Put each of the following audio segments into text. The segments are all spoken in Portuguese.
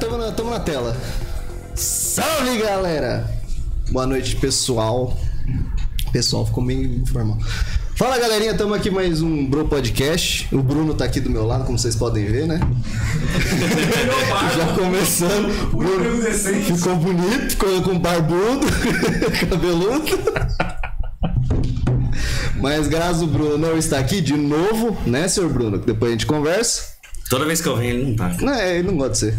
tamo na, tamo na tela. Salve, galera! Boa noite, pessoal. Pessoal, ficou meio informal. Fala, galerinha, tamo aqui mais um Bro Podcast. O Bruno tá aqui do meu lado, como vocês podem ver, né? Já começando. Bruno ficou bonito, ficou com barbudo, cabeludo. Mas graças ao Bruno não está aqui de novo, né, senhor Bruno? Depois a gente conversa. Toda vez que eu venho, ele não tá. Não, é, ele não gosta de ser.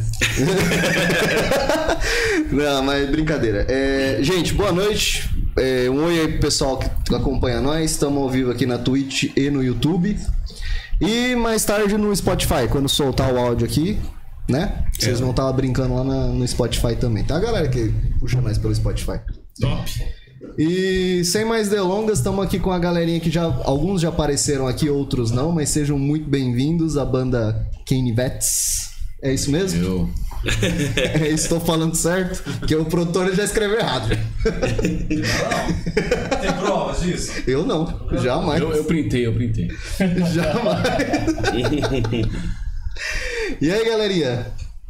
não, mas brincadeira. É, gente, boa noite. É, um oi aí pro pessoal que acompanha nós. Estamos ao vivo aqui na Twitch e no YouTube. E mais tarde no Spotify, quando soltar o áudio aqui, né? Vocês vão estar brincando lá na- no Spotify também. Tá, galera que puxa nós pelo Spotify. Top. E sem mais delongas, estamos aqui com a galerinha que já. Alguns já apareceram aqui, outros não, mas sejam muito bem-vindos à banda Kane Vets. É isso mesmo? Eu. É, estou falando certo? Porque o produtor já escreveu errado. Tem provas disso? Eu não, jamais. Eu, eu printei, eu printei. Jamais. E aí, galerinha?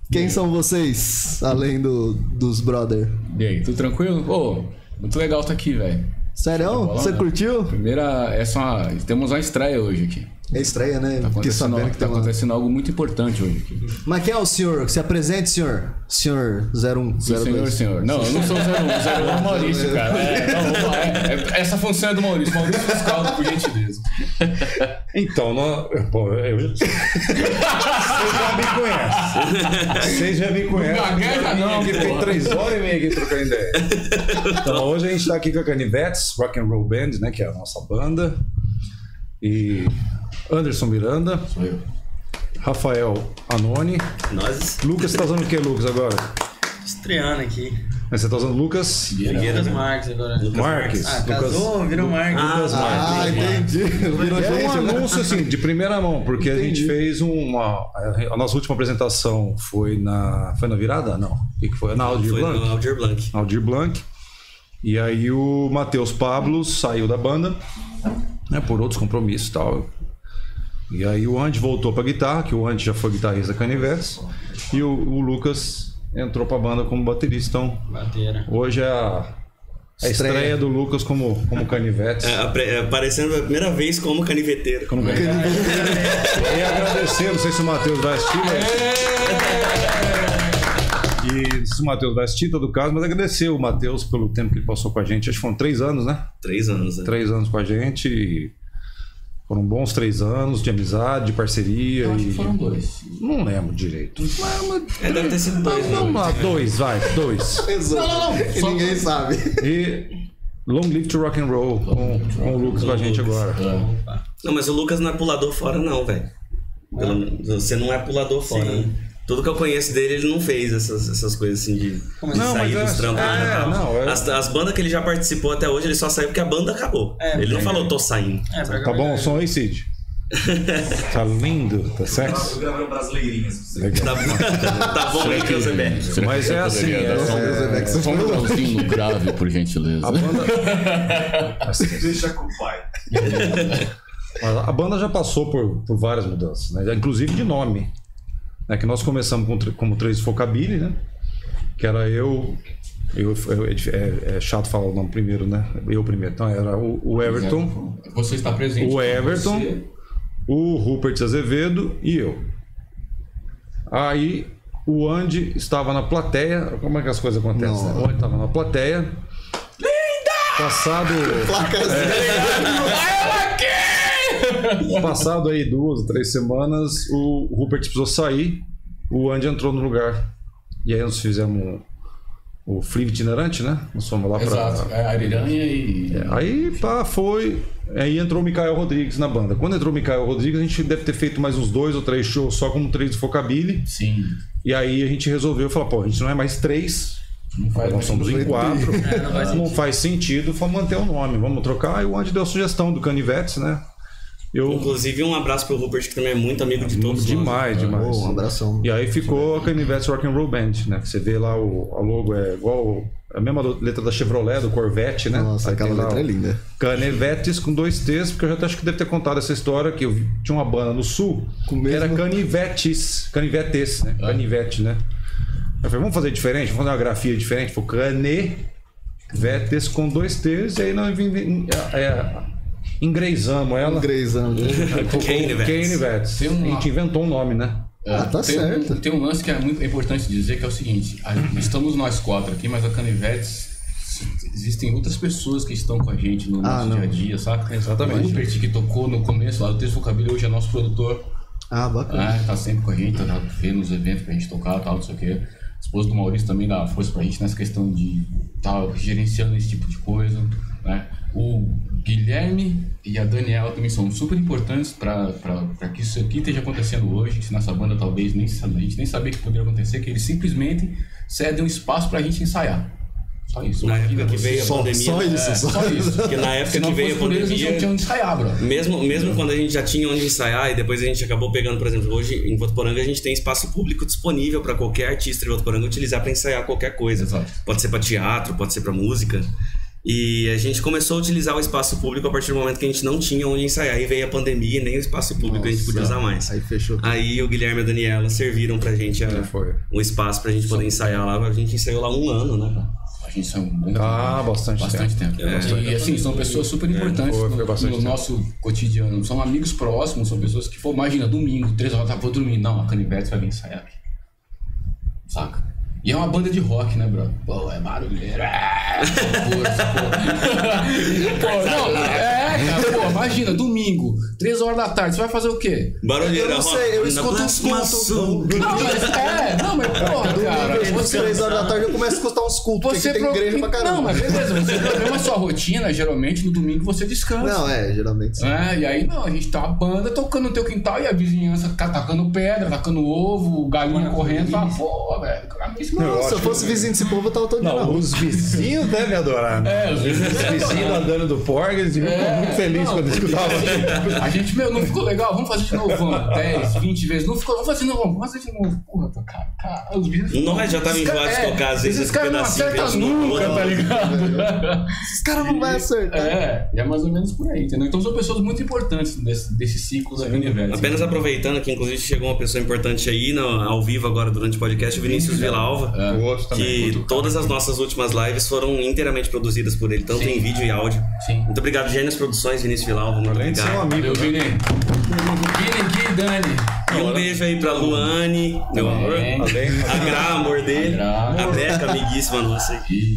Quem são vocês, além do, dos brother? E aí, tudo tranquilo? Pô, muito legal estar aqui, velho. Sério? Você né? curtiu? Primeira, essa é temos uma estreia hoje aqui. É estreia, né? Tá acontecendo, sabendo que tá uma... acontecendo algo muito importante hoje aqui. Mas quem é o senhor? Se apresente, senhor. Senhor 01, Sim, 02. senhor, senhor. Não, eu não sou o 01, o 01 é o Maurício, cara. É, não, vamos lá, é- é- essa função é do Maurício. Maurício Fiscal, por gentileza. Então, nó- pô, eu... vocês já me conhecem. Vocês já me conhecem. gagueja não, Aqui Tem três horas e meia aqui trocando ideia. Então, hoje a gente tá aqui com a Canivetes, Rock and Roll Band, né? Que é a nossa banda. E Anderson Miranda, Sou eu. Rafael Anoni. Nós Lucas, você tá usando o que, Lucas, agora? Estreando aqui. Você tá usando Lucas Figueiras Marques agora. Marques. Ah, Lucas... casou, virou Marques. Lucas Ah, Marques. entendi. Virou É gente, um né? anúncio assim, de primeira mão, porque a Entendi. gente fez uma. A nossa última apresentação foi na. Foi na virada? Não. O que, que foi? Na Aldir foi Blanc? no Aldir Blanc. Aldir Blanc. E aí o Matheus Pablo saiu da banda, né? Por outros compromissos e tal. E aí o Andy voltou pra guitarra, que o Andy já foi guitarrista da Canivetes. E o, o Lucas entrou pra banda como baterista. Então, Bateira. hoje é a, a estreia. Estreia. do Lucas como, como Canivetes. É, apre- é, aparecendo a primeira vez como caniveteiro. Como E agradecer, não sei se o Matheus vai assistir, mas... E se o Matheus vai assistir, todo caso, mas agradecer o Matheus pelo tempo que ele passou com a gente. Acho que foram três anos, né? Três anos. né? Três anos com a gente. e Foram bons três anos de amizade, de parceria. Eu acho e... que foram dois. Não lembro direito. Mas, mas... É, deve ter sido dois. né? Vamos lá, dois, vai, dois. Exato. Que ninguém sabe. E Long Live to Rock and Roll com, com o Lucas com a gente agora. Não, mas o Lucas não é pulador fora, não, velho. Pelo- Você não é pulador fora. Sim. né? Tudo que eu conheço dele, ele não fez essas, essas coisas assim de, de Não, sair dos é- trampos. é, e tal. não, é- as, as bandas que ele já participou até hoje, ele só saiu porque a banda acabou. É, ele não é. falou, tô saindo. É, Tá bom o som aí, Cid? Tá lindo, tá sexy? gravando brasileirinhas. Legal. Tá, tá bom aí, Cruzebeck. Mas é assim, um- é, Só um botãozinho no grave, por gentileza. a banda, Deixa com o pai. a banda já passou por, por várias mudanças, né? inclusive de nome. Né? Que nós começamos com, como Três Focabili, né? Que era eu. eu, eu- é, é- é chato falar o nome primeiro, né? Eu primeiro. Então era o, o Everton, Você está presente. o Everton, Você- o Rupert Azevedo e eu. Aí o Andy estava na plateia. Como é que as coisas acontecem? Né? O Andy estava na plateia. Linda! Passado. Passado aí duas, três semanas, o Rupert precisou sair, o Andy entrou no lugar. E aí nós fizemos o Free itinerante, né? Nós fomos lá Exato. para. É Ariranha e. Aí pá, foi. Aí entrou o Mikael Rodrigues na banda. Quando entrou o Mikael Rodrigues, a gente deve ter feito mais uns dois ou três shows só como três do Focabili. Sim. E aí a gente resolveu falar, pô, a gente não é mais três, Não faz nós somos em quatro. É, não faz não faz sentido, vamos manter o nome, vamos trocar. Aí o Andy deu a sugestão do Canivetes, né? Eu. Inclusive, um abraço pro Rupert, que também é muito amigo de todos nós. Demais, demais. Pô, um abração. E aí ficou a Canivetes Rock and Roll Band, né? Que você vê lá o a logo é igual a mesma letra da Chevrolet, do Corvette, né? Nossa, Aí aquela letra é linda. Canivetes com dois T's, porque eu já até acho que deve ter contado essa história que eu vi- tinha uma banda no sul Com que era mesmo- Canivetes, Canivetes, né? Ah. Canivete, né? Eu falei, vamos fazer diferente, vamos fazer uma grafia diferente. Foi Canevetes com dois T's, e aí nós vim- vim- é, engreizamos ela. Greyzando. Canevetes. Canevetes. Tem um- A gente inventou um nome, né? Ah, tá tem, certo. Um, tem um lance que é muito importante dizer, que é o seguinte. a- estamos nós quatro aqui, mas a Canivetes... Existem outras pessoas que estão com a gente no Ah, nosso não. dia a dia, sabe? Exatamente. O Rupert, que tocou no começo lá do Texto Vocabílio, hoje é nosso produtor. Ah, bacana. Ah, tá sempre com a gente, tá vendo os eventos pra gente tocar e tal, não sei o quê. A esposa do Maurício também dá força pra gente nessa questão de estar gerenciando esse tipo de coisa, né? O Guilherme e a Daniela também são super importantes pra que isso aqui esteja acontecendo hoje, que nessa banda talvez nem, a gente nem sabia que poderia acontecer, que eles simplesmente cedem um espaço pra gente ensaiar. Só isso. Na época que veio a Só, pandemia. só isso, É, só. só isso. Porque na época Se que veio a por eles, a gente não pandemia. tinha onde ensaiar, bro. Mesmo, mesmo quando a gente já tinha onde ensaiar e depois a gente acabou pegando, por exemplo, hoje em Votuporanga a gente tem espaço público disponível para qualquer artista de Votuporanga utilizar para ensaiar qualquer coisa. Exato. Pode ser para teatro, pode ser para música. E a gente começou a utilizar o espaço público a partir do momento que a gente não tinha onde ensaiar e veio a pandemia e nem o espaço público a gente podia usar mais. Aí fechou. Aí o Guilherme e a Daniela serviram pra gente a, um espaço pra gente poder ensaiar lá. A gente ensaiou lá um ano, né? A gente saiu um bom Ah, bastante, bastante tempo. E assim, são pessoas super importantes foi- foi no, no tempo. nosso cotidiano. São amigos próximos, são pessoas que, pô, imagina, domingo, três horas, tá, vou dormir. Não, a Canivete vai vir ensaiar aqui. Saca? E é uma banda de rock, né, bro? Pô, é barulheiro. É, força, pô. pô, não, é, cara, pô, imagina, domingo, três horas da tarde, você vai fazer o quê? Barulheira, Eu não sei, eu escuto uns cultos. Não, mas é, não, mas porra, cara. Domingo, três horas da tarde eu começo a escutar uns cultos, porque você tem pro- igreja pra caramba. Não, mas beleza, você programa a sua rotina, geralmente no domingo você descansa. Não, é, geralmente sim. É, e aí não, a gente tá uma banda tocando no teu quintal e a vizinhança tá tacando pedra, tacando ovo, galinha correndo, fala, pô, velho, cara, não. Não, se eu fosse vizinho desse povo, eu tava todo Não, os vizinhos devem adorar. né? É, os vizinhos Os vizinhos andando do porco, eles deviam ficar muito felizes não, quando escutavam. A gente, meu, não ficou legal, vamos fazer de novo, vamos, 10, 20 vezes, não ficou, vamos fazer de novo, vamos fazer de novo. Porra, cara, cara, os vizinhos. Nós já tava Esses enjoado de caras- tocar, às vezes, Esses esse caras não acertam nunca, tá ligado? Esses caras não vão acertar. É, e é mais ou menos por aí, entendeu? Então são pessoas muito importantes desse, desse ciclo da universo. Apenas aproveitando que inclusive chegou uma pessoa importante aí no- ao vivo agora durante o podcast, o Vinícius O outro também. Que todas as nossas últimas lives foram inteiramente produzidas por ele, tanto Sim. em vídeo e áudio. Sim. Muito obrigado, Gênios Produções, Vinícius Vilalva. Muito Além de ser um obrigado. amigo. Valeu, Vini. Vini, Gui, Dani. E um beijo aí pra Luane, meu amor. A Gra, amor dele. A Beca, amiguíssima nossa. Ih,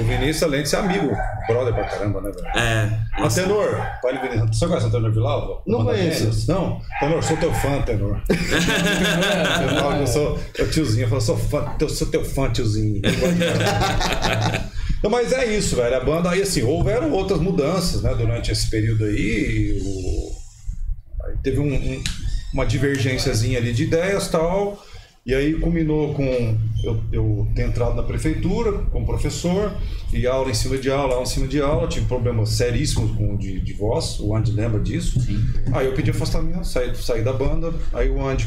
o Vinícius, além de ser amigo, brother pra caramba, né, velho? É. Ah, Tenor, pode Vinícius. Você conhece o Tenor Vilalva? Não conheço. Não? Tenor, sou teu fã, Tenor. eu sou eu tiozinho, eu falo, sou, fã, teu, sou teu fã, tiozinho. Não, mas é isso, velho. A banda aí, assim, houveram outras mudanças, né, durante esse período aí. O... aí teve um- um- uma divergênciazinha ali de ideias tal. E aí culminou com eu, eu ter entrado na prefeitura como professor, e aula em cima de aula, aula em cima de aula, tive problemas seríssimos com de, de voz, o Andy lembra disso. Aí eu pedi afastamento, saí, saí da banda, aí o Andy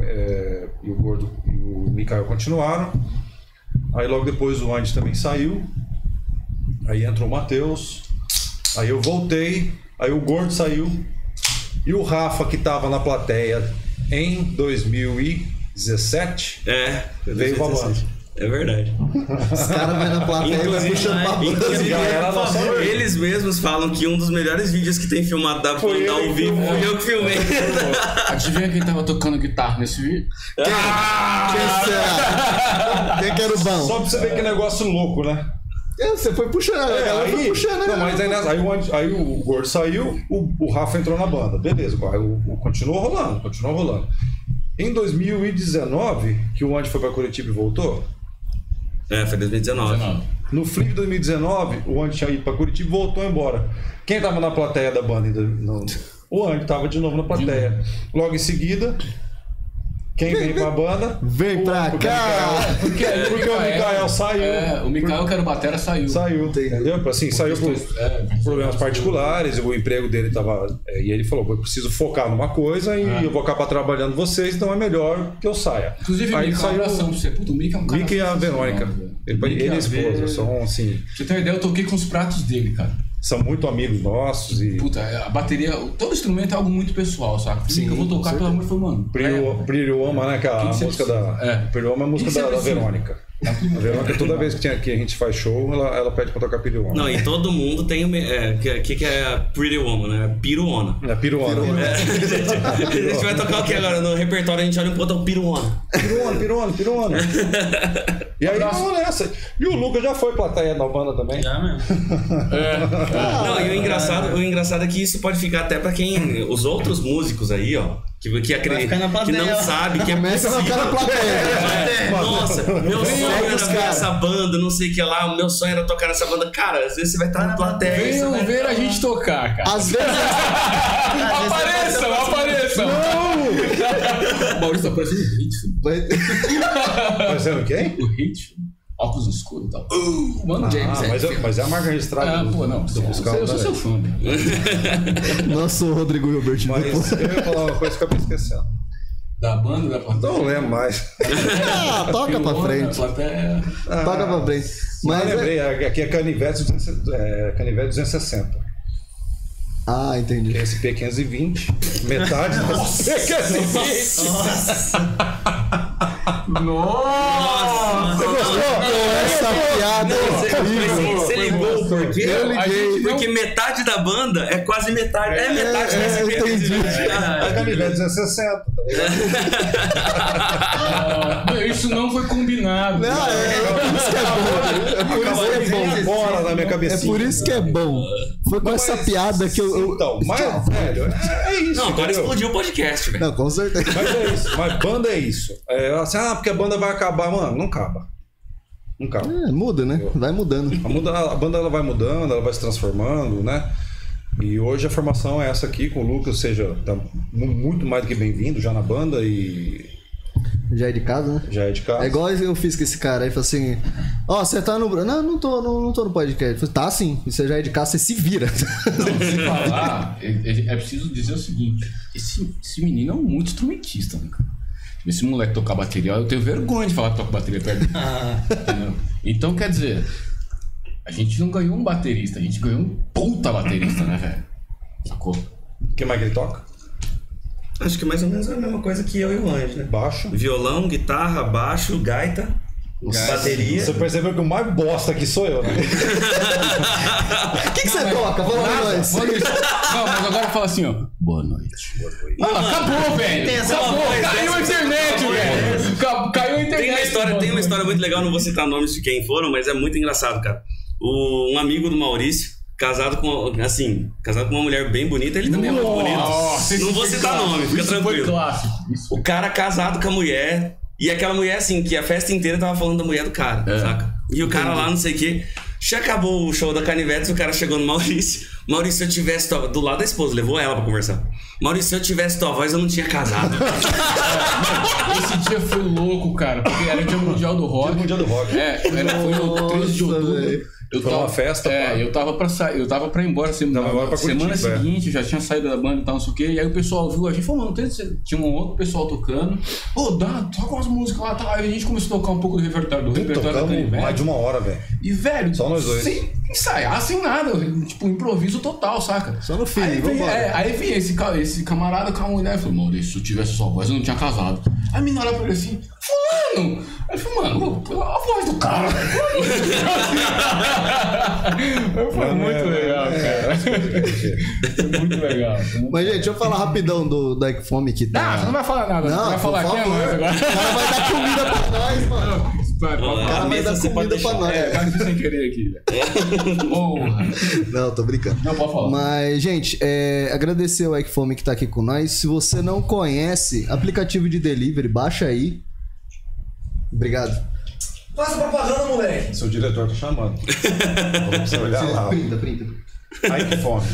é, e o Gordo e o Mikael continuaram. Aí logo depois o Andy também saiu. Aí entrou o Matheus. Aí eu voltei. Aí o Gordo saiu. E o Rafa, que estava na plateia em 2017, É. veio pra banda. É verdade. Os caras vão na plateia e vai Inclusive, puxando pra banda. inclusive, Já era por nossa favor, vez. eles mesmos falam que um dos melhores vídeos que tem filmado da Foi banda ao vivo fui eu que filmei. Adivinha quem tava tocando guitarra nesse vídeo? Quem será? Quem que era o bom? Só pra você ver que negócio louco, né? É, Você foi puxando, a galera foi puxando, né? não, mas aí, nessa- aí, o, aí o Gordo saiu, o, o Rafa entrou na banda. Beleza, aí o, o- continuou rolando, continuou rolando. Em 2019, que o Andy foi pra Curitiba e voltou, É, foi 2019. 19. no Flip 2019, o Andy tinha ido pra Curitiba e voltou embora. Quem tava na plateia da banda ainda? Não. O Andy tava de novo na plateia. Logo em seguida, quem veio pra banda? Vem pra porque o cá! Porque, aí Porque o Mikael saiu. É, o Mikael, que era o Batera, saiu. Saiu, entendeu? Assim, saiu por É, problemas particulares, o emprego dele tava. é, E ele falou: eu preciso focar numa coisa e eu vou acabar trabalhando vocês, então é melhor que eu saia. Inclusive, Aí Mika, um saiu abração pra você. Puta, o Mika é um cara. Mickey e a Verônica. Ele, ele e a esposa Ver- são assim. Você ter uma ideia, eu toquei com os pratos dele, cara. São muito amigos nossos e Puta, a bateria, todo instrumento é algo muito pessoal, saca? Sim, que eu vou tocar, pelo amor de Deus, mano. Pririo- Priorioma, né? Que é a música da. precisa? É. É a música da? Verônica. A Verônica, toda vez que, tinha, que a gente faz show, ela, ela pede pra tocar Priorioma. Não, e todo mundo tem o. É, que, que, é a Pretty Woman, né? Piruona. É Piruona. É, a, gente, a gente vai tocar o que agora? No repertório a gente olha um pouco, é o Piruona. Piruona, Piruona, Piruona. E aí, vamos nessa. E o Lucas já foi plateia da banda também. Já mesmo. Não, e o engraçado, o engraçado é que isso pode ficar até pra quem. Os outros músicos aí, ó. Que, que, acre- ficar na que não sabe que é Começa na cara plateia. É, nossa, meu sonho era ver essa banda, não sei o que lá. O meu sonho era tocar nessa banda. Cara, às vezes você vai estar na plateia. Venham ver a gente tocar, cara. Às vezes. Apareçam, apareçam! O Maurício tá parecendo o Hit. vai- Parecendo quem? O Hit. Óculos escuros e tal. Uh, mano, James. Ah, mas, é, é, mas é a marca registrada Ah, do, pô, não. do Eu, musical, eu sou né, seu fã, velho. Nosso Rodrigo Hilbert. Mas depois. eu ia falar uma coisa que eu acabei esquecendo. Da banda, da plateia. Não lembro mais. Ah, toca pra frente. Plateia. Toca pra frente. Mas Mas. é- lembrei, aqui é Canivete, 200, é, Canivete 260. Ah, entendi. Que é esse P520. Metade da Nossa! Essa piada é Você, ligou por quê? Eu liguei. A gente- Porque metade da banda é quase metade. É metade é, entendi. É Canivete 260. tá ligado? Ah, Isso não foi combinado. Não, é, é por isso que é bom. É por isso que é bom. Bora na minha É cabecinha. por isso que é bom. Foi com essa piada que eu. eu- Então, mas, velho, é, é isso. Não, agora explodiu o podcast, velho. Não, com certeza. Mas é isso. Mas banda é isso. É assim, ah, porque a banda vai acabar. Mano, não acaba. Não acaba. É, muda, né? Vai mudando. A, muda, a banda ela vai mudando, ela vai se transformando, né? E hoje a formação é essa aqui com o Lucas, ou seja, tá mu- muito mais do que bem-vindo já na banda e Já é de casa, né? já é de casa. É igual eu fiz com esse cara aí, falou assim: Ó, você tá no. Não, não tô, não, não tô no podcast. Falei, tá sim, e você já é de casa, você se vira. Se falar, é, é- é preciso dizer o seguinte: esse, esse menino é um muito instrumentista, né, cara? Esse moleque tocar bateria, eu tenho vergonha de falar que toca bateria perto? Então, quer dizer, a gente não ganhou um baterista, a gente ganhou um puta baterista, né, velho? Sacou? O que mais que ele toca? Acho que mais ou menos é a mesma coisa que eu e o Anjo, né? Baixo. Violão, guitarra, baixo, gaita, bateria. Você percebeu que o mais bosta aqui sou eu, né? O que, que você toca? Fala pra nós. Maurício, Não, mas agora fala assim, ó. Boa noite. Ah, acabou, velho. essa Acabou, caiu a internet, velho. Ca- Caiu a internet. Tem uma história, mano. tem uma história muito legal, não vou citar nomes de quem foram, mas é muito engraçado, cara. O- um amigo do Maurício, casado com, assim, casado com uma mulher bem bonita, ele também é muito bonito. Nossa, isso Não vou citar nome, fica Isso foi tranquilo. clássico. Isso O cara casado com a mulher, e aquela mulher, assim, que a festa inteira tava falando da mulher do cara, É. saca? E o cara lá, não sei o quê. Já acabou o show da Canivetes, o cara chegou no Maurício. Maurício, se eu tivesse. Do lado da esposa, levou ela pra conversar. Maurício, se eu tivesse tua voz, eu não tinha casado. Esse dia foi louco, cara, porque era dia mundial do rock. Dia mundial do rock. É, era, foi no 13 de outubro. Eu Foi tava, uma festa, É, pá. eu tava pra sair, eu tava pra ir embora semana, Tava pra semana Curitiba, é. seguinte, eu já tinha saído da banda e tal, não sei o quê. E aí o pessoal viu, a gente falou, mano, tem, tinha um outro pessoal tocando. Ô, dá, toca umas músicas lá, tá. Aí a gente começou a tocar um pouco do repertório do repertório da mais de uma hora, velho. E, velho, Só nós dois. sem ensaiar, sem nada. Tipo, improviso total, saca? Só no feeling, aí vem, é, aí vem esse, esse camarada com a mulher falou, Maurício, se eu tivesse sua voz, eu não tinha casado. Aí a menina olha pra ele assim, fulano! Aí eu falei, mano, a voz do cara, velho. Foi muito legal, cara. Foi muito legal. Mas, gente, deixa eu falar rapidão do, da Ecfome que tá. Ah, você não vai falar nada, Não, você vai falar aqui é favor. mais O agora. cara vai dar comida pra nós, mano. Vai, vai, vai. O cara a vai mesa dar você pode comida pra deixar. nós. É, vai sem querer aqui, velho. Porra. Não, tô brincando. Não, pode falar. Mas, gente, é, agradecer ao Ecfome que tá aqui com nós. Se você não conhece, aplicativo de delivery, baixa aí. Obrigado. Faça propaganda, moleque. Seu diretor tá chamando. Você olhar lá. Printa, printa. Ai, que fome.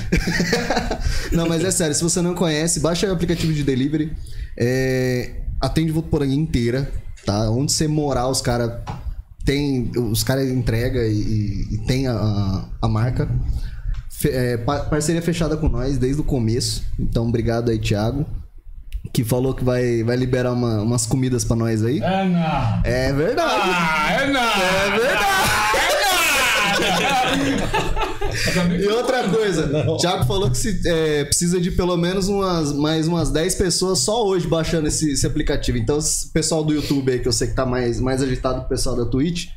Não, mas é sério, se você não conhece, baixa aí o aplicativo de delivery. É, atende Votuporanga inteira, tá? Onde você morar, os caras tem, os caras entrega e, e- tem a, a, marca. Fe- é, pa- parceria fechada com nós desde o começo. Então, obrigado aí, Thiago. Que falou que vai, vai liberar uma- umas comidas pra nós aí. É não. É verdade. Ah, é não. É verdade. E outra coisa, o Thiago falou que se, é, precisa de pelo menos umas, mais umas 10 pessoas só hoje baixando esse, esse aplicativo. Então, pessoal do YouTube aí, que eu sei que tá mais, mais agitado que o pessoal da Twitch,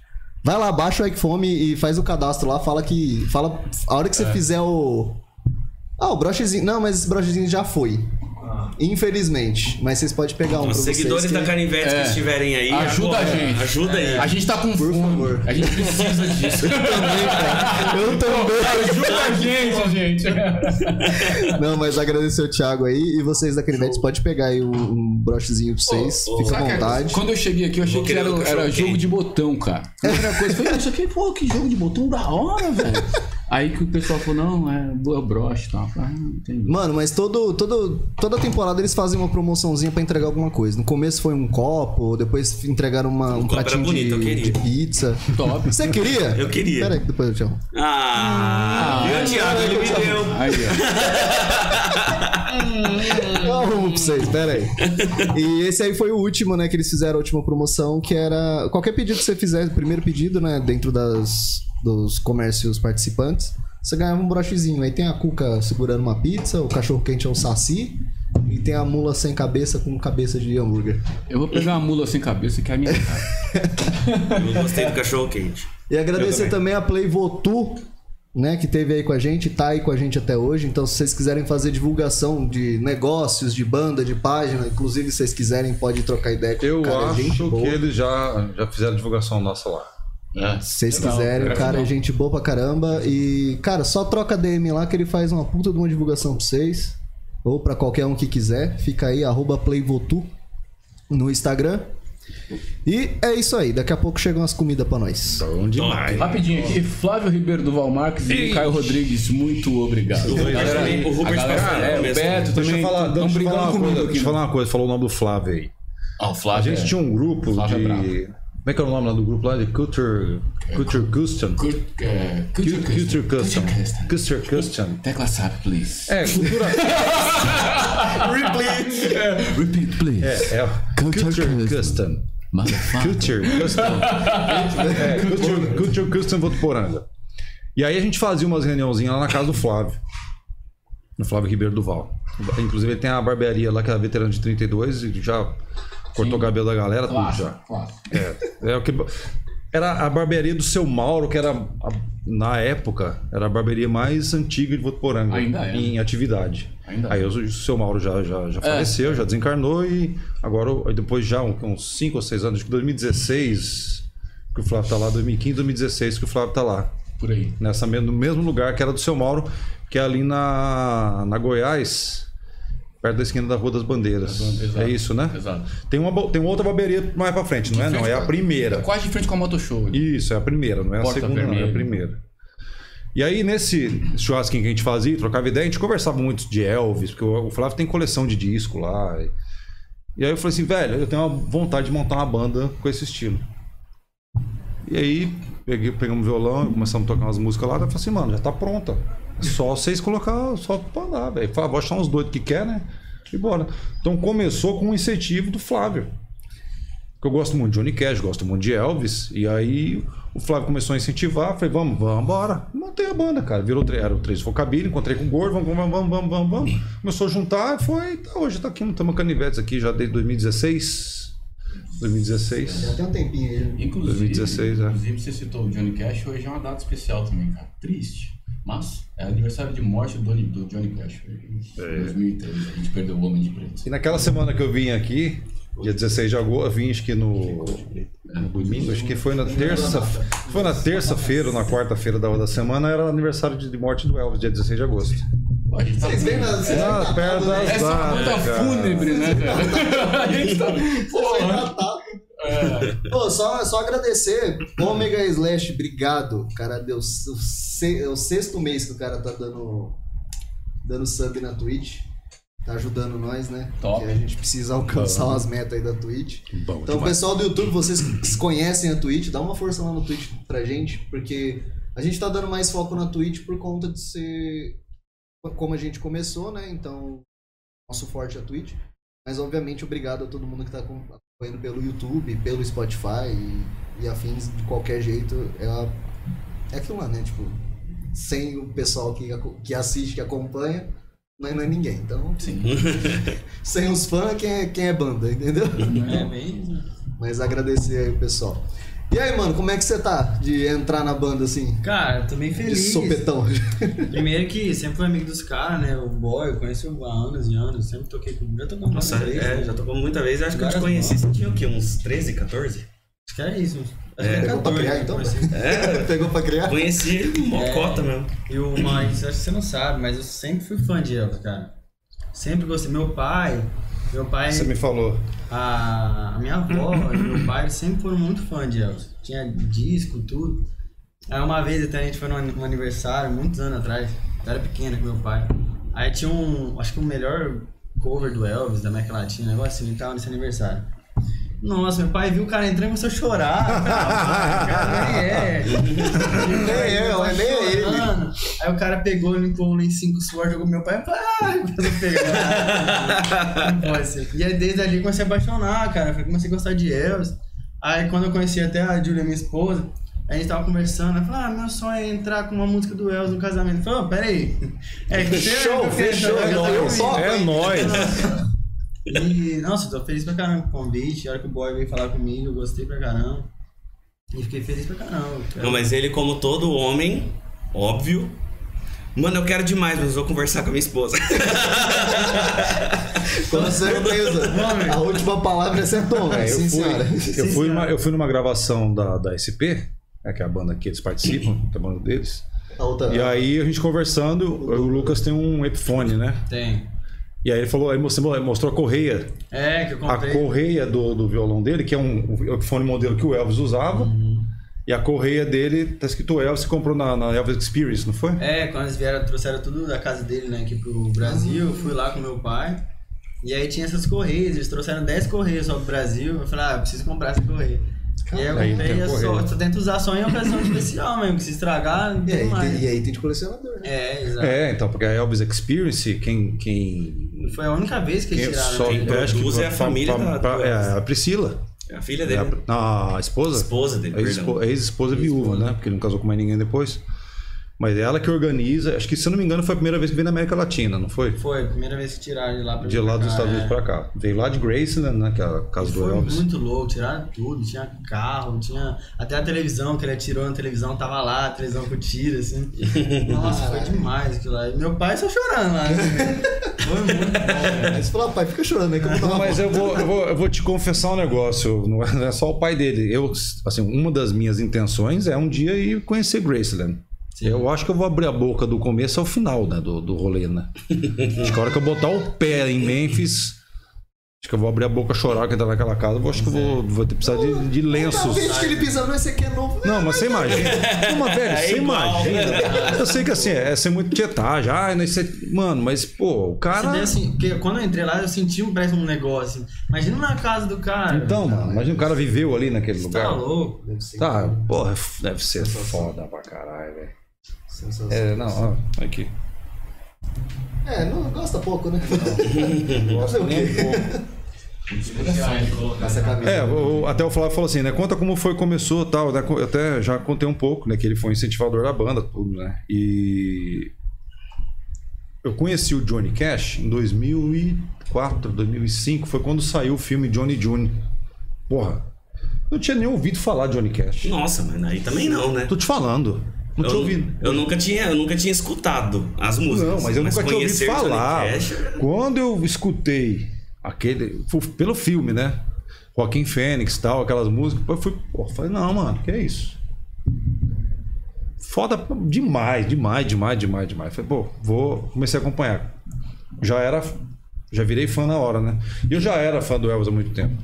vai lá, baixa o Ecfome e faz o cadastro lá. Fala que. Fala. A hora que você fizer o. Ah, o brochezinho. Não, mas esse brochezinho já foi. Infelizmente. Mas vocês podem pegar um Os pra vocês. seguidores que- da que É. estiverem aí. Ajuda agora, a gente. Ajuda aí. A gente tá com Por fome. favor. A gente precisa disso. também, cara. Eu também. Ajuda a gente, gente. Não, mas agradecer o Thiago aí. E vocês da Canivete podem pegar aí um, um brochezinho pra vocês. Ô, Fica à Saca, vontade. Quando eu cheguei aqui, eu achei Vou que querer era, um cachorro era jogo quente. de botão, cara. Primeira coisa, eu falei, isso aqui, pô, que jogo de botão da hora, velho. Aí que o pessoal falou, não, é, é broche e tal. Ah, entendi. Mano, mas todo, todo, toda temporada eles fazem uma promoçãozinha pra entregar alguma coisa. No começo foi um copo, depois entregaram uma, um pratinho bonito, de, de pizza. Top. Você queria? Eu queria. Pera aí, que depois eu te amo. Ah, viu, Thiago? Ele me deu. Aí, ó. Eu arrumo pra vocês, pera aí. E esse aí foi o último, né, que eles fizeram a última promoção, que era... Qualquer pedido que você fizer, primeiro pedido, né, dentro das, dos comércios participantes, você ganhava um brochezinho. Aí tem a Cuca segurando uma pizza, o cachorro-quente é um saci, e tem a mula sem cabeça com cabeça de hambúrguer. Eu vou pegar uma mula sem cabeça que é a minha cara. Eu gostei do cachorro quente. E agradecer também. a Play Votu, né, que teve aí com a gente, tá aí com a gente até hoje. Então, se vocês quiserem fazer divulgação de negócios, de banda, de página, inclusive se vocês quiserem, pode trocar ideia com Eu o cara, é gente acho boa. que eles já, já fizeram divulgação nossa lá. É. Se vocês Legal, quiserem, o cara é gente boa pra caramba. E, cara, só troca DM lá que ele faz uma puta de uma divulgação pra vocês. Ou pra qualquer um que quiser. Fica aí, arroba PlayVotu no Instagram. E é isso aí. Daqui a pouco chegam as comidas pra nós. Bom demais. Rapidinho aqui, Flávio Ribeiro do Valmarques e Caio Rodrigues, muito obrigado. O Rubens Galera, também- o Rubens a galera- passou no é, o. Beto Deixa também. eu falar, deixa falar uma comigo coisa, aqui. deixa eu falar uma coisa, falou o nome do Flávio aí. Ah, o A Flávio. gente tinha um grupo Flávio é de. brabo. Como é que era o nome lá do grupo lá? De Culture. Culture Custom. Cult- é, Culture Custom. Culture Custom. Tecla SAP, please. É, cultura. Repeat, please. É, é. Culture Custom. Motherfucker. Culture Custom. É, Culture, Culture Custom Votuporanga. E aí a gente fazia umas reuniãozinhas lá na casa do Flávio. No Flávio Ribeiro Duval. Inclusive ele tem a barbearia lá, que é a veterana de 32, e já cortou o cabelo da galera, tudo já. clássico. É, é o que era a barbearia do seu Mauro, que era na época era a barbearia mais antiga de Votuporanga Ainda é. em atividade. Ainda Aí é. o, seu Mauro já, já, já faleceu, já desencarnou e agora depois já uns 5 ou 6 anos, acho que 2016 que o Flávio tá lá, 2015, 2016 que o Flávio tá lá. Por aí. Nessa, no mesmo lugar que era do seu Mauro, que é ali na, na Goiás, perto da esquina da Rua das Bandeiras. Exato. É isso, né? Exato. Tem uma, tem uma outra barbearia mais pra frente, não é? Não, é a primeira. Quase de frente com a Moto Show. Isso, é a primeira, não é a Porta segunda, não, é a vermelha. primeira. E aí, nesse churrasquinho que a gente fazia, trocava ideia, a gente conversava muito de Elvis, porque o Flávio tem coleção de disco lá. E, e aí eu falei assim, velho, eu tenho uma vontade de montar uma banda com esse estilo. E aí, peguei, pegamos violão, começamos a tocar umas músicas lá, eu falei assim, mano, já tá pronta. Só vocês colocar, só pra andar, velho. Falei, vou achar uns doidos que quer, né? E bora. Então começou com um incentivo do Flávio. Porque eu gosto muito de Johnny Cash, gosto muito de Elvis. E aí o Flávio começou a incentivar. Falei, vamos, vamos embora. Montei a banda, cara. Virou, era o Três Focabilha, encontrei com o Gordo, vamos, vamos, vamos, vamos, vamos. Começou a juntar foi. Tá, hoje tá aqui, estamos canivetes aqui já desde 2016. 2016. Já tem um tempinho aí. Inclusive, 2016, é. inclusive, você citou o Johnny Cash, hoje é uma data especial também, cara. Triste. Mas é aniversário de morte do Johnny, do Johnny Cash. Em 2013. A gente perdeu o Homem de Preto. E naquela semana que eu vim aqui, dia 16 de agosto, eu vim acho que no, no domingo, acho que foi na terça, foi na terça-feira ou na quarta-feira da outra semana, era o aniversário de morte do Elvis, dia 16 de agosto. Tá Vocês veem vocês Ah, veem perto das Essa cara. fúnebre, né, cara? A gente tá. Porra. Pô, só, só agradecer. Ômega Slash, obrigado. Cara, deu o, se- é o sexto mês que o cara tá dando, dando sub na Twitch. Tá ajudando nós, né? Top. Porque a gente precisa alcançar umas metas aí da Twitch. Bom Então, demais. pessoal do YouTube, vocês que conhecem a Twitch, dá uma força lá no Twitch pra gente, porque a gente tá dando mais foco na Twitch por conta de ser como a gente começou, né? Então, nosso forte é a Twitch. Mas, obviamente, obrigado a todo mundo que tá acompanhando pelo YouTube, pelo Spotify e, e afins de qualquer jeito. É, a- é aquilo lá, né? Tipo, sem o pessoal que, que assiste, que acompanha, nós não é ninguém. Então, sem os fãs, quem é, quem é banda, entendeu? É isso. Mas agradecer aí o pessoal. E aí, mano, como é que você tá de entrar na banda assim? Cara, eu tô bem De feliz. sopetão. Primeiro que sempre fui amigo dos caras, né? O boy, eu conheço há anos e anos, sempre toquei com. Já tocou Nossa, muitas vezes. é, né? já tocou muita vez. Acho que eu te conheci, você tinha o quê? Uns 13, 14? Acho que era isso. Acho É, que pegou pra 14, criar, então? conheci. É, Pegou pra criar? conheci mocota mesmo. E o mas acho que você não sabe, mas eu sempre fui fã de Elvis, cara. Sempre gostei. Meu pai, meu pai, Você me falou. a, a minha avó e meu pai sempre foram muito fã de Elvis. Tinha disco, tudo. Aí uma vez até a gente foi num an- num aniversário, muitos anos atrás. Eu era pequena com meu pai. Aí tinha um, acho que o melhor cover do Elvis da América Latina, um negócio assim, ele tava nesse aniversário. Nossa, meu pai viu o cara entrando e começou a chorar. Ah, cara, nem é. Nem é, mas nem é ele. Aí o cara pegou, limpou um lencinho com suor, jogou meu pai. Ai, começou a pegar. Não pode ser. E aí desde ali comecei a apaixonar, cara. Comecei a gostar de Elvis. Aí quando eu conheci até a Julia, minha esposa, a gente tava conversando, ela falou, ah, meu sonho é entrar com uma música do Elvis no casamento. Eu falei, oh, peraí. É que você Fechou, fechou, eu eu, topo, É nóis. E, nossa, eu tô feliz pra caramba com o convite. A hora que o boy veio falar comigo, eu gostei pra caramba. E fiquei feliz pra caramba. Não, mas ele, como todo homem, óbvio. Mano, eu quero demais, mas vou conversar com a minha esposa. Com certeza. A última palavra é ser Tom, É, eu, sim, fui, senhora. eu, fui numa, eu fui numa gravação da, da SP, né, que é a banda que eles participam, que é a banda deles. A outra- E aí a gente conversando, o Lucas tem um Epiphone, né? Tem. E aí ele falou, aí você mostrou a correia. É, que eu A comprei. correia do, do violão dele, que é um o Epiphone modelo que o Elvis usava. E a correia dele tá escrito Elvis, você comprou na, na Elvis Experience, não foi? É, quando eles vieram, trouxeram tudo da casa dele, né, aqui pro Brasil, eu fui lá com meu pai. E aí tinha essas correias, eles trouxeram 10 correias só pro Brasil. Eu falei, ah, eu preciso comprar essa correia. e aí eu comprei, eu correia. só, tento usar só em ocasião especial mesmo, que se estragar, não E tem aí, mais. tem, e aí tem de colecionador, né? É, exato. É, então, porque a Elvis Experience, quem. quem, Foi a única vez que eles tiraram. só né? quem acho que produz é a família pra- da- pra- do É a Priscila. É a filha É dele. a, a esposa? Esposa dele, A ex-espo- perdão. a ex-esposa viúva, né? Porque ele não casou com mais ninguém depois. Mas é ela que organiza, acho que se eu não me engano foi a primeira vez que veio na América Latina, não foi? Foi a primeira vez que tiraram de lá pra De lá dos Estados é. Unidos pra cá. Veio lá de Graceland, né? Que é a casa do Foi Elvis. muito louco, tiraram tudo, tinha carro, tinha até a televisão, que ele atirou na televisão, tava lá, a televisão com tiro, assim. Nossa, foi demais aquilo lá. E meu pai só chorando lá. né? Foi muito bom, Aí velho. você fala, pai, fica chorando aí que eu vou mas eu vou, eu, vou, eu vou te confessar um negócio. Não é não é só o pai dele. Eu, assim, uma das minhas intenções é um dia ir conhecer Graceland. Eu acho que eu vou abrir a boca do começo ao final né, do, do rolê, né? Acho que a hora que eu botar o pé em Memphis, acho que eu vou abrir a boca chorar que entrar naquela casa. Eu acho que eu vou, vou ter que precisar de, de lenços. vez que ele pisa, não, esse aqui é novo. Não, mas você imagina. Não, mas, velho, É você imagina. Eu sei que assim, é ser muito tietagem. Ah, não sei. Mano, mas, pô, o cara. assim, porque quando eu entrei lá, eu senti um, parece um negócio assim. Imagina na casa do cara. Então, mano, imagina o cara viveu ali naquele Você lugar. tá louco. Deve ser Tá, porra, deve ser foda pra caralho, velho. Sensacional. É, não, ó, aqui. É, não gosta pouco, né? Fazer o quê? Essa camisa. É, o- até o Flávio falou assim, né? Conta como foi, começou e tal. né? Eu até já contei um pouco, né? Que ele foi um incentivador da banda, tudo, né? E. Eu conheci o Johnny Cash em 2004, 2005. Foi quando saiu o filme Johnny June. Porra. Não tinha nem ouvido falar de Johnny Cash. Nossa, mas aí também não, né? Tô te falando. Não eu, tinha ouvido. eu nunca tinha, eu nunca tinha escutado as músicas. Não, mas eu nunca tinha ouvido falar. Cash, Quando eu escutei aquele. Pelo filme, né? Joaquim Fênix e tal, aquelas músicas, eu fui. Pô, falei, não, mano, que é isso? Foda demais, demais, demais, demais, demais. Falei, pô, vou. Comecei a acompanhar. Já era. Já virei fã na hora, né? E eu já era fã do Elvis há muito tempo.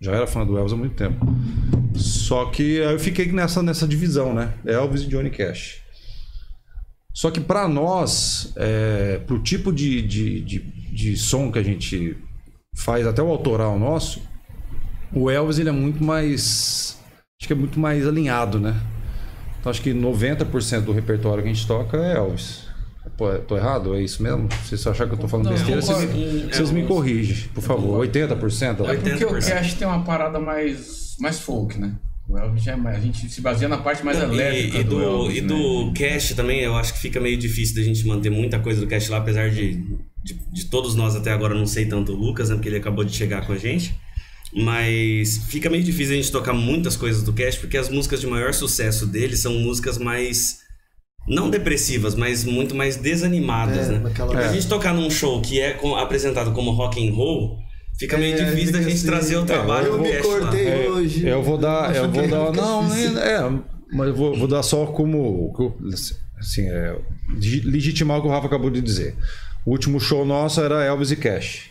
Já era fã do Elvis há muito tempo. Só que aí eu fiquei nessa, nessa divisão, né? Elvis e Johnny Cash. Só que para nós, é, pro tipo de, de, de, de som que a gente faz, até o autoral nosso, o Elvis ele é muito mais. Acho que é muito mais alinhado, né? Então acho que 90% do repertório que a gente toca é Elvis. Pô, tô errado? É isso mesmo? Se você achar que eu tô falando Não, besteira, vocês me, É vocês me corrigem, por favor. 80%? É porque o 80%. Cash tem uma parada mais, mais folk, né? O Elvis já é mais, a gente se baseia na parte mais Não, elétrica e, e do, do, Elvis, e né? do cash também, eu acho que fica meio difícil da gente manter muita coisa do cash lá, apesar de, de, de todos nós até agora não sei tanto o Lucas, né? Porque ele acabou de chegar com a gente. Mas fica meio difícil a gente tocar muitas coisas do cash, porque as músicas de maior sucesso dele são músicas mais. Não depressivas, mas muito mais desanimadas, É, né? naquela- É. gente tocar num show que é com- apresentado como rock and roll, fica meio É, difícil da gente assim, trazer o trabalho eu me cortei. É, hoje. eu vou dar, eu que vou dar, não, nem- é, mas eu vou, vou dar só como, assim, é, legitimar o que o Rafa acabou de dizer. O último show nosso era Elvis e Cash.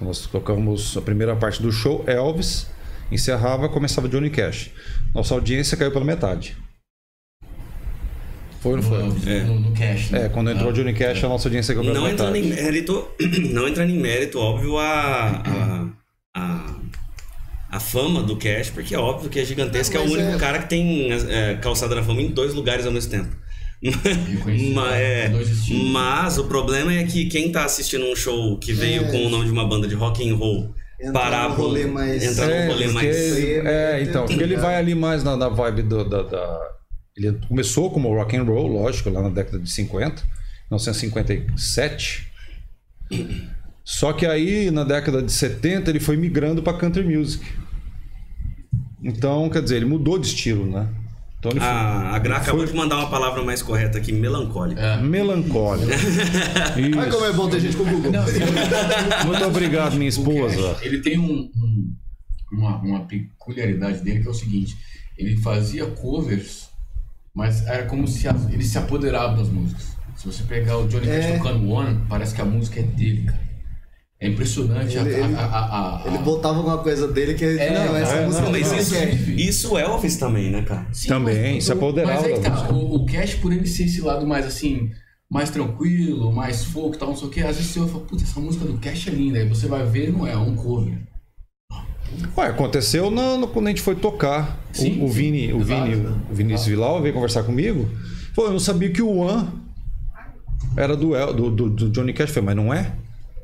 Nós tocamos a primeira parte do show, Elvis, encerrava, começava Johnny Cash. Nossa audiência caiu pela metade. Foi ou não No, foi? Elvis, É. no, no cash. né? É, quando entrou Ah, Johnny Cash, a nossa audiência pela não entrando em mérito não entrando em mérito óbvio a a, a, a fama do Cash porque é óbvio que é gigantesco é o único é- cara que tem é, calçada na fama em dois lugares ao mesmo tempo mas, né? é, mas o problema é que quem tá assistindo um show que veio É. com o nome de uma banda de rock and roll parar pro- rolê mais- entrar num rolê mais É, então, porque ele vai ali mais na, na vibe do- da, da- Ele começou como rock and roll, lógico, lá na década de 50, 1957. Só que aí, na década de 70, ele foi migrando para country music. Então, quer dizer, ele mudou de estilo, né? Então ele foi a, a Gra ele acabou foi de mandar uma palavra mais correta aqui melancólico É. melancólico. Olha como é bom ter gente com o Google. Muito obrigado, minha esposa. Ele tem um- um- uma, uma peculiaridade dele que é o seguinte: ele fazia covers, mas era como se a- ele se apoderava das músicas. Se você pegar o Johnny Cash É. tocando One, parece que a música é dele, cara. É impressionante a- Ele- ele- a, a, a- a- Ele botava alguma coisa dele que É, não, essa é, música não, mas isso, quer. isso é Elvis também né cara Sim, Também, mas- se apoderava Mas aí tá, o, o Cash, por ele ser esse lado mais assim, mais tranquilo, mais folk e tal, não sei o que, às vezes você fala, putz, essa música do Cash é linda. Aí você vai ver, não é, é um cover. Ué, aconteceu no, no- quando a gente foi tocar. O- Sim, o, sim. Vini, o. Vini, o Vinícius Vilau veio conversar comigo. Pô, eu não sabia que o One era do, do, do, do Johnny Cash. Eu falei, mas não é?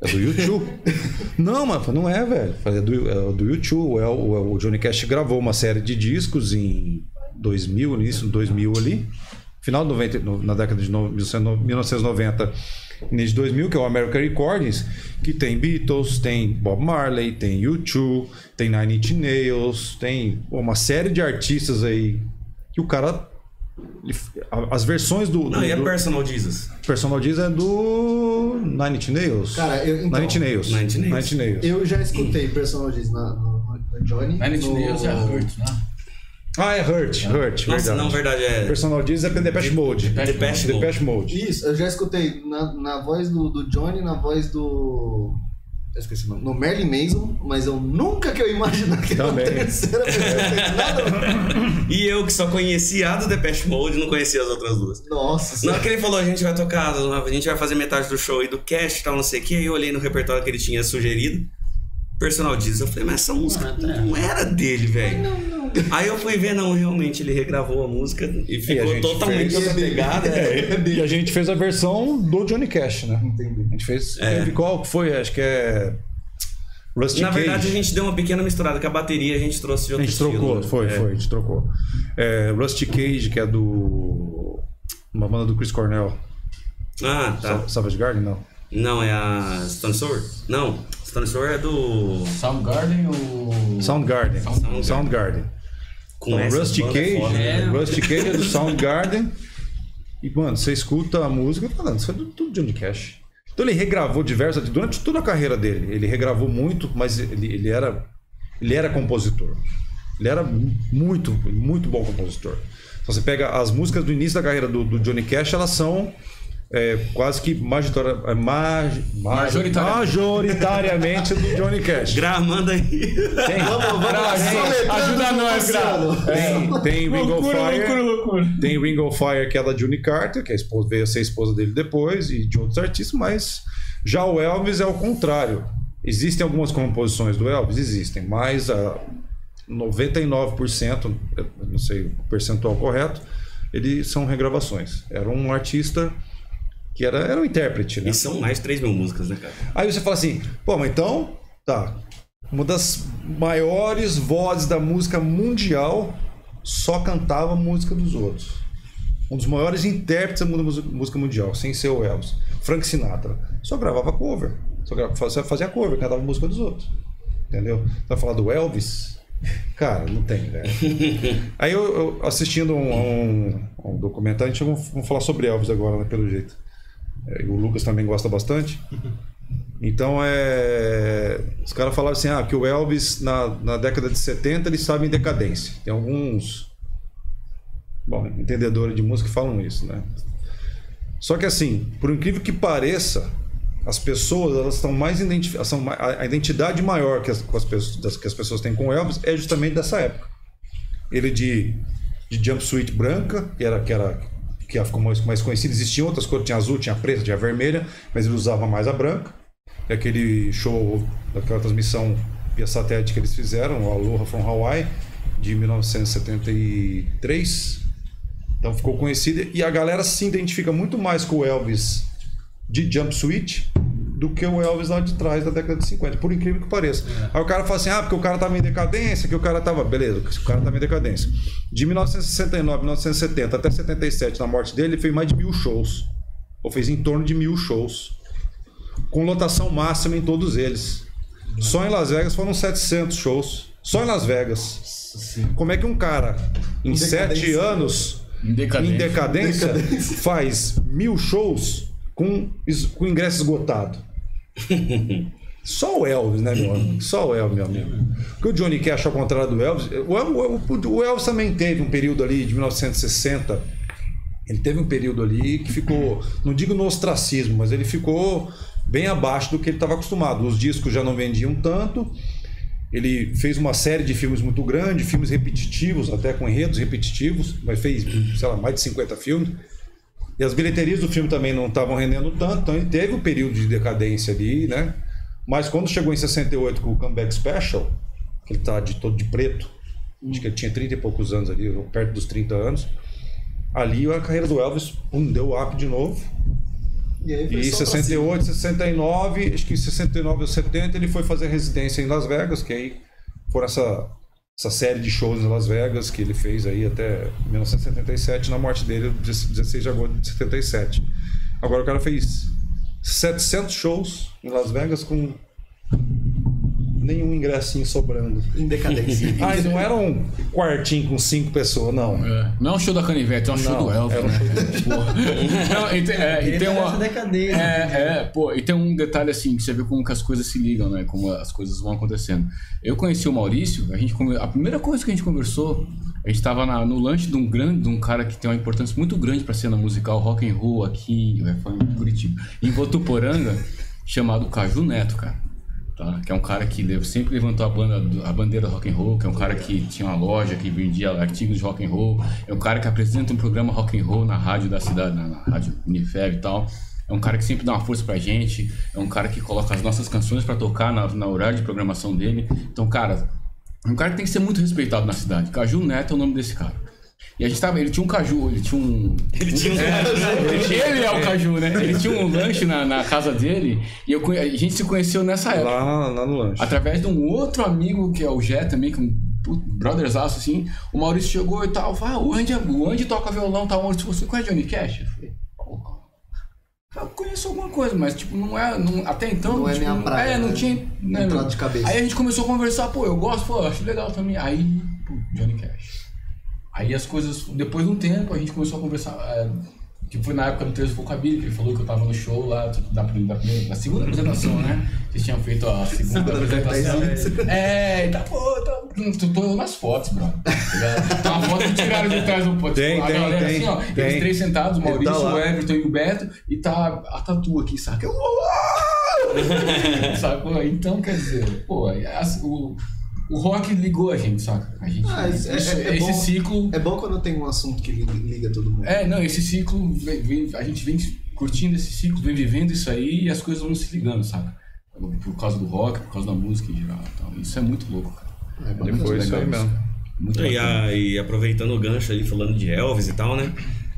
É do YouTube. não, mas não é, velho. É do, é do YouTube. O, o, o Johnny Cash gravou uma série de discos em 2000, início de 2000 ali. Final de 90, no- na década de no- 1990, de 2000, que é o American Recordings, que tem Beatles, tem Bob Marley, tem U2, tem Nine Inch Nails, tem uma série de artistas aí que o cara. as versões do, não do, e é do Personal Jesus Personal Diz é do Nine Inch Nails. Cara, eu- então, Nine Inch Nails. Nine Inch Nails. Nine Inch Nails. Eu já escutei personagens na, no, no Johnny. Nine Inch no- Nails é Hurt, né? Ah, é Hurt, Hurt, nossa verdade. não verdade é Personal Diz é Depeche Mode. Depeche Mode. Depeche Mode. Isso, eu já escutei na, na voz do, do Johnny, na voz do. Eu esqueci o nome. No Merlin Mason, mas eu nunca que eu imaginar que era Também. terceira pessoa. Nada. E eu que só conhecia a do Depeche Mode, não conhecia as outras duas. Nossa Na hora que ele falou, a gente vai tocar, a gente vai fazer metade do show e do cast e tal, não sei o que, aí eu olhei no repertório que ele tinha sugerido. Personal Jesus, eu falei, mas essa música não era dele, velho. Aí eu fui ver, não, realmente ele regravou a música e ficou gente totalmente fez- outra pegada. É, e a gente fez a versão do Johnny Cash, né? Entendi. A gente fez. É. Qual que foi? Acho que é. Rusty Na verdade, Cage. a gente deu uma pequena misturada, que a bateria a gente trouxe de A outro gente trocou, estilo. foi, É. foi, a gente trocou. É, Rusty Cage, que é do. Uma banda do Chris Cornell. Ah, tá. Sa- Savage Garden, não. Não, é a Stone Sour? Não, Stone Sour é do... Soundgarden ou. Soundgarden. Soundgarden. Soundgarden. Com Então, essas Rusty bandas Cage, foda, né? É. Rusty Cage é do Soundgarden. E, mano, você escuta a música fala, "Não, isso é do, do Johnny Cash. Então ele regravou diversas. Durante toda a carreira dele, ele regravou muito, mas ele, ele era. Ele era compositor. Ele era muito, muito bom compositor. Então você pega as músicas do início da carreira do, do Johnny Cash, elas são é, quase que magitora, é, maj, maj, Majoritariamente. majoritariamente do Johnny Cash. Gra, manda aí. Tem, Ajuda nós, Gra. tem, tem Ring of Fire. loucura, loucura. Tem Ring of Fire, que é da Juni Carter, que é a esposa, veio a ser a esposa dele depois, e de outros artistas, mas já o Elvis é o contrário. Existem algumas composições do Elvis? Existem, mas a 99%, eu não sei o percentual correto, eles são regravações. Era um artista que era, era um intérprete, né? E são mais de 3 mil músicas, né, cara? Aí você fala assim, pô, mas então, tá. uma das maiores vozes da música mundial, só cantava música dos outros. Um dos maiores intérpretes da música- mundial, sem ser o Elvis. Frank Sinatra. Só gravava cover. Só gravava, fazia- cover, cantava música dos outros. Entendeu? Vai falar do Elvis? Cara, não tem, velho. Aí eu, eu assistindo um, um, um documentário, a gente vai vamos falar sobre Elvis agora, né, pelo jeito. É, o Lucas também gosta bastante. Então é. Os caras falaram assim, ah, que o Elvis na, na década de 70 ele estava em decadência. Tem alguns. Bom, entendedores de música que falam isso, né? Só que assim, por incrível que pareça, as pessoas elas estão mais identificadas. A identidade maior que as, as pessoas, que as pessoas têm com o Elvis é justamente dessa época. Ele de, de jumpsuit branca, que era que era que ficou mais, mais conhecido. Existiam outras cores, tinha azul, tinha preta, tinha vermelha, mas ele usava mais a branca. E aquele show, daquela transmissão via satélite que eles fizeram, o Aloha from Hawaii, de 1973. Então ficou conhecido e a galera se identifica muito mais com o Elvis de jumpsuit do que o Elvis lá de trás da década de 50, por incrível que pareça. Aí o cara fala assim: ah, porque o cara tava em decadência, que o cara tava. Beleza, o cara tava em decadência. De 1969, 1970 até 77, na morte dele, ele fez mais de mil shows. Ou fez em torno de mil shows. Com lotação máxima em todos eles. Só em Las Vegas foram 700 shows. Só em Las Vegas. Como é que um cara, em sete decadência. anos, Em decadência. em decadência, faz mil shows com, com ingresso esgotado. Só o Elvis, né, meu amigo? Só o Elvis, meu amigo. Porque o Johnny Cash, ao contrário do Elvis, o, El- o- o Elvis também teve um período ali de 1960. Ele teve um período ali que ficou, não digo no ostracismo, mas ele ficou bem abaixo do que ele estava acostumado. Os discos já não vendiam tanto. Ele fez uma série de filmes muito grande, filmes repetitivos, até com enredos repetitivos, mas fez, sei lá, mais de 50 filmes. E as bilheterias do filme também não estavam rendendo tanto, então ele teve um período de decadência ali, né? Mas quando chegou em 68 com o Comeback Special, que ele tá de todo de preto, acho que ele tinha 30 e poucos anos ali, perto dos 30 anos, ali a carreira do Elvis pum, deu up de novo. E aí E só pra 68, 69, acho que em 69 ou 70 ele foi fazer residência em Las Vegas, que aí foram essa, essa série de shows em Las Vegas que ele fez aí até 1977, na morte dele, 16 de agosto de 77. Agora o cara fez 700 shows em Las Vegas com nenhum ingressinho sobrando. Em decadência. Ah, e não era um quartinho com cinco pessoas, não. É. Não é um show da Canivete, é um show Não, do Elvis, era um né? Porra. Não, e tem, é, e tem uma. decadência. É, é, pô, e tem um detalhe assim, que você vê como que as coisas se ligam, né? Como as coisas vão acontecendo. Eu conheci o Maurício, a, gente, a primeira coisa que a gente conversou, a gente tava na- no lanche de um grande, de um cara que tem uma importância muito grande pra cena musical rock and roll aqui, é, foi em Curitiba, em Votuporanga, chamado Caju Neto, cara. Tá? Que é um cara que sempre levantou a, banda, a bandeira do rock and roll, que é um cara que tinha uma loja que vendia artigos de rock and roll, é um cara que apresenta um programa rock and roll na rádio da cidade, na, na rádio Unifeb e tal. É um cara que sempre dá uma força pra gente, é um cara que coloca as nossas canções pra tocar na, na horário de programação dele. Então, cara, é um cara que tem que ser muito respeitado na cidade. Caju Neto é o nome desse cara. E a gente tava, ele tinha um caju, ele tinha um. Ele tinha um Ele, ele é o caju, né? Ele tinha um lanche na, na casa dele e eu, a gente se conheceu nessa época. Lá, lá no lanche. Através de um outro amigo que é o Jé também, que é um puto brotherzaço assim. O Maurício chegou e tal. Falou, ah, o Andy, o Andy toca violão, tal. O Maurício, você conhece Johnny Cash? Eu falei, "Pô, eu conheço alguma coisa, mas tipo, não é. não- até então. Não é tipo, minha praia, É, não né? tinha. Não né, de cabeça. Aí a gente começou a conversar, pô, eu gosto, pô, eu acho legal também. Aí, pô, Johnny Cash. Aí as coisas, depois de um tempo, a gente começou a conversar. É, que foi na época do 13 Focabili, que ele falou que eu tava no show lá, da, da, da segunda apresentação, né? Vocês tinham feito a segunda apresentação. É, e tá, pô, tá, tô, tô nas fotos, bro. Tá? Tá uma foto que tiraram de trás do pô, tipo, Tem, a tem, galera tem, assim, ó, tem. eles três sentados, tá Maurício, lá. o Everton e o Beto, e tá a tatu aqui, saca? Eu, Sacou? Então, quer dizer, pô, é assim, o, o rock ligou a gente, saca? A gente, Ah, esse- é- isso- é- é esse bom. ciclo. É bom quando tem um assunto que liga, todo mundo. É, não, esse ciclo, vem- vem- a gente vem curtindo esse ciclo, vem vivendo isso aí e as coisas vão se ligando, saca? Por causa do rock, por causa da música em geral. Então, isso é muito louco, cara. É, muito Foi isso aí legal mesmo. Muito E, a- e aproveitando o gancho ali, falando de Elvis e tal, né?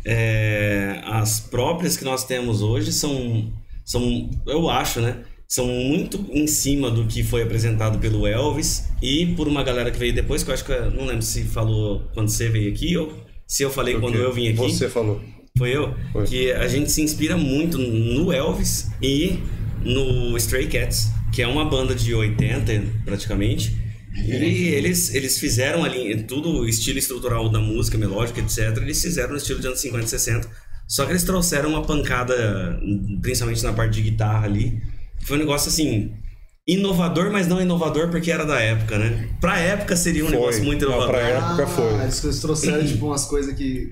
É, as próprias que nós temos hoje são, são, eu acho, né? São muito em cima do que foi apresentado pelo Elvis e por uma galera que veio depois, que eu acho que eu não lembro se falou quando você veio aqui ou se eu falei quando eu vim aqui. Você falou. Foi eu? Foi. Que a gente se inspira muito no Elvis e no Stray Cats, que é uma banda de 80 praticamente. E eles, eles fizeram ali tudo o estilo estrutural da música, melódica, etc. Eles fizeram no estilo de anos 50 e 60. Só que eles trouxeram uma pancada, principalmente na parte de guitarra ali. Foi um negócio assim. Inovador, mas não inovador porque era da época, né? Pra época seria um Foi. negócio muito Não, inovador. pra época foi. Ah, eles eles trouxeram, tipo, umas coisas que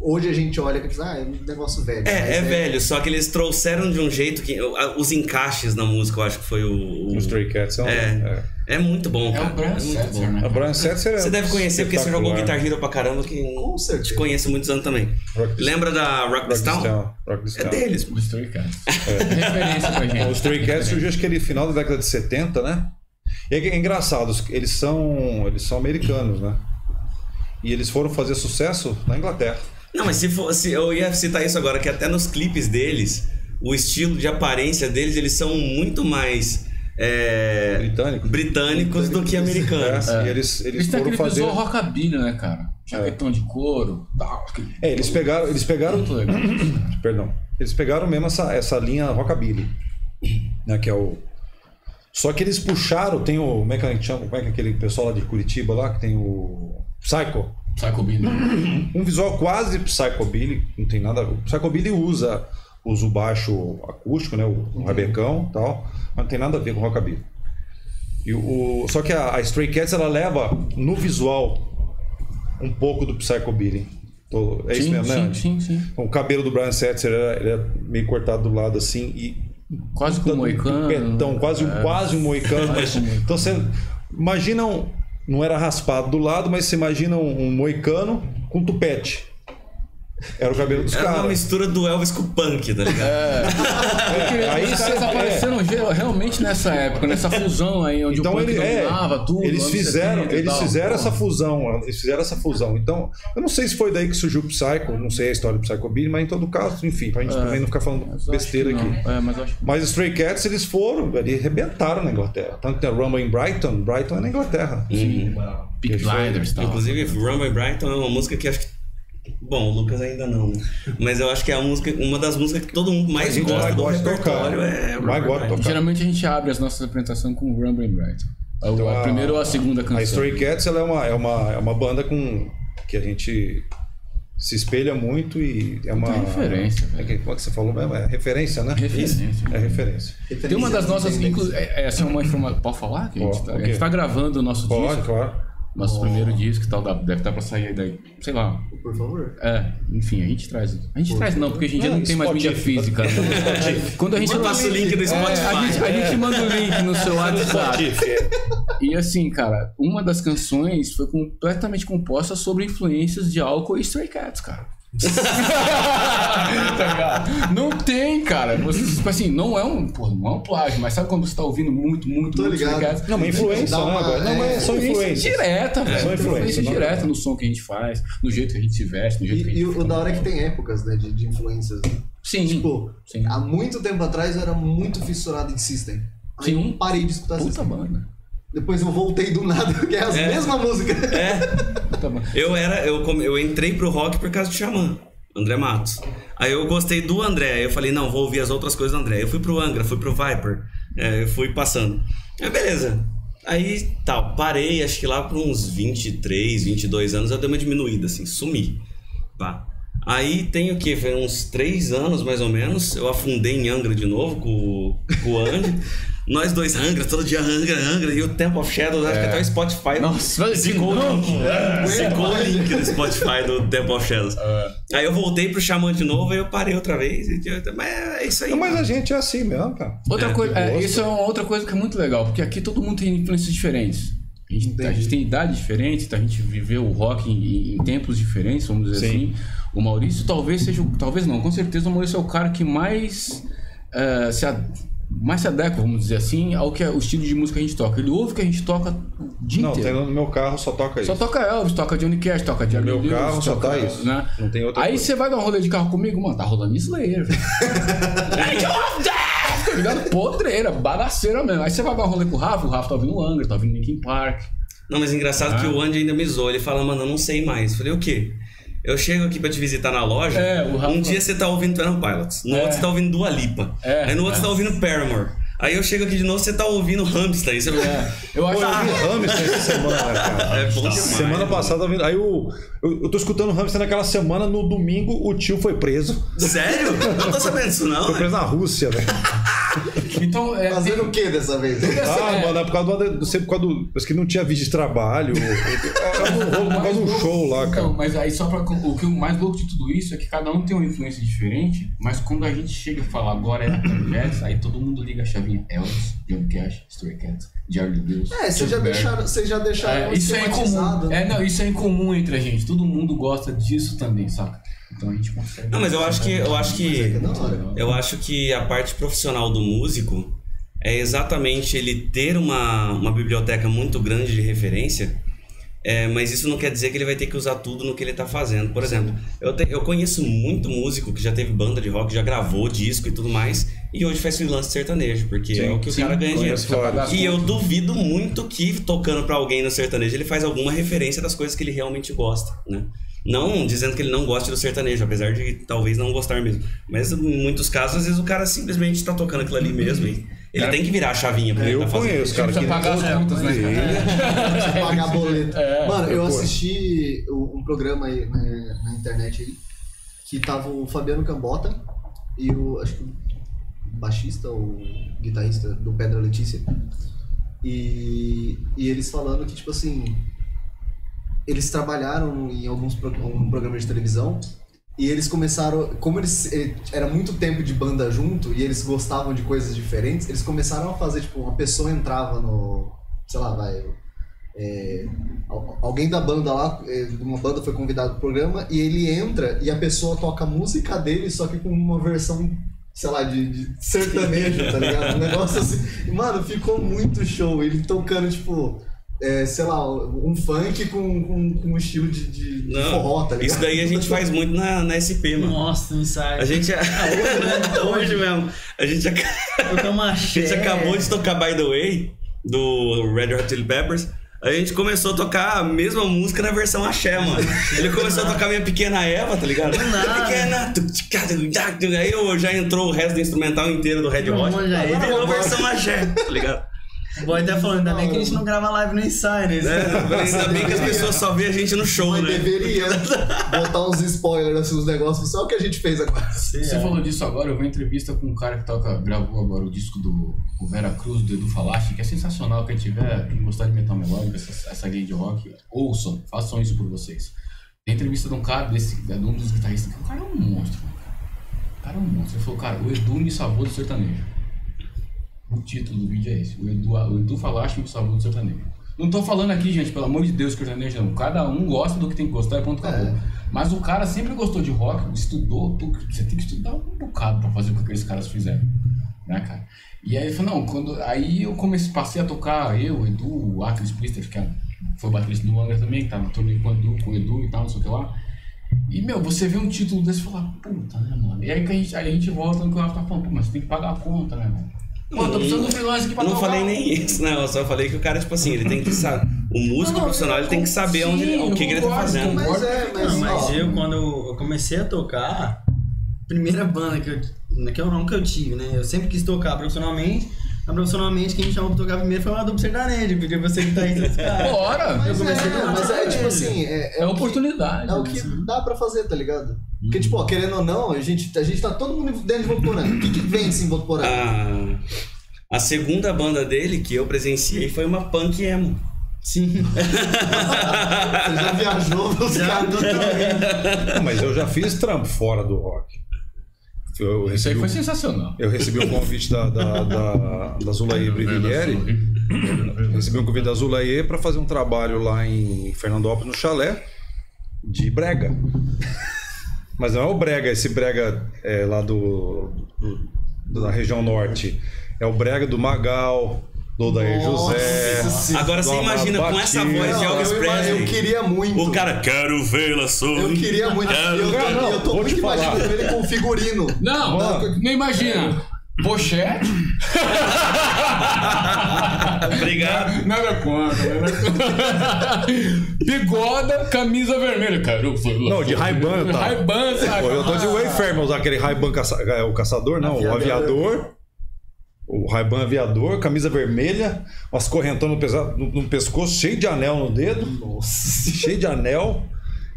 hoje a gente olha e pensa, ah, é um negócio velho. Mas É, é velho, só que eles trouxeram de um jeito que. Os encaixes na música, eu acho que foi o. o- Os Stray Cats são. É. é. É muito bom, É cara. o Brian muito Setzer, né? A Brian Setzer é Você deve conhecer porque você jogou. Guitar Hero pra caramba, que Com certeza. te conheço há muitos anos também. Rock Lembra da Rock Rock Town? Town. Rock This É deles. O Stray Cats. Referência pra gente. Os Stray Cats surgiu acho que ele final da década de 70, né? E é, é engraçado, os- eles são, eles são americanos, né? E eles foram fazer sucesso na Inglaterra. Não, mas se fosse. Eu ia citar isso agora, que até nos clipes deles, o estilo de aparência deles, eles são muito mais. É, Britânicos. britânicos do que americanos. É, E eles, eles Eles têm foram aquele fazer. visual rockabilly, né, cara? Jaquetão de couro, tal. É, eles pegaram, eles pegaram, perdão, eles pegaram mesmo essa, essa linha rockabilly, né? Que é o. Só que eles puxaram, tem o, como é que a gente chama, como é que é aquele pessoal lá de Curitiba lá que tem o Psycho, Psycho Billy. um visual quase psychobilly, não tem nada a ver. O psychobilly usa, usa o baixo acústico, né, o, o rabecão e tal, mas não tem nada a ver com rockabilly. E o, só que a, a Stray Cats ela leva no visual um pouco do psychobilly. Tô- É isso sim, mesmo, né? sim, sim, sim. O cabelo do Brian Setzer era, ele é meio cortado do lado assim e Quase com um moicano. petão, quase, um- É. quase um moicano. mas- então você imagina um, não era raspado do lado, mas você imagina um, um moicano com tupete. Era o cabelo dos Era uma caras. mistura do Elvis com o punk, tá ligado? Porque Aí os cê- caras apareceram ge- realmente nessa época, nessa fusão aí, onde Então o punk ele, é, dominava tudo. eles fizeram, 70 eles tal. fizeram essa fusão, eles fizeram essa fusão. Então, eu não sei se foi daí que surgiu o Psycho, não sei a história do Psycho Billy, mas em todo caso, enfim, pra gente também não ficar falando besteira aqui. É, mas acho Mas os Stray Cats, eles foram, eles arrebentaram na Inglaterra. Tanto que tem a Rumble em Brighton, Brighton é na Inglaterra. Peak Blinders e tal. Inclusive, Rumble Brighton é uma música que acho que. Bom, o Lucas ainda não, né? Mas eu acho que é a música, uma das músicas que todo mundo mais A gosta mais do gosta de repertório tocar. é Rumble gosta. Geralmente a gente abre as nossas apresentações com Rumble Brighton. A, Então, a primeira ou a segunda canção. A Stray Cats ela é, uma, é, uma, é uma banda com que a gente se espelha muito e é uma. referência, É como é que você falou mesmo? É referência, né? Referência. É referência. Tem uma das nossas. Inclu... é- Essa é uma informação. Pode falar? Que a, gente Pode, tá, a ok. gente tá gravando o nosso Pode, disco. claro. Nosso primeiro disco e tal. dá- Deve estar pra sair aí daí. Sei lá. Por favor. É, enfim, a gente traz. A gente traz não, porque a gente já não, Não, tem mais mídia Spotify. física. né? Quando a gente Passa o link do É, Spotify. a, gente, a gente manda o link no seu WhatsApp. E assim, cara, uma das canções foi completamente composta sobre influências de álcool e Stray Cats, cara. Tá ligado? não tem, cara. Você, tipo assim, não é um, pô, não é um plágio, mas sabe quando você tá ouvindo muito, muito, Tô muito ligado. Stray Cats? Não, uma influência, né? uma- agora? Não, mas é, são influências. direta, velho. São influência direta no som que a gente faz, no jeito que a gente se veste, no jeito que a E, gente e o da hora é que tem épocas, né, de, de influências. né? Sim. Tipo, Sim. há muito tempo atrás eu era muito fissurado em System. Aí Sim. eu parei de escutar Puta System. banda. Depois eu voltei do nada, que é a É. mesma música. É, banda. eu era. Eu, eu entrei pro rock por causa do Xamã, André Matos. Aí eu gostei do André, aí eu falei, não, vou ouvir as outras coisas do André. Eu fui pro Angra, fui pro Viper, é, eu fui passando. Aí beleza. Aí tal, parei, acho que lá por uns 23, 22 anos eu dei uma diminuída, assim, sumi. Pá. Aí tem o que? Foi uns 3 anos mais ou menos. Eu afundei em Angra de novo com, o- com o Andy. Nós dois Angra, todo dia Angra, Angra. E o Temple of Shadows, acho que até o Spotify. Nossa, zicou o link. não. Zicou o link do Spotify do Temple of Shadows. Aí eu voltei pro Xamã de novo, aí eu parei outra vez. E, mas é isso aí. Não, mas a gente é assim mesmo, cara. Outra É, coisa, é, isso é uma outra coisa que é muito legal, porque aqui todo mundo tem influências diferentes. A gente, a gente tem idade diferente, a gente viveu o rock em, em tempos diferentes, vamos dizer Sim. assim. O Maurício talvez seja, o- talvez não, com certeza o Maurício é o cara que mais eh, se, a- mais se adequa, vamos dizer assim, ao que é o estilo de música que a gente toca. Ele ouve o que a gente toca o dia Não, inteiro. tem no meu carro só toca Só isso. toca Elvis, toca Johnny Cash, toca Jerry meu Lewis, carro só toca, tá isso. Né? Não tem outra Aí você vai dar um rolê de carro comigo, mano, tá rolando Slayer, tá ligado? Podreira, bagaceira mesmo. Aí você vai dar um rolê com o Rafa, o Rafa tá ouvindo o Angra, tá ouvindo Linkin Park. Não, mas engraçado Ah. que o Andy ainda me zoou. Ele fala, mano, eu não sei mais. Eu falei, o quê? Eu chego aqui pra te visitar na loja. É, Rafa- Um dia você tá ouvindo Twenty Pilots. No É. outro você tá ouvindo Dua Lipa. É, aí no outro é. você tá ouvindo Paramore. Aí eu chego aqui de novo você tá ouvindo Hamster. Aí você É, eu acho Pô, eu vi que. Hamster essa semana, cara. É bom demais. Semana passada, eu vi- aí eu, eu, eu tô escutando Hamster naquela semana, no domingo o tio foi preso. Sério? Não tô sabendo disso, não. Foi né? preso na Rússia, velho. Então, é. Fazendo o que dessa vez? Ah, é. mano, é por causa do. Não sei, por causa do. Parece que não tinha vídeo de trabalho. Por causa de um show lá, cara. Então, mas aí só pra. O que o mais louco de tudo isso é que cada um tem uma influência diferente, mas quando a gente chega e fala agora é Jets, aí todo mundo liga a chavinha Elvis, John Cash, Stray Cats, Jerry Lewis. É, vocês já deixaram, vocês já deixaram É, isso é incomum. né? É, não, isso é incomum entre a gente. Todo mundo gosta disso também, saca? Então a gente consegue. Não, mas eu acho que. Eu acho que. É da hora. Eu acho que a parte profissional do músico é exatamente ele ter uma, uma biblioteca muito grande de referência, é, mas isso não quer dizer que ele vai ter que usar tudo no que ele tá fazendo. Por exemplo, eu, te- eu conheço muito músico que já teve banda de rock, já gravou disco e tudo mais, e hoje faz freelance sertanejo, porque é o que o sim, cara ganha dinheiro. vários. E eu duvido muito que tocando pra alguém no sertanejo ele faz alguma referência das coisas que ele realmente gosta, né? Não dizendo que ele não gosta do sertanejo, apesar de talvez não gostar mesmo. Mas em muitos casos, às vezes o cara simplesmente tá tocando aquilo ali mesmo e ele tem que virar a chavinha pra ele Eu tá fazendo. conheço, cara. Que... pagar as contas, né? Precisa pagar boleto. É, Mano, eu assisti um programa aí na, na internet aí que tava o Fabiano Cambota e o acho que o baixista ou guitarrista do Pedra Letícia. E, e eles falando que tipo assim, eles trabalharam em alguns um programa de televisão e eles começaram, como eles eh, era muito tempo de banda junto e eles gostavam de coisas diferentes, eles começaram a fazer tipo uma pessoa entrava no, sei lá, vai é, al- alguém da banda lá, é, uma banda foi convidado pro programa e ele entra e a pessoa toca a música dele, só que com uma versão, sei lá, de, de sertanejo, tá ligado? Um negócio assim. Mano, ficou muito show. Ele tocando, tipo, é, sei lá, um funk com, com, com um estilo de, de, Não, forró, tá ligado? isso daí a gente faz muito na, na SP, mano. Nossa, um ensaio. A gente. né? hoje mesmo. A gente, a gente acabou de tocar By the Way, do Red Hot Chili Peppers. A gente começou a tocar a mesma música na versão axé, mano. Ele começou a tocar Minha Pequena Eva, tá ligado? nada. Pequena. Aí eu- já entrou o resto do instrumental inteiro do Red Não, Hot. virou a versão axé, tá ligado? O boy tá falando, ainda bem que a gente não grava live no ensaio, né? É, ainda bem que as pessoas só vê a gente no show, Mas né? deveria botar uns spoilers assim, uns negócios, só o que a gente fez agora. Você falou disso agora, eu vi uma entrevista com um cara que toca, gravou agora o disco do o Vera Cruz, do Edu Falache, que é sensacional. Quem tiver, quem gostar de metal melódico, essa, essa linha de rock, ouçam, façam isso por vocês. Tem entrevista de um cara, desse, de um dos guitarristas, que o cara é um monstro. O cara é um monstro. Ele falou, cara, o Edu me salvou do sertanejo. O título do vídeo é esse. O Edu, o Edu Falache me salvou do sertanejo. Não tô falando aqui, gente, pelo amor de Deus, que o sertanejo não. Cada um gosta do que tem que gostar e ponto acabou. É. Mas o cara sempre gostou de rock, estudou, tu- você tem que estudar um bocado pra fazer o que aqueles caras fizeram. Né, cara? E aí ele falou, não, quando. Aí eu comecei, passei a tocar, eu, o Edu, o Atlas Priester, que é- foi o baterista do Angra também, que tava no turnê com o Edu, com o Edu e tal, não sei o que lá. E, meu, você vê um título desse e fala, puta, né, mano? E aí, que a gente, aí a gente volta no que o Rafa tá falando, pô, mas você tem que pagar a conta, né, mano? Pô, tô precisando de um freelance aqui pra Eu não tocar. falei nem isso, não. Eu só falei que o cara, tipo assim, ele tem que saber. O músico Não, não, profissional, ele tem que saber sim, onde, ele- o eu que, que ele tá fazendo. Mas é, mas, Não, mas ó, eu, quando eu comecei a tocar, primeira banda que eu. Que é o nome que eu tive, né? Eu sempre quis tocar profissionalmente. Mas profissionalmente, quem me chamou pra tocar primeiro foi uma dupla sertaneja, porque você que tá aí dos caras. Bora! Mas Eu comecei é, a mas é tipo assim, é, É que- oportunidade. É o que né? dá pra fazer, tá ligado? Porque, tipo, ó, querendo ou não, a gente, a gente tá todo mundo dentro de Votuporanga. O que, que vence em Votuporanga? A, a segunda banda dele que eu presenciei foi uma punk emo. Sim. Você já viajou os caras mas eu já fiz trampo fora do rock. Eu Isso aí foi um- sensacional. eu recebi um convite da, da, da, da Zulaí Brivilieri. Recebi um convite da Zulaí para fazer um trabalho lá em Fernandópolis, no chalé, de brega. Mas não é o brega, esse brega é, lá do, do- da região norte. É o brega do Magal, do Odair Nossa José. Senhora. Agora você imagina com essa voz de Não, Elvis eu, Presley. eu queria muito. O cara, quero vê-la sorrir. Eu queria muito. Quero Eu tô, Não, eu tô muito imaginando ele com figurino. Não, Mano. não imagina. Pochete. Obrigado. Nada contra, nada. Bigoda, camisa vermelha. Cara, eu fui Não, de Ray-Ban eu tava. Ray-Ban, sabe? Pô, eu tô de Wayfair, mas usar aquele Ray-Ban caça... é, o caçador, não, o aviador. O Ray-Ban aviador, camisa vermelha, umas correntonas no, no- no pescoço, cheio de anel no dedo. Cheio de anel.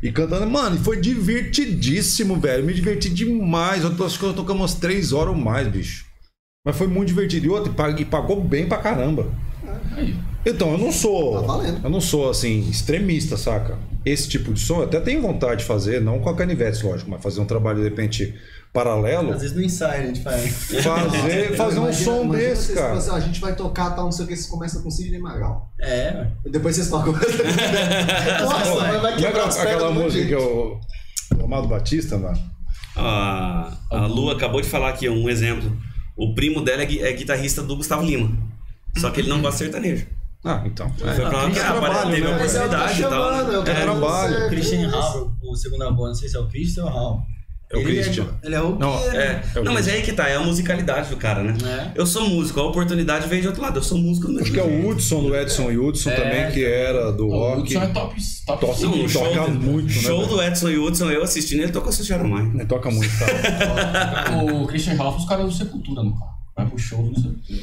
E cantando. Mano, e foi divertidíssimo, velho. Me diverti demais. Eu acho que eu tocamos umas três horas ou mais, bicho. Mas foi muito divertido. E outro, e pag- pagou bem pra caramba. Aí. Então, eu não sou. Tá eu não sou assim, extremista, saca? Esse tipo de som eu até tenho vontade de fazer, não com a canivete, lógico, mas fazer um trabalho de repente paralelo. Às vezes no ensaio a gente faz. Fazer, fazer um Imagina- som imagina desse, vocês cara. falam assim, ó, a gente vai tocar, tal, não sei o que, vocês começam com Sidney Magal. É. E depois vocês tocam. Nossa, vai, vai é quebrar que as é pernas aquela do música gente. que o, o Amado Batista, mano? A, a Lu acabou de falar aqui um exemplo. O primo dela é, gui- é guitarrista do Gustavo Lima. Só que ele não gosta de sertanejo. Ah, então. Foi É, pra lá que é ah, trabalho, teve né? É que tá oportunidade e tal. chamando, é É, tá trabalho. Christian Howell, o segundo avô, não sei se é o Christian ou o Howell. É o Ele Christian. Ele é roqueiro. Não, É. É o Não, mas é aí que tá, é a musicalidade do cara, né? É. Eu sou músico, a oportunidade veio de outro lado. Eu sou músico do mesmo Acho que é o Hudson, do Edson e Hudson É, também, que era do O rock. Hudson é top, top Toca-. Não, o show, toca do, muito, né, show do Edson e Hudson, eu assistindo, ele tocou Sushi Aramai. Né, Toca muito, cara. O Christian Ralph, os caras do Sepultura no carro. Vai pro show no Sepultura.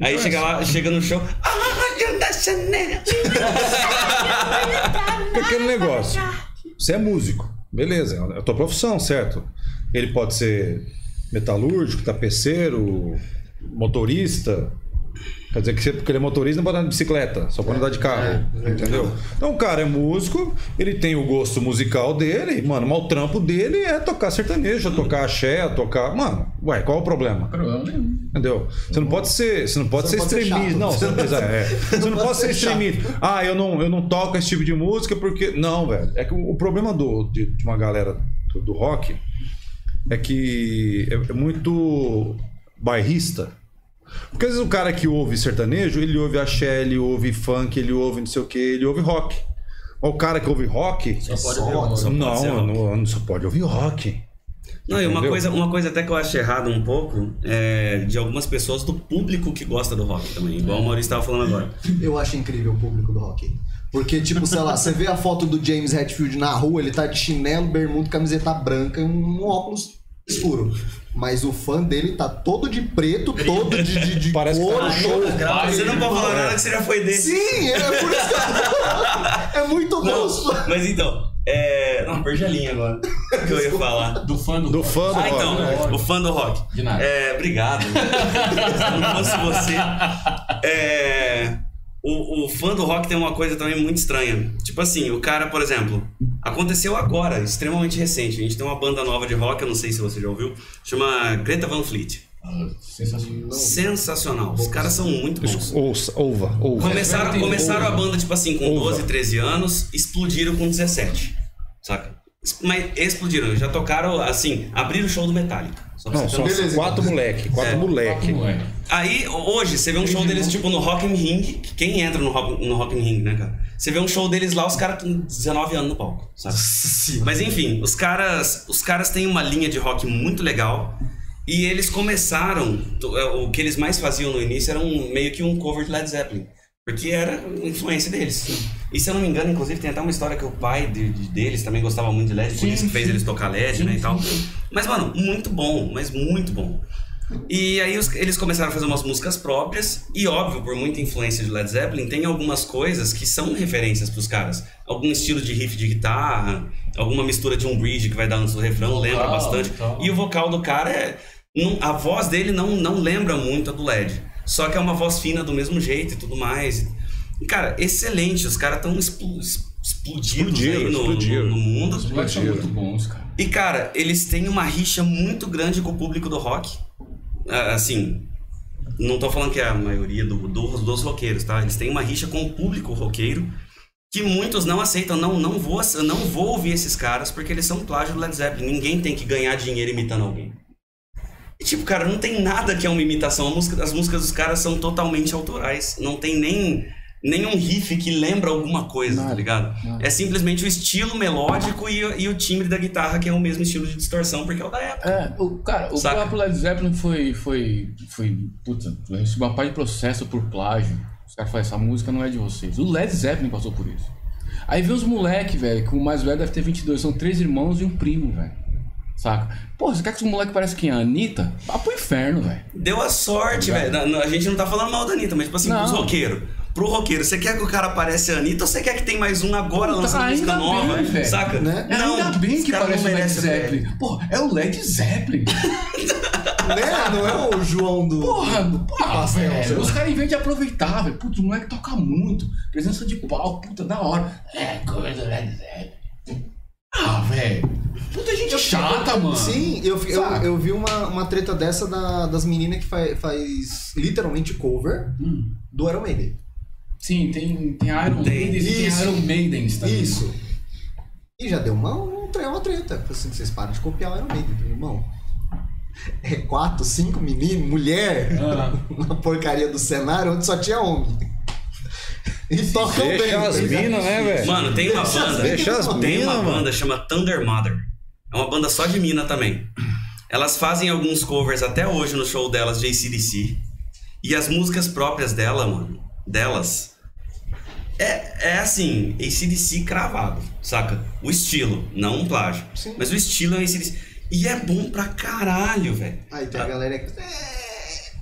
Aí chega lá, chega no show. Ah, da Chanel. É aquele negócio. Você é músico, beleza, é a tua profissão, certo? Ele pode ser metalúrgico, tapeceiro, motorista. Quer dizer que você- porque ele é motorista não pode andar de bicicleta, só pode andar de carro. entendeu? Então o cara é músico, ele tem o gosto musical dele, mano, mas o trampo dele é tocar sertanejo, é tocar axé, é tocar. Mano, ué, qual é o problema? Problema nenhum. Entendeu? Você não pode ser, você não pode Você ser pode extremista. não, você não, é, é. Você não pode ser ser extremista. Ah, eu não, eu não toco esse tipo de música porque. Não, velho. É que o, o problema do, de, de uma galera do, do rock é que é, é muito bairrista. Porque às vezes o cara que ouve sertanejo, ele ouve axé, ele ouve funk, ele ouve não sei o que, ele ouve rock. Mas o cara que ouve rock. Só pode Só- ver o só- não, pode ser rock. não, não só pode ouvir rock. Não, e uma coisa, uma coisa até que eu acho errado um pouco é de algumas pessoas do público que gosta do rock também, igual o Maurício estava falando agora. Eu acho incrível o público do rock. Porque, tipo, sei lá, você vê a foto do James Hetfield na rua, ele tá de chinelo, bermuda, camiseta branca e um óculos escuro. Mas o fã dele tá todo de preto, todo de, de, de Parece que couro, tá show. Você não pode falar nada que você já foi desse. Sim, é por isso que eu... É muito Não, rosto. mas então, é. Não, perdi a linha agora. Que eu ia falar? Do fã do, Do fã do Ah, rock. então, o fã do rock. De nada. É, obrigado. Se não fosse você. É, o, o fã do rock tem uma coisa também muito estranha. Tipo assim, o cara, por exemplo, aconteceu agora, extremamente recente. A gente tem uma banda nova de rock, eu não sei se você já ouviu, chama Greta Van Fleet. Sensacional. Sensacional. Os caras são muito bons. Ouça, ouva, ouva. Começaram, começaram a banda, tipo assim, com Ouva. 12, 13 anos, explodiram com 17. Saca? Mas explodiram, já tocaram, assim, abriram o show do Metallica. Só pra Não, noção. Beleza, quatro moleque, quatro É. moleque. Moleque. Aí, hoje, você vê um show deles, tipo, no Rock in Ring. que Quem entra no Rock, no Rock in Ring, né, cara? Você vê um show deles lá, os caras com 19 anos no palco, sabe? Mas enfim, os caras, os caras têm uma linha de rock muito legal. E eles começaram, é, o que eles mais faziam no início era um, meio que um cover de Led Zeppelin. Porque era influência deles. E se eu não me engano, inclusive, tem até uma história que o pai de- de- deles também gostava muito de LED, por isso que fez eles tocar LED, Sim, né, e tal. sim. Mas, mano, muito bom, mas muito bom. E aí os- eles começaram a fazer umas músicas próprias, e óbvio, por muita influência de Led Zeppelin, tem algumas coisas que são referências pros caras. Algum estilo de riff de guitarra, alguma mistura de um bridge que vai dar antes do refrão, Vocal, lembra bastante. tal. E o vocal do cara é. não- a voz dele não, não lembra muito a do Led. Só que é uma voz fina do mesmo jeito e tudo mais. E, cara, excelente. Os caras estão explodidos Explodiram, aí no, explodiram. no- no mundo. Os moleques são muito bons, cara. E, cara, eles têm uma rixa muito grande com o público do rock. Ah, Assim, não tô falando que é a maioria do, do- dos roqueiros, tá? Eles têm uma rixa com o público roqueiro que muitos não aceitam. Não, não vou, eu não vou ouvir esses caras porque eles são plágio do Led Zeppelin. Ninguém tem que ganhar dinheiro imitando alguém. E, tipo, cara, não tem nada que é uma imitação. A música- as músicas dos caras são totalmente autorais. Não tem nem nenhum riff que lembra alguma coisa, tá Nada, ligado? nada. É simplesmente o estilo melódico e, o- e o timbre da guitarra, que é o mesmo estilo de distorção, porque é o da época. É, o, cara, o próprio Led Zeppelin foi. foi. foi. Puta, recebeu uma parte de processo por plágio. Os caras falaram, essa música não é de vocês. O Led Zeppelin passou por isso. Aí vê os moleque, velho, que o mais velho deve ter 22, são três irmãos e um primo, velho. Saca? Pô, você quer que os moleque pareça quem? A Anitta? Vá pro inferno, velho. Deu a sorte, velho. Na- na- A gente não tá falando mal da Anitta, mas tipo assim, Não. roqueiros. Pro roqueiro, você quer que o cara pareça a Anitta ou você quer que tem mais um agora Puta, lançando música ainda nova? bem, velho. saca? Né? Ainda bem que parece o não Led Zeppelin. Porra, é o Led Zeppelin. Né? Não é o João do. Porra, porra, velho. Os caras, em vez de aproveitar, velho, putz, o moleque toca muito. Presença de palco, puta, da hora. É, coisa do Led Zeppelin. Ah, velho. Puta gente chata, mano. Sim, eu, eu, eu vi uma, uma treta dessa da- das meninas que faz, faz literalmente cover Hum. do Iron Maiden. Sim, tem, tem Iron Tem. Maidens e tem Isso. Iron Maidens também. Isso. E já deu uma, um, uma treta. Assim, vocês param de copiar o Iron Maiden, meu irmão. É quatro, cinco meninos, mulher, Ah. uma porcaria do cenário onde só tinha homem. E tocam bem. Deixa as ligado? minas, né, velho? Mano, tem uma Deixa banda. Deixa as Tem mina, uma mano. banda chama Thunder Mother. É uma banda só de mina também. Elas fazem alguns covers até hoje no show delas de ACDC. E as músicas próprias dela, mano, delas, é, é assim, ACDC cravado, saca? O estilo, não um plágio. Sim. Mas o estilo é um ACDC. E é bom pra caralho, velho. Aí tem a galera que. "É,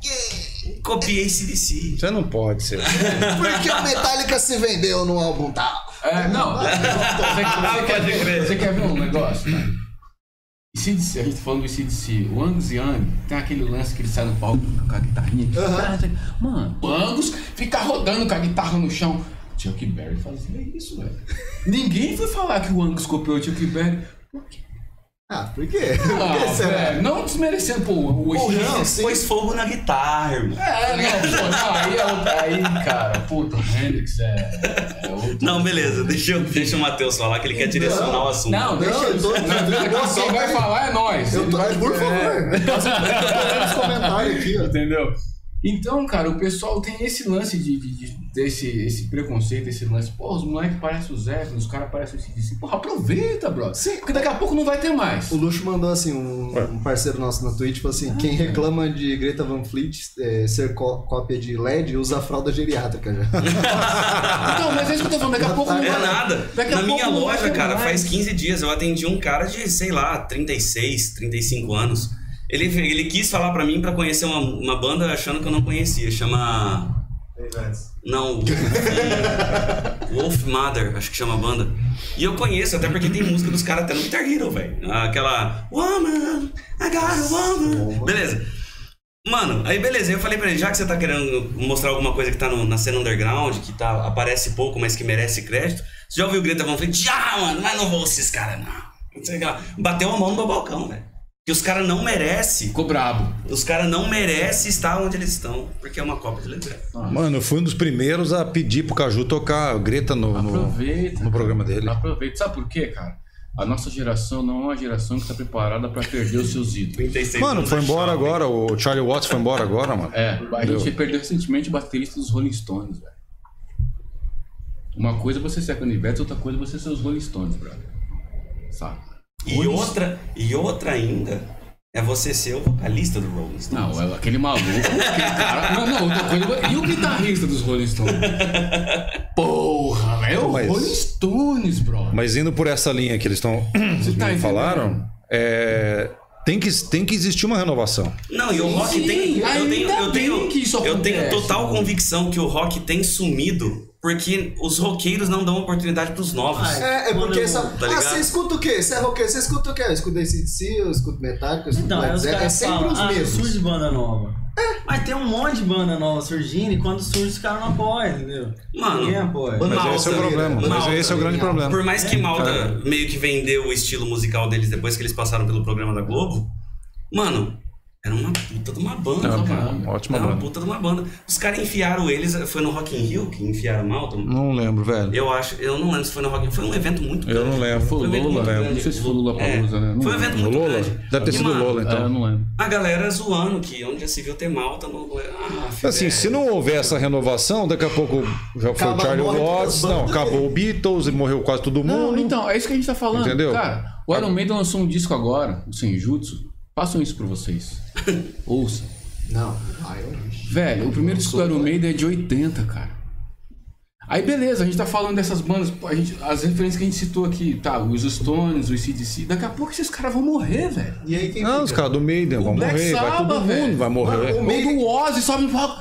que- Copiei ACDC. Você não pode ser. Porque o Metallica se vendeu no álbum tal. É, não. Você, você, quer, você quer ver um negócio? Cara? CDC, a gente tá falando do CDC, o Angus Young tem aquele lance que ele sai no palco com a guitarrinha. Aham. Mano, o Angus fica rodando com a guitarra no chão. Chuck Berry fazia isso, velho. Ninguém foi falar que o Angus copiou o Chuck Berry. Por quê? Ah, por quê? Por que Ah, velho, não desmerecendo, pô, o Pô, não, sim. Pôs fogo na guitarra, irmão. É, não, pô, não, aí, é outra- aí, cara, puta, o Hendrix é, é outro. Não, beleza, deixa, eu- deixa o Matheus falar que ele quer direcionar o assunto. Não, deixa eu tô- Não, Quem vai falar é nós. Eu Ele tô, vai- por é. favor. Passa nos comentários aqui, ó. Entendeu? Então, cara, o pessoal tem esse lance de, de- de- desse esse preconceito, esse lance. Pô, os moleques parecem o Zé, os caras parecem o CDC. Porra, aproveita, brother. Sim. Porque daqui a pouco não vai ter mais. O Luxo mandou assim, um, um parceiro nosso na Twitch, falou assim: quem reclama de Greta Van Fleet é, ser có- cópia de LED usa a fralda geriátrica já. Então, mas é isso que eu tô falando. Daqui a pouco não É vai nada. Daqui a Na pouco minha loja, cara, mais. faz 15 dias eu atendi um cara de, sei lá, 36, 35 anos. Ele, ele quis falar pra mim pra conhecer uma, uma banda achando que eu não conhecia. Chama. Não, Wolf, Mother, acho que chama a banda. E eu conheço, até porque tem música dos caras até no Guitar Hero, velho. Aquela. Woman, I got a woman. Beleza. Mano, aí beleza, eu falei pra ele, já que você tá querendo mostrar alguma coisa que tá no- na cena underground, que tá, aparece pouco, mas que merece crédito, você já ouviu o Greta Van Fleet? Já, mano, mas não vou esses caras, não. Não sei o que lá. Bateu a mão no meu balcão, velho. Que os caras não merecem, Ficou brabo. os caras não merecem estar onde eles estão, porque é uma cópia de Zeppelin. Mano, eu fui um dos primeiros a pedir pro Caju tocar Greta no, no, Aproveita. no programa dele. Aproveita. Sabe por quê, cara? A nossa geração não é uma geração que tá preparada pra perder os seus ídolos. 36 Mano, foi é embora agora, o Charlie Watts foi embora agora, mano. É, a Deu. gente perdeu recentemente o baterista dos Rolling Stones, velho. Uma coisa é você ser a Canivete, outra coisa é você ser os Rolling Stones, brother. Sabe? E outra, e outra ainda é você ser o vocalista do Rolling Stones. Não, é aquele maluco, aquele cara. Não, não, outra coisa. E o guitarrista dos Rolling Stones? Porra. É o Mas- Rolling Stones, brother. Mas indo por essa linha que eles estão. Tá falaram, é, tem, que, tem que existir uma renovação. Não, e o rock Sim, tem. Eu tenho, eu tenho, que isso eu tenho total mano. convicção que o rock tem sumido porque os roqueiros não dão oportunidade pros novos. Ah, É, é porque essa. tá ah, você escuta o quê? Você é roqueiro, você escuta o quê? Eu escuto ACDC, eu escuto Metallica, eu escuto Então, Led os Zeppelin. É caras sempre falam, os ah, mesmos. surge banda nova. Mas tem um monte de banda nova surgindo e quando surge os caras não apoiam, entendeu? Mano, Ninguém apoia. Mas Malta, esse é o problema. Mas Malta, esse é o grande problema. Por mais que Malta meio que vendeu o estilo musical deles depois que eles passaram pelo programa da Globo, mano, Era uma puta de uma banda, Era cara. uma ótima Era uma banda. puta de uma banda. Os caras enfiaram eles, foi no Rock in Rio que enfiaram Malta? Não lembro, velho. Eu acho, eu não lembro se foi no Rock in Rio, foi um evento muito Eu grande. não lembro. Foi um evento Lola, né? grande. Não sei se foi Lula Palusa, É, né? Não Foi um lembro. evento muito Lola? grande. Deve ter sido mano, Lola, É, eu então. não lembro. A galera zoando que onde já se viu ter Malta no. Ah, Assim, é. se não houver essa renovação, daqui a pouco já foi o Acaba- Charlie morre Watts, não, acabou o Beatles e morreu quase todo Não, mundo. então, é isso que a gente tá falando. Entendeu? Cara, o Iron Maiden lançou um disco agora, o Senjutsu. Façam isso pra vocês. Ouçam. Não, Iron Man. Velho, o primeiro disco do Iron Maiden é de 80, cara. Aí beleza, a gente tá falando dessas bandas, a gente, as referências que a gente citou aqui, tá, os Stones, os CDC, daqui a pouco esses caras vão morrer, velho. E aí quem Não, os fica? caras do Maiden vão Black morrer, vai todo Sabbath, mundo vai morrer. O Maiden- do Ozzy sobe no palco.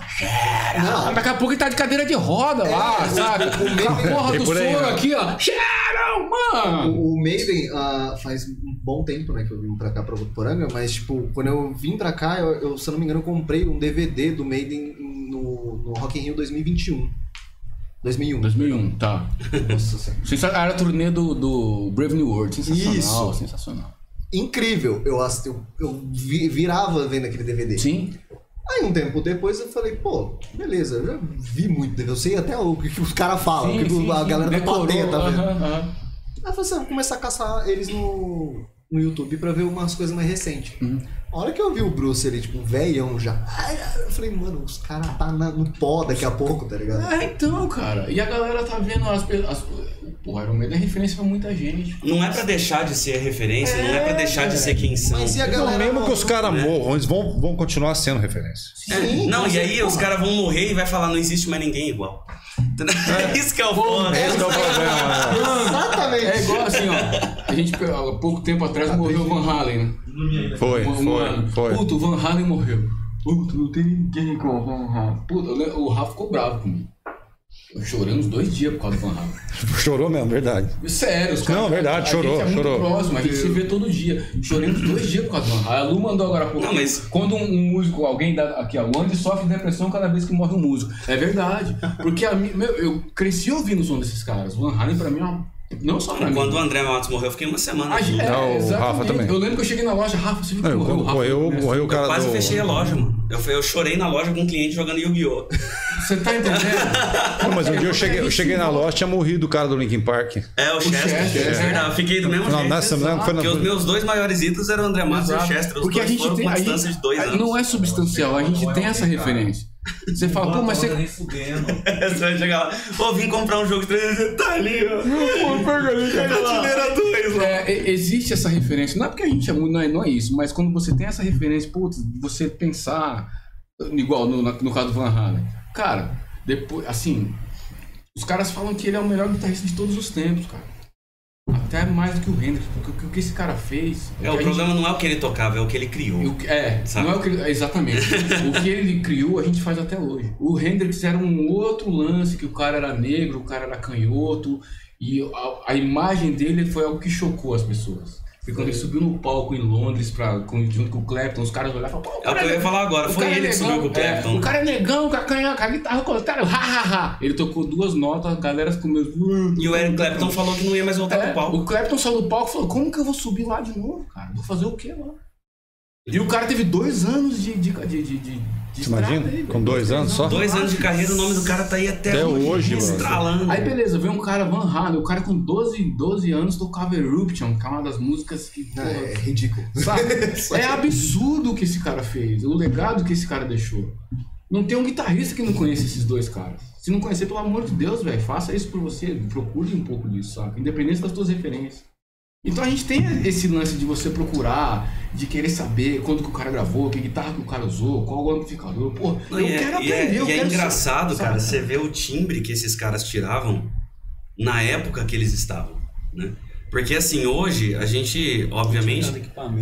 Não. Daqui a pouco ele tá de cadeira de roda lá, É, sabe? o Maiden- a porra do por aí, soro né? aqui, ó. Sharon, mano! O, o Maiden ah, faz um bom tempo, né, que eu vim pra cá, pra Votuporanga, mas, tipo, quando eu vim pra cá, eu, eu, se eu não me engano, eu comprei um DVD do Maiden no, no Rock in Rio 2021. 2001. 2001, tá. Nossa Era a turnê do, do Brave New World. Sensacional, Isso. sensacional. Incrível. Eu, eu, eu vi- virava vendo aquele DVD. Sim. Aí um tempo depois eu falei, pô, beleza, eu já vi muito DVD, eu sei até o que, os caras falam, o que, que a galera da Decorou, plateia tá vendo. aham, aham. Aí eu falei assim, eu vou começar a caçar eles no, no YouTube pra ver umas coisas mais recentes. Uhum. A hora que eu vi o Bruce ali, tipo, velhão já, eu falei, mano, os caras tá na- no pó daqui a pouco, tá ligado? É, então, cara. E a galera tá vendo as pessoas. O Iron Maiden é referência pra muita gente. Não é pra deixar de ser referência, não é pra deixar de ser quem são. Mas e a Não, galera... mesmo que os caras né? morram, eles vão, vão continuar sendo referência. É, Sim, não, com e aí os caras vão morrer e vai falar, não existe mais ninguém igual. Isso que é o foda. Esse que é o problema. né? Exatamente. É igual assim, ó. A gente, há pouco tempo atrás, morreu o Van Halen, né? Foi, Um- foi, ano. foi. Puta, o Van Halen morreu. Puta, não tem ninguém com o Van Halen. Puta, o Rafa ficou bravo comigo. Eu chorei uns dois dias por causa do Van Halen. Chorou mesmo, verdade. Sério, os caras. Não, verdade, a chorou, gente é muito chorou. próximo, a gente se vê todo dia. Chorei uns dois dias por causa do Van Halen. A Lu mandou agora pouco. Não, mas- Quando um, um músico, alguém dá. Aqui, ó, o Andy sofre depressão cada vez que morre um músico. É verdade. Porque a mim, meu, eu cresci ouvindo o som desses caras. O Van Halen pra mim é uma. Não só pra mim. Quando o André Matos morreu, eu fiquei uma semana. A gente- aqui. é, Não, o. Rafa também. Eu lembro que eu cheguei na loja, Rafa, você viu que morreu o quando Rafa? morreu, morreu o cara Quase do... fechei a loja, mano. Eu, eu chorei na loja com um cliente jogando Yu-Gi-Oh! Você tá entendendo? Não, mas um dia eu cheguei, eu cheguei na loja tinha morrido o cara do Linkin Park. É, o Chester. Chester, é é. verdade. Eu Fiquei do mesmo Não, jeito. nessa- não, foi na- Porque os meus dois maiores ídolos eram o André Matos e o. Chester. Os Porque a dois gente foram tem. com A uma gente, distância de dois a- anos. não é substancial, a gente tem essa referência. Você fala, pô, mas você. nem fudendo. Você vai chegar lá, pô, vim comprar um jogo de 3D, tá ali, ó. Pô, pega ali, Prateleira 2, ó. É, existe essa referência. Não é porque a gente é muito, não é, não é isso, mas quando você tem essa referência, putz, você pensar, igual no, no caso do Van Halen. Cara, depois, assim, os caras falam que ele é o melhor guitarrista de todos os tempos, cara. Até mais do que o Hendrix, porque o que- o esse cara fez. É, o a problema não é o que ele tocava, é o que ele criou. o que- É, Sabe? não é o que ele- exatamente. o que ele criou, a gente faz até hoje. O Hendrix era um outro lance, que o cara era negro, o cara era canhoto, e a, a imagem dele foi algo que chocou as pessoas. Porque quando ele subiu no palco em Londres, pra, com, junto com o Clapton, os caras olharam e falaram, pô, É o que eu ia falar agora, o foi cara é ele que subiu negão, com o Clapton. é, o cara é negão, com a, canha- com a guitarra contrária, ha, ha, ha. Ele tocou duas notas, a galera começou... E o Eric Clapton falou que não ia mais voltar É, pro palco. o Clapton saiu do palco e falou: Como que eu vou subir lá de novo, cara? Vou fazer o quê lá? E o cara teve dois anos de, de, de, de Você imagina? Com dois anos só? Dois anos de carreira, o nome do cara tá aí até, Até hoje, mano. estralando. Aí beleza, veio um cara Van Halen, o cara com 12, 12 anos tocava Eruption, que é uma das músicas que. É, porra, é ridículo. sabe? É absurdo o que esse cara fez, o legado que esse cara deixou. Não tem um guitarrista que não conheça esses dois caras. Se não conhecer, pelo amor de Deus, velho, faça isso por você. Procure um pouco disso, sabe? Independente das suas referências. Então a gente tem esse lance de você procurar, de querer saber quando que o cara gravou, que guitarra que o cara usou, qual o amplificador. Pô, Não, eu e é, quero e é- aprender, eu e é quero engraçado, saber, cara, você vê o timbre que esses caras tiravam na época que eles estavam, né? Porque assim, hoje a gente, obviamente,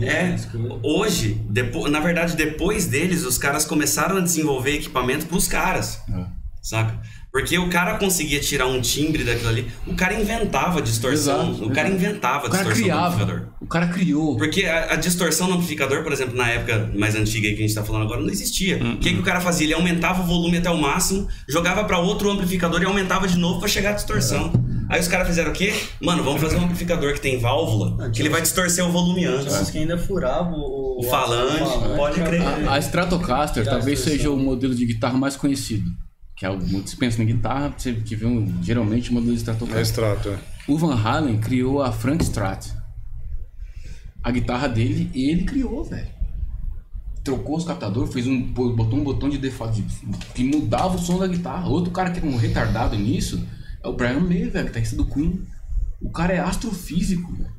é, hoje, depo, na verdade, depois deles, os caras começaram a desenvolver equipamento pros caras, É. saca? Porque o cara conseguia tirar um timbre daquilo ali, o cara inventava distorção, Exato, o cara inventava O cara distorção no amplificador. criava. O cara criou. Porque a, a distorção no amplificador, por exemplo, na época mais antiga aí que a gente tá falando agora, não existia. O que, que o cara fazia? Ele aumentava o volume até o máximo, jogava pra outro amplificador e aumentava de novo pra chegar a distorção. Aí os caras fizeram o quê? Mano, vamos fazer um amplificador que tem válvula, que ele vai distorcer o volume antes. Uns que ainda furava o, O falante, pode crer. A, a Stratocaster talvez distorção. seja o modelo de guitarra mais conhecido. Que é o muito se pensa em guitarra, você que vê um, geralmente o modelo de É extrato, é. O Van Halen criou a Frank Strat. A guitarra dele, ele criou, velho. Trocou os captadores, fez um, botou um botão de default de- que mudava o som da guitarra. Outro cara que é um retardado nisso é o Brian May, velho, guitarrista do Queen. O cara é astrofísico, velho.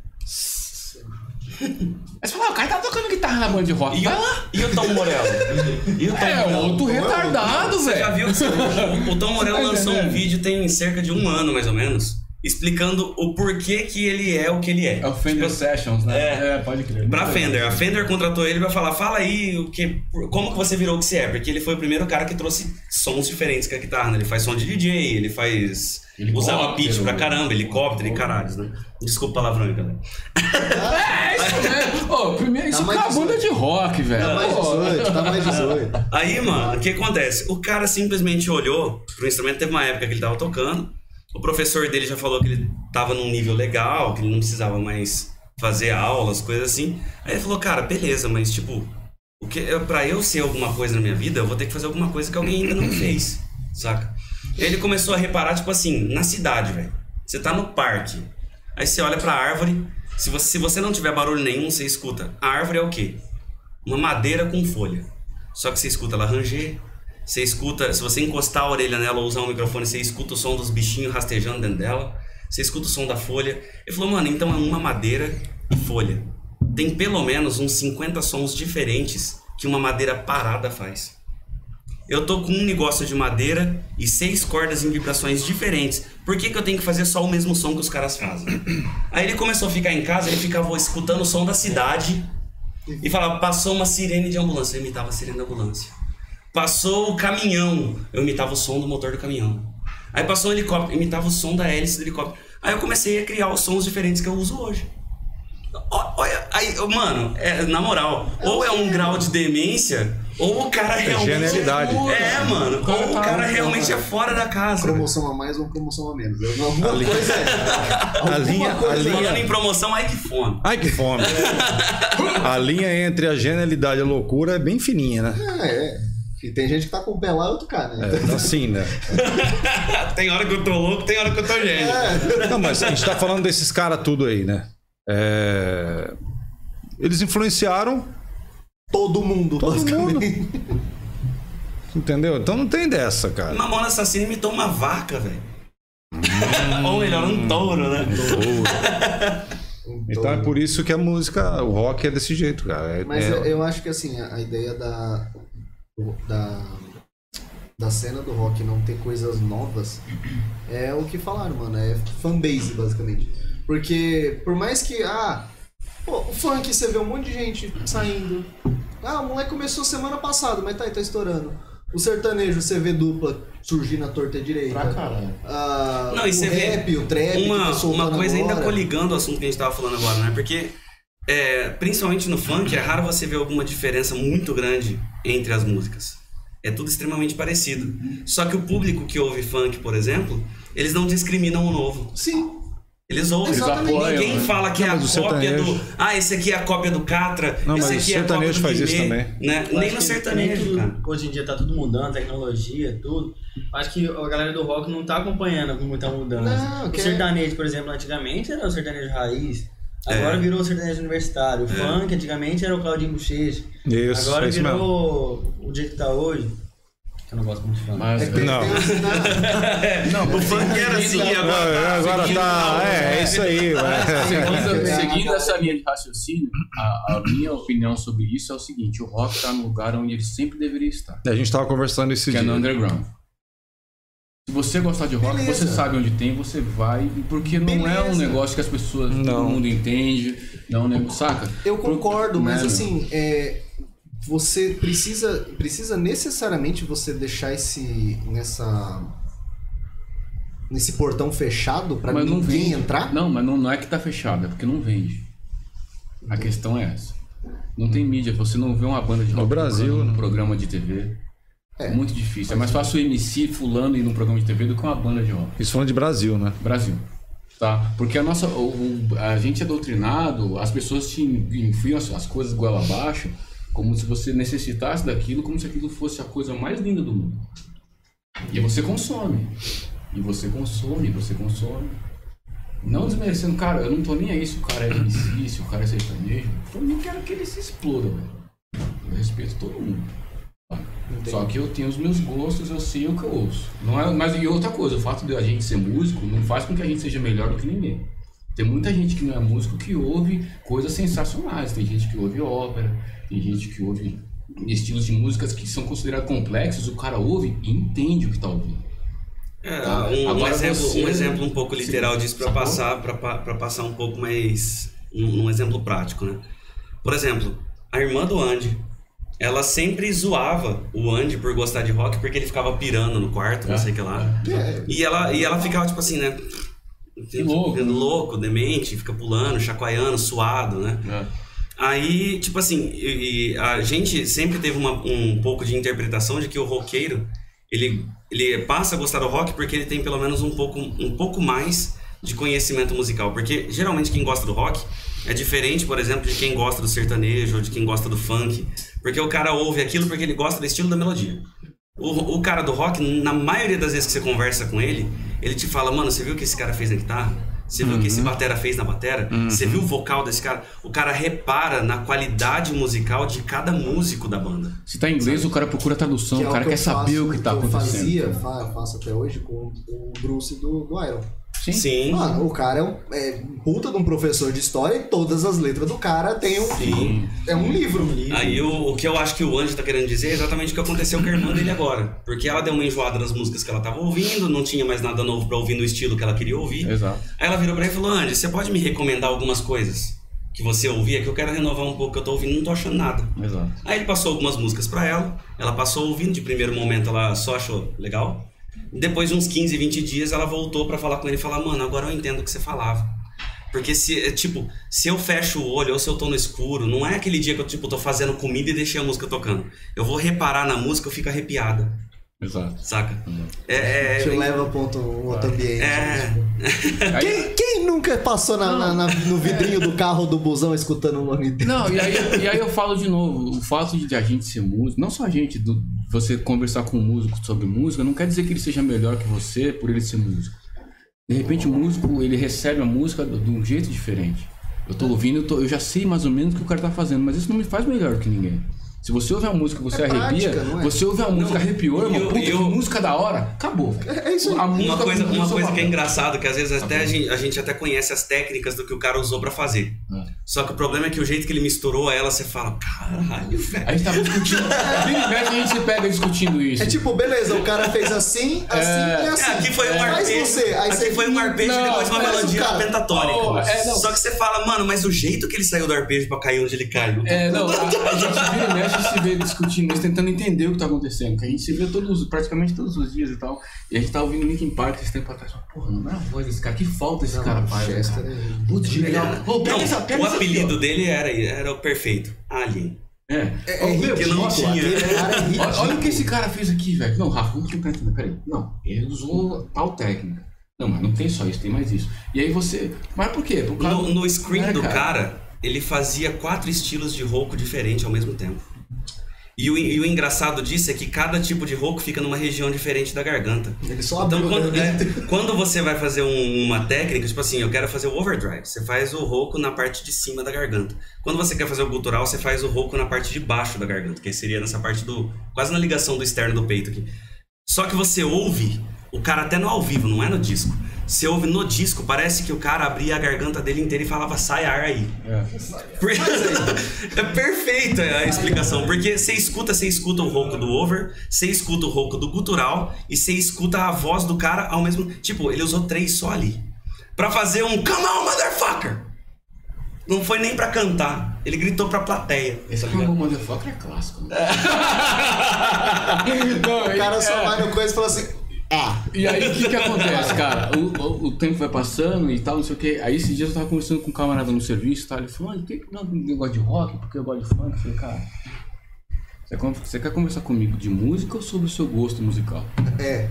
Aí você fala, ah, o cara tá tocando guitarra na banda de rock. E Vai o, lá. e o Tom Morello? E o Tom É Morello? outro retardado, Você já velho. viu que o Tom Morello Tá lançou um vídeo tem cerca de um ano, mais ou menos, explicando o porquê que ele é o que ele é. É o Fender Sessions, né? É. pode crer. Pra Fender. A Fender contratou ele pra falar, fala aí o que, como que você virou o que você é, porque ele foi o primeiro cara que trouxe sons diferentes com a guitarra, né? Ele faz som de DJ, ele faz... Helicóptero. Usava pitch pra caramba, helicóptero e caralhos, né? Desculpa o palavrão aí, galera. É isso mesmo. Ô, primeiro, isso Tá é banda de rock, velho. Tá mais Pô, 18, tá mais 18. Aí, mano, o que acontece? O cara simplesmente olhou pro instrumento, teve uma época que ele tava tocando, o professor dele já falou que ele tava num nível legal, que ele não precisava mais fazer aulas, coisas assim. Aí ele falou, cara, beleza, mas tipo, o que, pra eu ser alguma coisa na minha vida, eu vou ter que fazer alguma coisa que alguém ainda não fez, saca? Ele começou a reparar, tipo assim, na cidade, velho. Você tá no parque, aí você olha pra árvore, se você, se você não tiver barulho nenhum, você escuta. A árvore é o quê? Uma madeira com folha. Só que você escuta ela ranger, você escuta, se você encostar a orelha nela ou usar um microfone, você escuta o som dos bichinhos rastejando dentro dela, você escuta o som da folha. Ele falou, mano, então é uma madeira e folha. Tem pelo menos uns 50 sons diferentes que uma madeira parada faz. Eu tô com um negócio de madeira e seis cordas em vibrações diferentes. Por que, que eu tenho que fazer só o mesmo som que os caras fazem? Aí ele começou a ficar em casa, ele ficava escutando o som da cidade e falava, passou uma sirene de ambulância, eu imitava a sirene da ambulância. Passou o caminhão, eu imitava o som do motor do caminhão. Aí passou um helicóptero, eu imitava o som da hélice do helicóptero. Aí eu comecei a criar os sons diferentes que eu uso hoje. Olha, aí, mano, é, na moral, ou é um grau de demência, ou o cara realmente. genialidade. É, mano, ou o cara realmente é fora da casa. Promoção a mais ou promoção a menos. Alguma Ali- coisa é. A linha, a Falando linha... em promoção, ai que fome. Ai, que fome. A linha entre a genialidade e a loucura é bem fininha, né? É, é. E tem gente que tá com o pé lá e outro cá, né? É, assim, né? tem hora que eu tô louco, tem hora que eu tô gênio. Não, mas a gente tá falando desses caras tudo aí, né? É, Eles influenciaram, Todo mundo, Todo basicamente. entendeu? Então não tem dessa, cara. Mamona Assassina imitou uma vaca, velho. Ou melhor, um touro, né? Então é por isso que a música, o rock é desse jeito, cara. É- Mas é- eu, eu acho que assim, a, a ideia da, da, da cena do rock não ter coisas novas é o que falaram, mano. É fanbase, basicamente. Porque por mais que. Ah, pô, o funk você vê um monte de gente saindo. Ah, o moleque começou semana passada, mas tá aí, tá estourando. O sertanejo, você vê dupla surgir na torta direita. Pra caralho. Ah, Não, e o você vê rap, o trap, que uma, tá uma coisa ainda agora. coligando o assunto que a gente tava falando agora, né? Porque, é, principalmente no funk, é raro você ver alguma diferença muito grande entre as músicas. É tudo extremamente parecido. Só que o público que ouve funk, por exemplo, eles não discriminam o novo. Sim. Eles ouvem. Eles apoiam, Ninguém né? fala que Não, é a cópia sertanejo- do. Ah, esse aqui é a cópia do Catra. Não, esse mas aqui o é a cópia sertanejo do faz isso Guimê", também. Né? Nem no sertanejo, tudo- cara. Hoje em dia tá tudo mudando, tecnologia, tudo. Acho que a galera do rock não tá acompanhando com muita mudança. Não, o que é- sertanejo, por exemplo, antigamente era o sertanejo raiz. É. Agora virou o sertanejo universitário. O funk antigamente era o Claudinho Bochecha. Isso, Agora é isso virou o jeito que tá hoje. Que eu não gosto muito de funk. Mas, É que Não. não, O funk era assim, agora. agora seguindo tá. É, é isso aí. Seguindo, seguindo essa linha de raciocínio, a, a minha opinião sobre isso é o seguinte: o rock está no lugar onde ele sempre deveria estar, A gente tava conversando esse que é dia. no underground. Se você gostar de rock, Beleza. você sabe onde tem, você vai, porque não é um Beleza. negócio que as pessoas, Não. todo mundo entende, não é um negócio, saca? Eu concordo, mas Né, assim, é, você precisa, precisa necessariamente você deixar esse nessa nesse portão fechado pra Mas não ninguém vende. entrar? Não, mas não, não é que tá fechado, é porque não vende. A questão é essa. Não tem mídia, você não vê uma banda de rock Brasil, num né? programa de TV. É. Muito difícil. É mais fácil o MC fulano ir num programa de TV do que uma banda de rock. Isso falando de Brasil, né? Brasil. Tá? Porque a nossa. O, a gente é doutrinado, as pessoas te enfiam as, as coisas goela abaixo, como se você necessitasse daquilo, como se aquilo fosse a coisa mais linda do mundo. E você consome. E você consome, e você consome. Não desmerecendo, cara, eu não tô nem aí se o cara é MC, se o cara é sertanejo. Eu nem quero que ele se exploda, velho. Eu respeito todo mundo. Tá? Só que eu tenho os meus gostos, eu sei o que eu ouço. Não é, mas e outra coisa, o fato de a gente ser músico não faz com que a gente seja melhor do que ninguém. Tem muita gente que não é músico que ouve coisas sensacionais. Tem gente que ouve ópera, tem gente que ouve estilos de músicas que são considerados complexos, o cara ouve e entende o que tá ouvindo. É, Tá. um, um Agora exemplo, você- um exemplo um pouco literal Sim. disso para passar para passar um pouco mais um, um exemplo prático, né? Por exemplo, a irmã do Andy, ela sempre zoava o Andy por gostar de rock porque ele ficava pirando no quarto, não É, sei o que lá. É, E ela e ela ficava tipo assim, né? Que louco. louco, demente, fica pulando, chacoalhando, suado, né? Aí, tipo assim, e, e a gente sempre teve uma- um pouco de interpretação de que o roqueiro, ele, ele passa a gostar do rock porque ele tem pelo menos um pouco, um pouco mais de conhecimento musical. Porque geralmente quem gosta do rock é diferente, por exemplo, de quem gosta do sertanejo ou de quem gosta do funk. Porque o cara ouve aquilo porque ele gosta do estilo da melodia. O, o cara do rock, na maioria das vezes que você conversa com ele, ele te fala, mano, você viu o que esse cara fez na guitarra? Você viu o que esse batera fez na batera? Você viu o vocal desse cara? O cara repara na qualidade musical de cada músico da banda. Se tá em inglês, o cara procura tradução, que é o cara que quer eu saber faço- o que tá eu acontecendo. fazia, fa- faço até hoje com o Bruce do, do Iron. Sim. Sim. Mano, o cara é um, é um puta de um professor de história e todas as letras do cara tem um. Sim. É um livro. Aí o, o que eu acho que o Andy tá querendo dizer é exatamente o que aconteceu com a irmã dele agora. Porque ela deu uma enjoada nas músicas que ela tava ouvindo, não tinha mais nada novo pra ouvir no estilo que ela queria ouvir. Exato. Aí ela virou pra ele e falou: Andy, você pode me recomendar algumas coisas que você ouvia, que eu quero renovar um pouco, que eu tô ouvindo e não tô achando nada. Exato. Aí ele passou algumas músicas pra ela, ela passou ouvindo, de primeiro momento ela só achou legal. Depois de uns 15, 20 dias ela voltou pra falar com ele e falar: "Mano, agora eu entendo o que você falava". Porque se, é, tipo, se eu fecho o olho ou se eu tô no escuro, não é aquele dia que eu, tipo, tô fazendo comida e deixei a música tocando. Eu vou reparar na música, eu fico arrepiada, Exato. saca? É, Te é, leva pra outro, um outro ambiente. é, Aí- Quem, quem nunca passou na- na- na- no vidrinho do carro do busão escutando o nome dele? Não, e aí, e aí eu falo de novo, o fato de a gente ser músico, não só a gente, do- você conversar com um músico sobre música, não quer dizer que ele seja melhor que você por ele ser músico. De repente o músico, ele recebe a música de um jeito diferente. Eu tô ouvindo, eu, tô- eu já sei mais ou menos o que o cara tá fazendo, mas isso não me faz melhor que ninguém. Se você ouve a música, você É arrepia, prática, não é? você ouve a música, arrepiou, irmão, eu- puta, que eu- música da hora, acabou. velho. É isso aí. A uma coisa, uma coisa que é papel. engraçado, que às vezes até a gente, a gente até conhece as técnicas do que o cara usou pra fazer. É. Só que o problema é que o jeito que ele misturou ela, você fala, caralho, velho. A gente tava discutindo, e mexe, a gente se pega discutindo isso. É tipo, beleza, o cara fez assim, assim É. e assim. É, aqui foi um Faz arpejo. você, aí aqui você foi um arpejo Não, e depois uma melodia cara. pentatônica. Oh, é, não. Só que você fala, mano, mas o jeito que ele saiu do arpejo pra cair onde ele caiu. É, não, a, a gente vira e mexe e se vê discutindo isso, tentando entender o que tá acontecendo. Que a gente se vê todos, praticamente todos os dias e tal. E a gente tá ouvindo Linkin Park esse tempo atrás. Porra, não é a voz desse cara. Que falta esse cara faz, né, Chester cara? é- Putz, que legal. Ô, pega Não, essa, pega o essa aqui, apelido ó. dele era, era o perfeito. Alien. É. É, é meu, que não tinha. cara é Olha, olha o que esse cara fez aqui, velho. Não, Rafa, vamos tentar entender. Peraí. Não, ele usou tal técnica. Não, mas não tem só isso, tem mais isso. E aí você. Mas por quê? Por causa No, no screen É, do cara, ele fazia quatro estilos de rouco diferentes ao mesmo tempo. E o, e o engraçado disso é que cada tipo de rouco fica numa região diferente da garganta. Ele só Então, abriu quando, né? quando você vai fazer um- uma técnica, tipo assim, eu quero fazer o overdrive, você faz o rouco na parte de cima da garganta. Quando você quer fazer o gutural, você faz o rouco na parte de baixo da garganta, que seria nessa parte do. quase na ligação do externo do peito aqui. Só que você ouve, o cara até no ao vivo, não é no disco. Você ouve no disco, parece que o cara abria a garganta dele inteira e falava, sai ar aí. Por- é perfeita a explicação, porque você escuta, você escuta o rouco do over, você escuta o rouco do gutural e você escuta a voz do cara ao mesmo Tipo, ele usou três só ali. Pra fazer um Come on, motherfucker! Não foi nem pra cantar, ele gritou pra plateia. Esse tá Rambo ligado? Motherfucker é clássico. Né? Não, O cara só é. vai no coisa e fala assim. Ah, E aí o que que acontece, cara? O, o, o tempo vai passando e tal, não sei o que. Aí esses dias eu tava conversando com um camarada no serviço, tá? Ele falou, "Ah, por que que não eu gosto de rock? Porque eu gosto de funk? Eu falei, cara, você, quer conversar comigo de música ou sobre o seu gosto musical? é.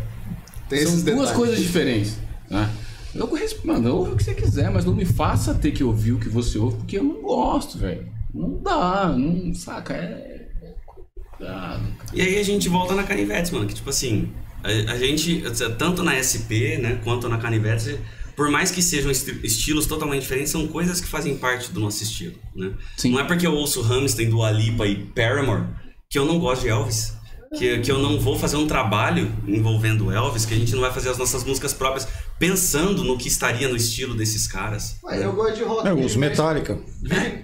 Tem São esses duas detalhes. coisas diferentes, né? Eu respondo, mano, ouve o que você quiser, mas não me faça ter que ouvir o que você ouve, porque eu não gosto, velho. Não dá, não, saca? É. é complicado, cara. E aí a gente volta na Canivetes, mano, que tipo assim, a, a gente, tanto na SP, né, quanto na Canivetes, por mais que sejam esti- estilos totalmente diferentes, são coisas que fazem parte do nosso estilo, né? Sim. Não é porque eu ouço Hamilton, Dua Lipa e Paramore que eu não gosto de Elvis. Que, que eu não vou fazer um trabalho envolvendo Elvis, que a gente não vai fazer as nossas músicas próprias pensando no que estaria no estilo desses caras. Ah, eu gosto de rock. Eu uso mexe- Metallica.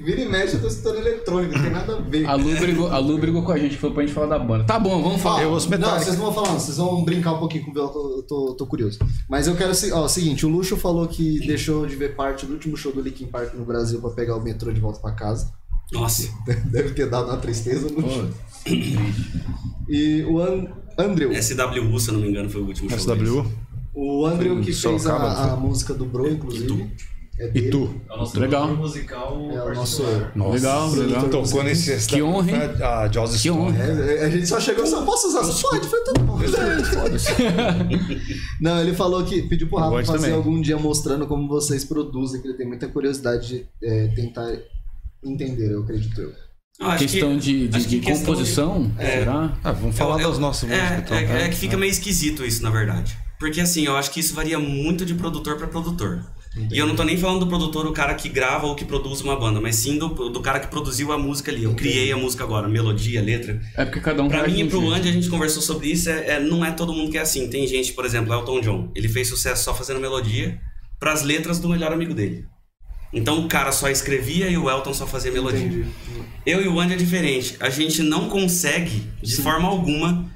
Vira e mexe, eu tô citando eletrônica, não tem nada a ver. A Lu, brigou, a Lu brigou com a gente, falou pra gente falar da banda. Tá bom, vamos falar. Eu ouço Não, Metallica. vocês não vão falar, não. Vocês vão brincar um pouquinho com o eu tô, tô curioso. Mas eu quero. se- Ó, seguinte, o Luxo falou que deixou de ver parte do último show do Linkin Park no Brasil pra pegar o metrô de volta pra casa. Nossa. Deve ter dado uma tristeza. Pô, triste. E o An Andrew. SWU, se eu não me engano, foi o último show. deles. SW. O Andrew que fez a, a música do Bro, inclusive. É E tu? É o nosso Legal. musical É o nosso. Nossa. Legal, legal. Tocou nesse. Que honra, hein? A Joss Que honra. É, a gente só chegou só posso usar? Só pode, foi tudo bom. Não, ele falou que pediu pro Rafa Pode fazer também. algum dia mostrando como vocês produzem, que ele tem muita curiosidade de é, tentar entender, eu acredito eu. Acho Questão que- de, de, acho que de questão de- composição, será? Ah, vamos falar Eu- eu- das nossas é, músicas. então. É, é que fica meio esquisito isso, na verdade. Porque assim, eu acho que isso varia muito de produtor pra produtor. E eu não tô nem falando do produtor, o cara que grava ou que produz uma banda, mas sim do, do cara que produziu a música ali. Eu criei a música agora, melodia, letra. É porque cada um Pra mim e pro. Andy, a gente conversou sobre isso, é, é- não é todo mundo que é assim. Tem gente, por exemplo, Elton John. Ele fez sucesso só fazendo melodia pras letras do melhor amigo dele. Então o cara só escrevia e o Elton só fazia melodia. Entendi. Eu e o Andy é diferente. A gente não consegue, de forma alguma,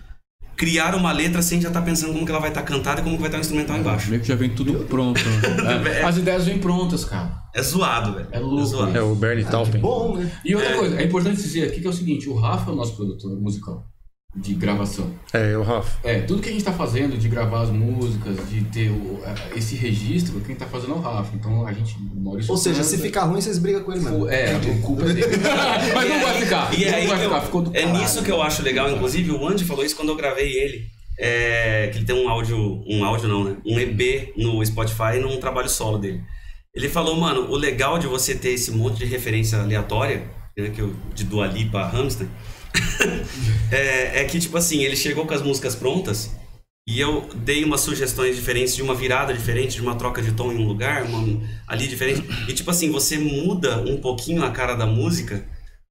criar uma letra sem já estar pensando como que ela vai estar cantada e como que vai estar o instrumental embaixo. Meio que já vem tudo pronto. né? É, As ideias vêm prontas, cara. É zoado, velho. É louco zoado. É o Bernie Taupin. Bom, né? E outra coisa, é importante dizer aqui que é o seguinte, o Rafa é o nosso produtor musical de gravação. É, o Rafa. É, tudo que a gente tá fazendo de gravar as músicas, de ter o- esse registro, quem tá fazendo é o Rafa. Então a gente, Maurício Ou seja, se ficar ruim, vocês brigam com ele mesmo. É, a culpa é dele. Mas não vai ficar. E é, não aí vai que eu- ficar, ficou do é caralho. nisso que eu acho legal, inclusive o Andy falou isso quando eu gravei ele. É, que ele tem um áudio, um áudio não, né? Um EB no Spotify num trabalho solo dele. Ele falou, mano, o legal de você ter esse monte de referência aleatória, né, que eu, de Dua Lipa a Hamster, é, é que, tipo assim, ele chegou com as músicas prontas e eu dei umas sugestões diferentes, de uma virada diferente, de uma troca de tom em um lugar, uma, ali diferente. E, tipo assim, você muda um pouquinho a cara da música,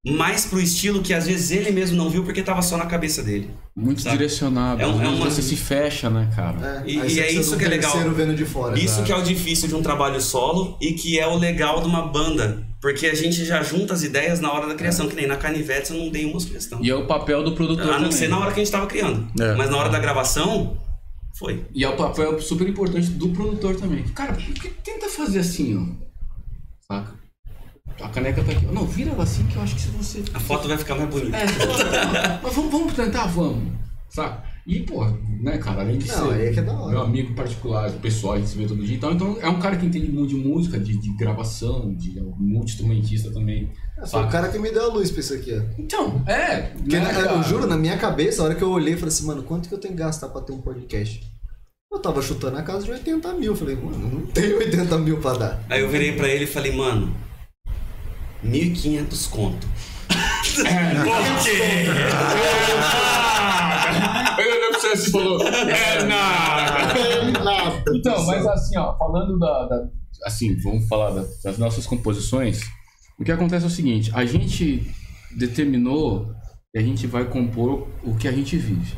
mais pro estilo que às vezes ele mesmo não viu porque tava só na cabeça dele. Muito Sabe? direcionado. É um- né? é uma- Você se fecha, né, cara? E- aí e você é isso que é legal. vendo de fora. Isso que é o difícil de um trabalho solo e que é o legal de uma banda. Porque a gente já junta as ideias na hora da criação, que nem na Canivete eu não dei uma sugestão. E é o papel do produtor A não também. ser na hora que a gente tava criando. É. Mas na hora da gravação, foi. E é o papel super importante do produtor também. Cara, por que tenta fazer assim, ó? Saca? A caneca tá aqui. Não, vira ela assim que eu acho que se você. A foto vai ficar mais bonita. É, não, mas vamos, vamos tentar, vamos. Saca? E, pô, né, cara, além de Não, ser aí é que é da hora. meu amigo particular, pessoal, a gente se vê todo dia. Então, então é um cara que entende muito de música, de, de gravação, de é um multi-instrumentista também. Foi o cara que me deu a luz pra isso aqui, ó. Então, é. Porque, né, eu juro, na minha cabeça, a hora que eu olhei, eu falei assim, mano, quanto que eu tenho que gastar pra ter um podcast? Eu tava chutando a casa de 80 mil. Eu falei, mano, não tenho 80 mil pra dar. Aí eu virei pra ele e falei, mano, 1.500 conto. Por quê? Eu olhei pra você assim e falou, é nada. Então, mas assim, ó, falando da, da- Assim, vamos falar da- das nossas composições. O que acontece é o seguinte: a gente determinou que a gente vai compor o que a gente vive.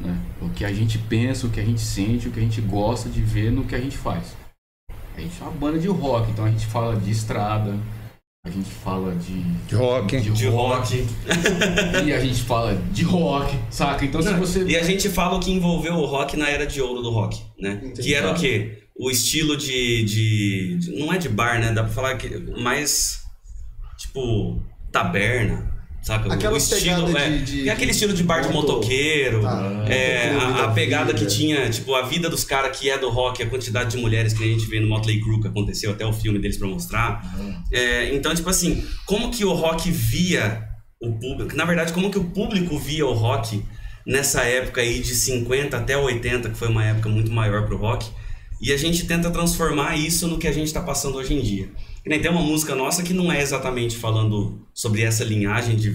né? O que a gente pensa, o que a gente sente, o que a gente gosta de ver no que a gente faz. A gente é uma banda de rock, então a gente fala de estrada, a gente fala de. De rock. De rock. E a gente fala de rock, saca? Então se você. E a gente fala o que envolveu o rock na era de ouro do rock, né? Entendi. Que era o quê? O estilo de, de, de- Não é de bar, né? Dá pra falar que. Mais. Tipo. Taberna. Saca? Aquela o estilo. pegada É, de- de- é aquele estilo de bar de moto- motoqueiro. Tá, é, a, a da pegada vida. que tinha, tipo, a vida dos caras que é do rock, a quantidade de mulheres que a gente vê no Motley Crue, que aconteceu até o filme deles pra mostrar. É, então, tipo assim, como que o rock via o público? Na verdade, como que o público via o rock nessa época aí de 50 até 80, que foi uma época muito maior pro rock. E a gente tenta transformar isso no que a gente está passando hoje em dia. Nem tem uma música nossa que não é exatamente falando sobre essa linhagem de,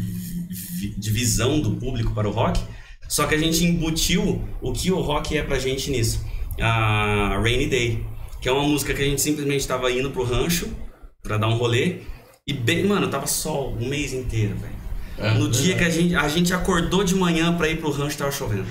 de visão do público para o rock, só que a gente embutiu o que o rock é pra gente nisso. A Rainy Day, que é uma música que a gente simplesmente estava indo pro rancho pra dar um rolê. E bem, mano, tava sol um mês inteiro, velho. É, no dia que a gente, a gente acordou de manhã pra ir pro rancho, tava chovendo.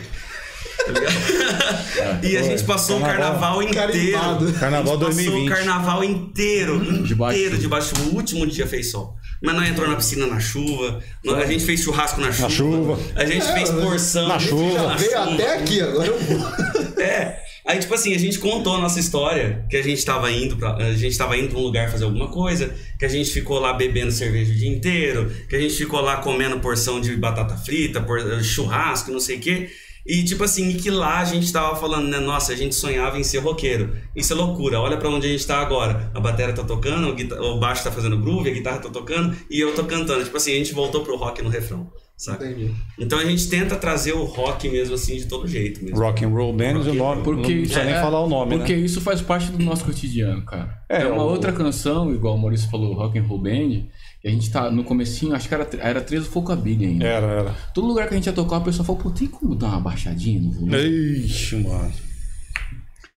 Tá ligado? e a gente passou o carnaval inteiro. Carimbado. Carnaval a gente passou 2020. o carnaval inteiro, Debaixo inteiro de debaixo. O último dia fez sol. Mas não entrou na piscina na chuva. não- A gente fez churrasco na chuva. chuva. A gente fez porção. Na chuva. na Veio chuva. até aqui, agora eu vou. É. Aí, tipo assim, a gente contou a nossa história, que a gente tava indo pra, a gente tava indo pra um lugar fazer alguma coisa, que a gente ficou lá bebendo cerveja o dia inteiro, que a gente ficou lá comendo porção de batata frita, por, churrasco, não sei o quê. E tipo assim, e que lá a gente tava falando, né? Nossa, a gente sonhava em ser roqueiro. Isso é loucura. Olha pra onde a gente tá agora. A bateria tá tocando, o, o baixo tá fazendo groove, a guitarra tá tocando e eu tô cantando. Tipo assim, a gente voltou pro rock no refrão, saca? Entendi. Então a gente tenta trazer o rock mesmo assim de todo jeito mesmo. Rock and Roll Band, o nome, Porque não precisa nem é, falar o nome, Porque né? isso faz parte do nosso cotidiano, cara. É, É, uma o- outra canção, igual o Maurício falou, Rock and Roll Band, que a gente tá no comecinho, acho que era, era 13 Focabilha ainda. Era, era. Todo lugar que a gente ia tocar, o pessoal falou, pô, tem como dar uma baixadinha no volume? Ixi, mano.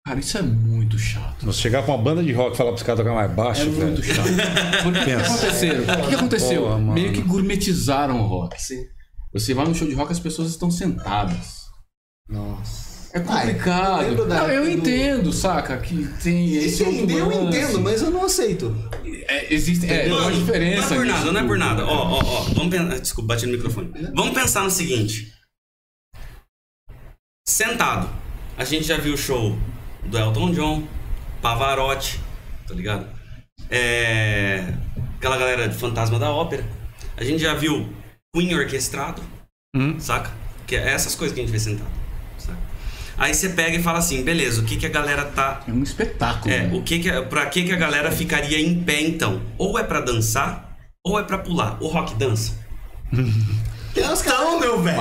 Cara, isso é muito chato. Você chegar pra uma banda de rock e falar pros caras tocar mais É baixo, velho. muito chato. O que aconteceu? O que aconteceu? Mano. Meio que gourmetizaram o rock. Sim. Você vai no show de rock, as pessoas estão sentadas. Nossa. É complicado. Ah, eu não, eu do- entendo, saca? Que tem esse Entender, eu entendo, mas eu não aceito. É, existe é, tem uma Mano, diferença. Não é por nisso nada, não é por tudo, nada. né? Ó, ó, ó. Vamos pensar. Desculpa, bati no microfone. Vamos pensar no seguinte. Sentado. A gente já viu o show do Elton John, Pavarotti, tá ligado? É. Aquela galera de Fantasma da Ópera. A gente já viu Queen orquestrado, Hum. saca? Que é essas coisas que a gente vê sentado. Aí você pega e fala assim, beleza, o que, que a galera tá É um espetáculo. é, né? o que que, pra que que a galera ficaria em pé então? Ou é pra dançar, ou é pra pular. O rock dança. Então, meu velho,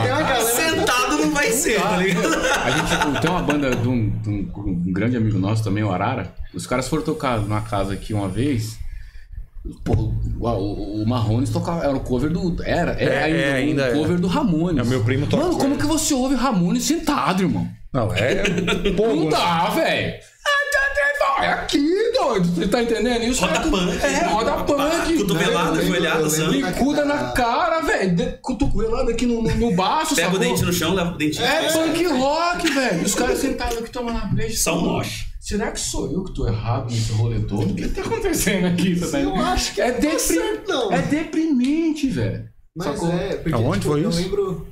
sentado não vai ser, tá ligado? A gente tem uma banda de um, de um- um grande amigo nosso também, o Arara. Os caras foram tocar numa casa aqui uma vez. Pô, o, o, o Marrones tocava. Era o cover do. Era, era É, ainda, é, ainda um é. cover do Ramones. É, meu primo toca Mano, como que você ouve Ramones sentado, irmão? Não, é. Pô, Não dá, velho. É aqui, doido. Você tá entendendo? E os Roda caras- punk. É, roda punk. Cotovelada, joelhada, sangue. na- Bicuda na cara, velho. Cotovelada aqui no, no, no baixo, Pega o sacou? dente no chão, leva o dentinho. É punk rock, velho. Os caras sentados aqui tomando a breja. Só um moche. Será que sou eu que tô errado nesse rolê todo? O que tá acontecendo aqui? Você tá Eu acho que é, tá certo, não. é deprimente, velho. Mas Sacou? é, porque Aonde tipo, foi eu isso? lembro.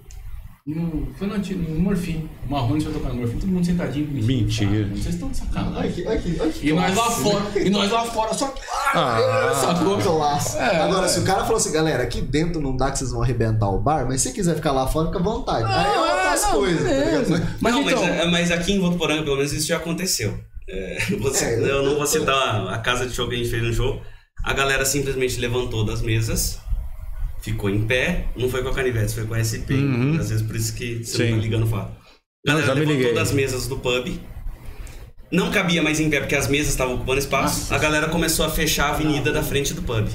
No, foi no, antigo- no Morfim. O Marrone foi tocar no Morfim, todo mundo sentadinho. Mentira. Ah, Vocês estão de Olha sacanagem. aqui, olha aqui, olha aqui. E nós lá fora, e nós lá fora, só. Ah, sacou? Classe. É, Agora, é. se o cara falou assim, galera, aqui dentro não dá que vocês vão arrebentar o bar, mas se quiser ficar lá fora, fica à vontade. Aí é outras não, coisas, tá? Mas não, então. mas, é- mas aqui em Votuporanga, pelo menos, isso já aconteceu. É, você- É, eu- eu não vou citar a casa de show que a gente fez no show. A galera simplesmente levantou das mesas, ficou em pé, não foi com a canivete, foi com a SP. Uhum. Às vezes por isso que você Sim. não tá ligando o fato. A galera já me levantou liguei. das mesas do pub. Não cabia mais em pé porque as mesas estavam ocupando espaço. A galera começou a fechar a avenida da frente do pub.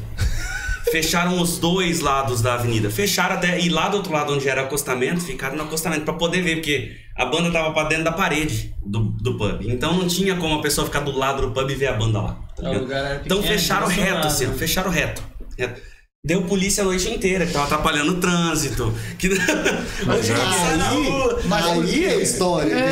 Fecharam os dois lados da avenida. Fecharam até. E lá do outro lado, onde era acostamento, ficaram no acostamento pra poder ver, porque a banda tava pra dentro da parede do, do pub. Então não tinha como a pessoa ficar do lado do pub e ver a banda lá. tá É, então fecharam reto, assim, fecharam reto. reto. Deu polícia a noite inteira, que tava atrapalhando o trânsito. Que... Sai na rua. Mas aí é história. É.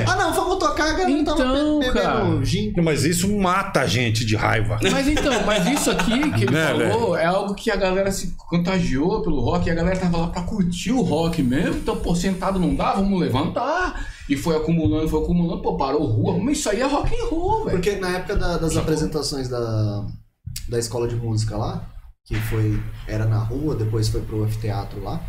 né? Ah, não, vamos tocar, a galera Então, tava bebendo cara. gin. Mas isso mata a gente de raiva. Mas então, mas isso aqui que ele Né, falou é algo que a galera se contagiou pelo rock e a galera tava lá pra curtir o rock mesmo. Então, pô, sentado não dá, vamos levantar. E foi acumulando, foi acumulando, pô, parou rua. Mas isso aí é rock and roll, velho. Porque na época da- das apresentações da, da escola de música lá, que foi era na rua, depois foi pro teatro lá,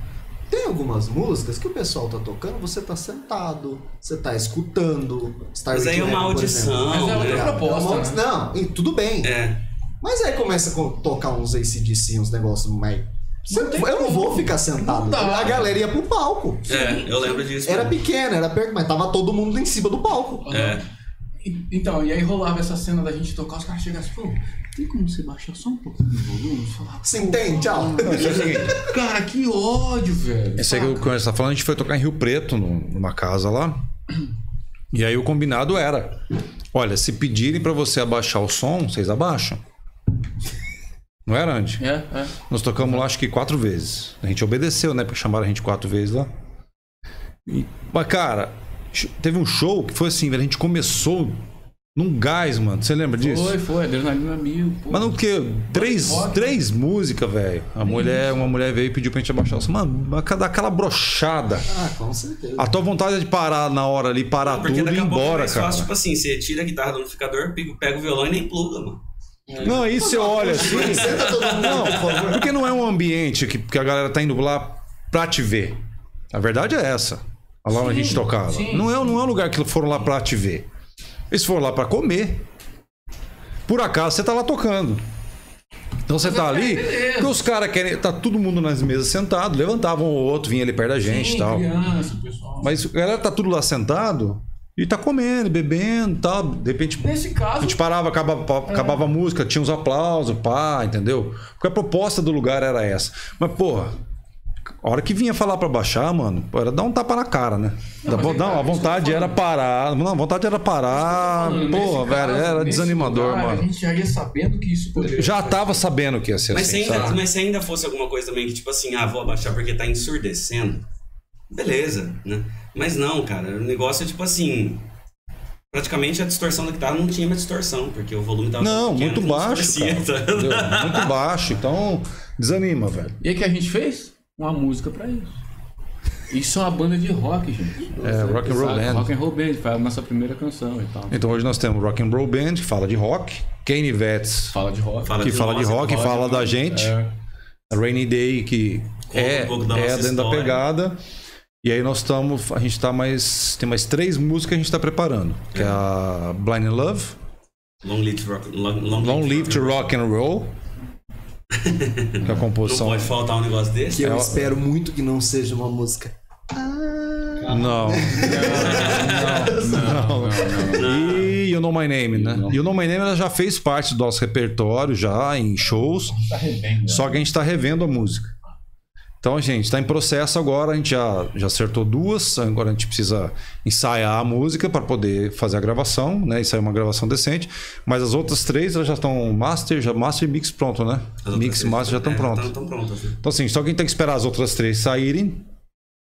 tem algumas músicas que o pessoal tá tocando, você tá sentado, você tá escutando. Star Mas aí é uma audição, Mas é outra né? proposta, É uma audi- né? Não, e tudo bem. É. Mas aí começa a tocar uns ACDC, uns negócios mais Você não- eu não vou ficar sentado. Dá. A galera ia pro palco. É, eu lembro disso. Era pequeno, era perto, mas tava todo mundo em cima do palco. É. Então, e aí rolava essa cena da gente tocar, os caras chegassem, pô, tem como você baixar só um pouquinho o volume? Você entende? Tchau. cara, que ódio, velho. Esse aí que o Cândido tá falando, a gente foi tocar em Rio Preto, numa casa lá. E aí o combinado era: olha, se pedirem pra você abaixar o som, vocês abaixam. Não era, Andy? É, é. Nós tocamos lá acho que quatro vezes. A gente obedeceu, né? Porque chamaram a gente quatro vezes lá. E, mas, cara, teve um show que foi assim, velho. A gente começou num gás, mano. Você lembra disso? Foi, foi, adrenalina mil, pô. Mas não que três, rock. três músicas, velho. A mulher, uma mulher veio e pediu pra gente abaixar. Eu disse, Mano, dar aquela brochada. Ah, com certeza. A tua vontade é de parar na hora ali, parar Porque tudo e ir é embora, cara. fácil, tipo assim, você tira a guitarra do amplificador, pega, o violão e nem pluga, mano. Não, aí você olha assim. Senta todo mundo, Não, porque não é um ambiente que, que a galera tá indo lá pra te ver. A verdade é essa. Lá onde a gente tocava. sim. Não é, não é um lugar que foram lá pra te ver. Eles foram lá pra comer. Por acaso você tá lá tocando. Então você tá ali, porque os caras querem. Tá todo mundo nas mesas sentado, levantavam o outro, vinha ali perto da gente e tal. criança, pessoal. Mas a galera tá tudo lá sentado e tá comendo, bebendo e tal. De repente. Nesse A caso, gente parava, acabava, acabava a música, tinha uns aplausos, pá, entendeu? Porque a proposta do lugar era essa. Mas, porra, a hora que vinha falar pra baixar, mano, pô, era dar um tapa na cara, né? Mas é, não, cara, a vontade era parar. Não, a vontade era parar. falando, Porra, nesse velho, era desanimador, lugar, A mano. gente já ia sabendo que isso poderia Já tava sabendo que ia ser Mas se, assim, ainda, sabe? mas se ainda fosse alguma coisa também que, tipo assim, ah, vou abaixar porque tá ensurdecendo, beleza, né? Mas não, cara, o negócio é tipo assim. Praticamente a distorção da guitarra não tinha mais distorção, porque o volume tava Não, pequeno muito não baixo, cara. tá? Muito baixo. Então, desanima, velho. E aí o que a gente fez? Uma música pra isso. Isso é uma banda de rock, gente. É, rock and roll band. Rock and roll band, foi a nossa primeira canção e tal. Então hoje nós temos Rock and Roll Band, que fala de rock. Kane Vetz, Fala de rock. Fala que fala de nossa, rock, fala fala de da rock, gente. é. A Rainy Day, que Conta é, um da é dentro da história. pegada. E aí nós estamos. A gente tá mais. Tem mais três músicas que a gente tá preparando. Que é a Blind in Love, Long Live Rock, long, long, Long Live to Rock and Roll. Que é a Não composição. pode faltar um negócio desse. Que eu É, espero muito que não seja uma música. Não. Não, não, não. E You Know My Name, né? You Know My Name ela já fez parte do nosso repertório, já em shows. Tá revendo. Só que a gente está revendo a música. Então, gente, está em processo agora. A gente já, já acertou duas. Agora a gente precisa ensaiar a música para poder fazer a gravação, né? E sair uma gravação decente. Mas as outras três elas já estão master, já master e mix pronto, né? Mix e master já estão é, prontos. Estão prontas. né? Então, assim, só que a gente tem que esperar as outras três saírem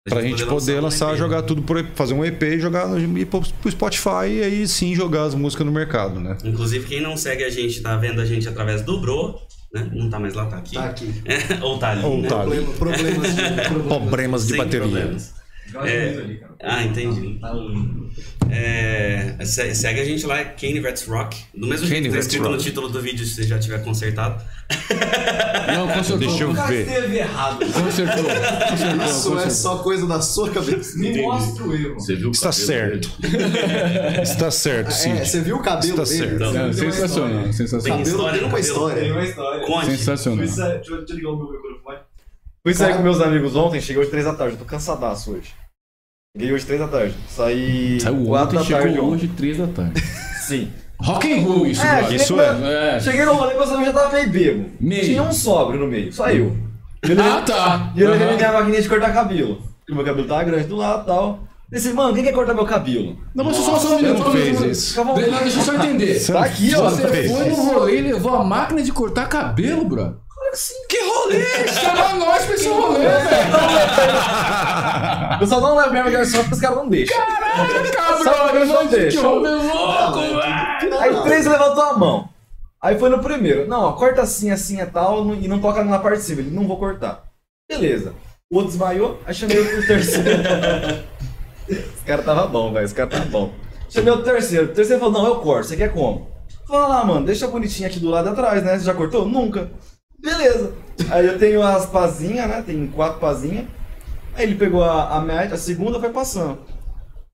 pra gente poder um lançar, EP. jogar tudo por fazer um EP e jogar ir pro, pro Spotify e aí sim jogar as músicas no mercado, né? Inclusive, quem não segue a gente, tá vendo a gente através do Bro, né? Não tá mais lá, tá aqui. Tá aqui. É, ou tá ali, Ou né? tá ali. Problema- problemas de. Problemas. Problemas de bateria. problemas. É, ah, entendi. É, se- segue a gente lá, é Kane Vets Rock. Do mesmo jeito Kane que tá escrito no Rock. título do vídeo, se você já tiver consertado. Não, consertou. Deixa eu ver. esteve errado. Consertou. Consertou. Isso é consertou. só coisa da sua cabeça. Me mostra o erro. Você viu o Está certo. Está certo, sim. É, você viu o cabelo Está dele? certo. Não, Não, Tem uma sensacional, Tem sensacional. Cabelo história, tem uma cabelo. história. Tem uma história. Conte. Sensacional. Eu- deixa eu ligar o meu microfone. Fui sair com meus amigos ontem, cheguei hoje 3 da tarde, eu tô cansadaço hoje. Cheguei hoje 3 da tarde. Saí Saiu 4 ontem, da tarde chegou hoje, 3 da tarde. Sim. Rock and roll, isso, É, brother. Isso cheguei, é. É. cheguei no rolê, meus amigos já tava meio bebo. Meio. Tinha um sóbrio no meio, só eu. E Ah, tá. e eu levei Aham. minha maquininha de cortar cabelo. Porque meu cabelo tava grande do lado e tal. Disse, mano, quem quer cortar meu cabelo? Não, mas só só um Você minuto. não só fez isso. Não, Deixa eu só entender. Tá aqui, ó. Você fez foi no rolê e levou a máquina de cortar cabelo, bro? Que rolê? Chama nós pra esse rolê, velho. Eu só não levo minha só porque os caras não deixam. Caraca, Só bro. eu não Que deixo. rolê louco, velho. Aí três levantou a mão. Aí foi no primeiro. Não, ó, corta assim, assim e tal, e não toca na parte de cima. Ele não vou cortar. Beleza. O outro desmaiou, aí chamei o terceiro. Esse cara tava bom, velho. Esse cara tava bom. Chamei o terceiro. O terceiro falou, não, eu corto. Você quer como? Fala lá, mano, deixa bonitinho aqui do lado atrás, né? Você já cortou? Nunca. Beleza. Aí eu tenho as pazinhas, né? Tem quatro pazinhas. Aí ele pegou a, a média, a segunda foi passando.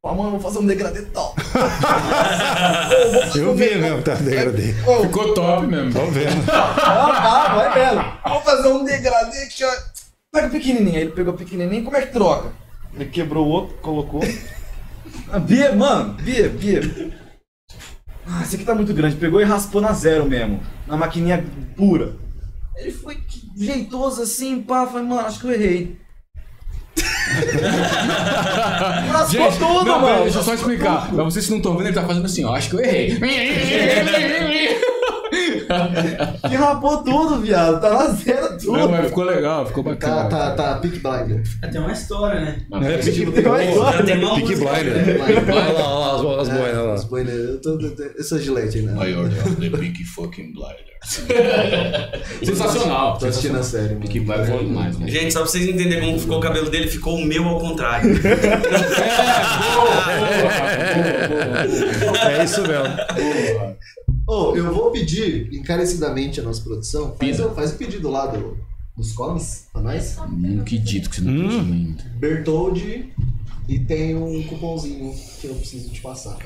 Fala, mano, vou fazer um degradê tal. Eu vi mesmo, tá? Degradei. Ficou top mesmo. Tô vendo. Ah, tá, vai mesmo. Vou fazer um degradê que ó, Pega o pequenininho. Aí ele pegou o pequenininho, como é que troca? Ele quebrou o outro, colocou. Ah, Bia, mano, Bia, Bia. Ah, esse aqui tá muito grande. Pegou e raspou na zero mesmo. Na maquininha pura. Ele foi jeitoso assim, pá. Falei, mano, acho que eu errei. Raspou tudo, não, mano. deixa eu só explicar. Pra vocês que não estão vendo, ele tá fazendo assim, ó. Acho que eu errei. E rapou tudo, viado. Tá na zero tudo. Não, mas ficou legal, ficou Tá, bacana. tá, tá, Blinder. Tem uma história, né? É, Tem uma história. Já tem uma Peaky música. Blinder. Olha lá, olha lá as, as boinas As lá. boinas, eu tô- essa gilete aí, né? Maior the Big Fucking Blinder. Sensacional. Tô assistindo a série, mano. Big Blinder foi demais, né? Gente, só pra vocês entenderem como ficou o cabelo dele, ficou o meu ao contrário. É isso mesmo. Ô, eu vou pedir encarecidamente a nossa produção. Faz, faz o pedido lá do, dos comes pra nós. Hum, que dito que você não pediu ainda. Bertold e tem um cupomzinho que eu preciso te passar.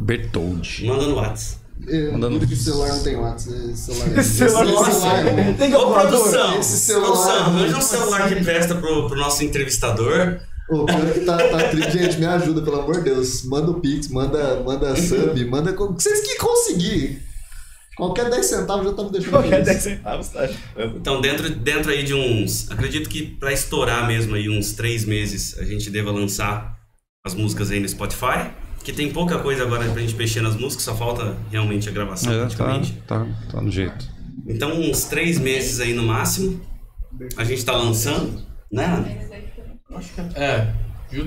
Bertold. Manda no WhatsApp. Eu, Mandando- Tudo que celular não tem WhatsApp. esse Celular, Esse celular não celular é- Tem Ô, produção, Esse celular- produção, veja um celular que presta pro, pro nosso entrevistador. Ô, pior que tá, tá tri- Gente, me ajuda, pelo amor de Deus. Manda o Pix, manda, manda sub, manda. Vocês que conseguir. Qualquer 10 centavos já tá me deixando Qualquer feliz. 10 centavos, tá? Então, dentro, dentro aí de uns. Acredito que pra estourar mesmo aí, uns três meses, a gente deva lançar as músicas aí no Spotify. Que tem pouca coisa agora pra gente mexer nas músicas, só falta realmente a gravação É, tá, praticamente. tá, tá no jeito. Então, uns três meses aí no máximo. A gente tá lançando, né? É,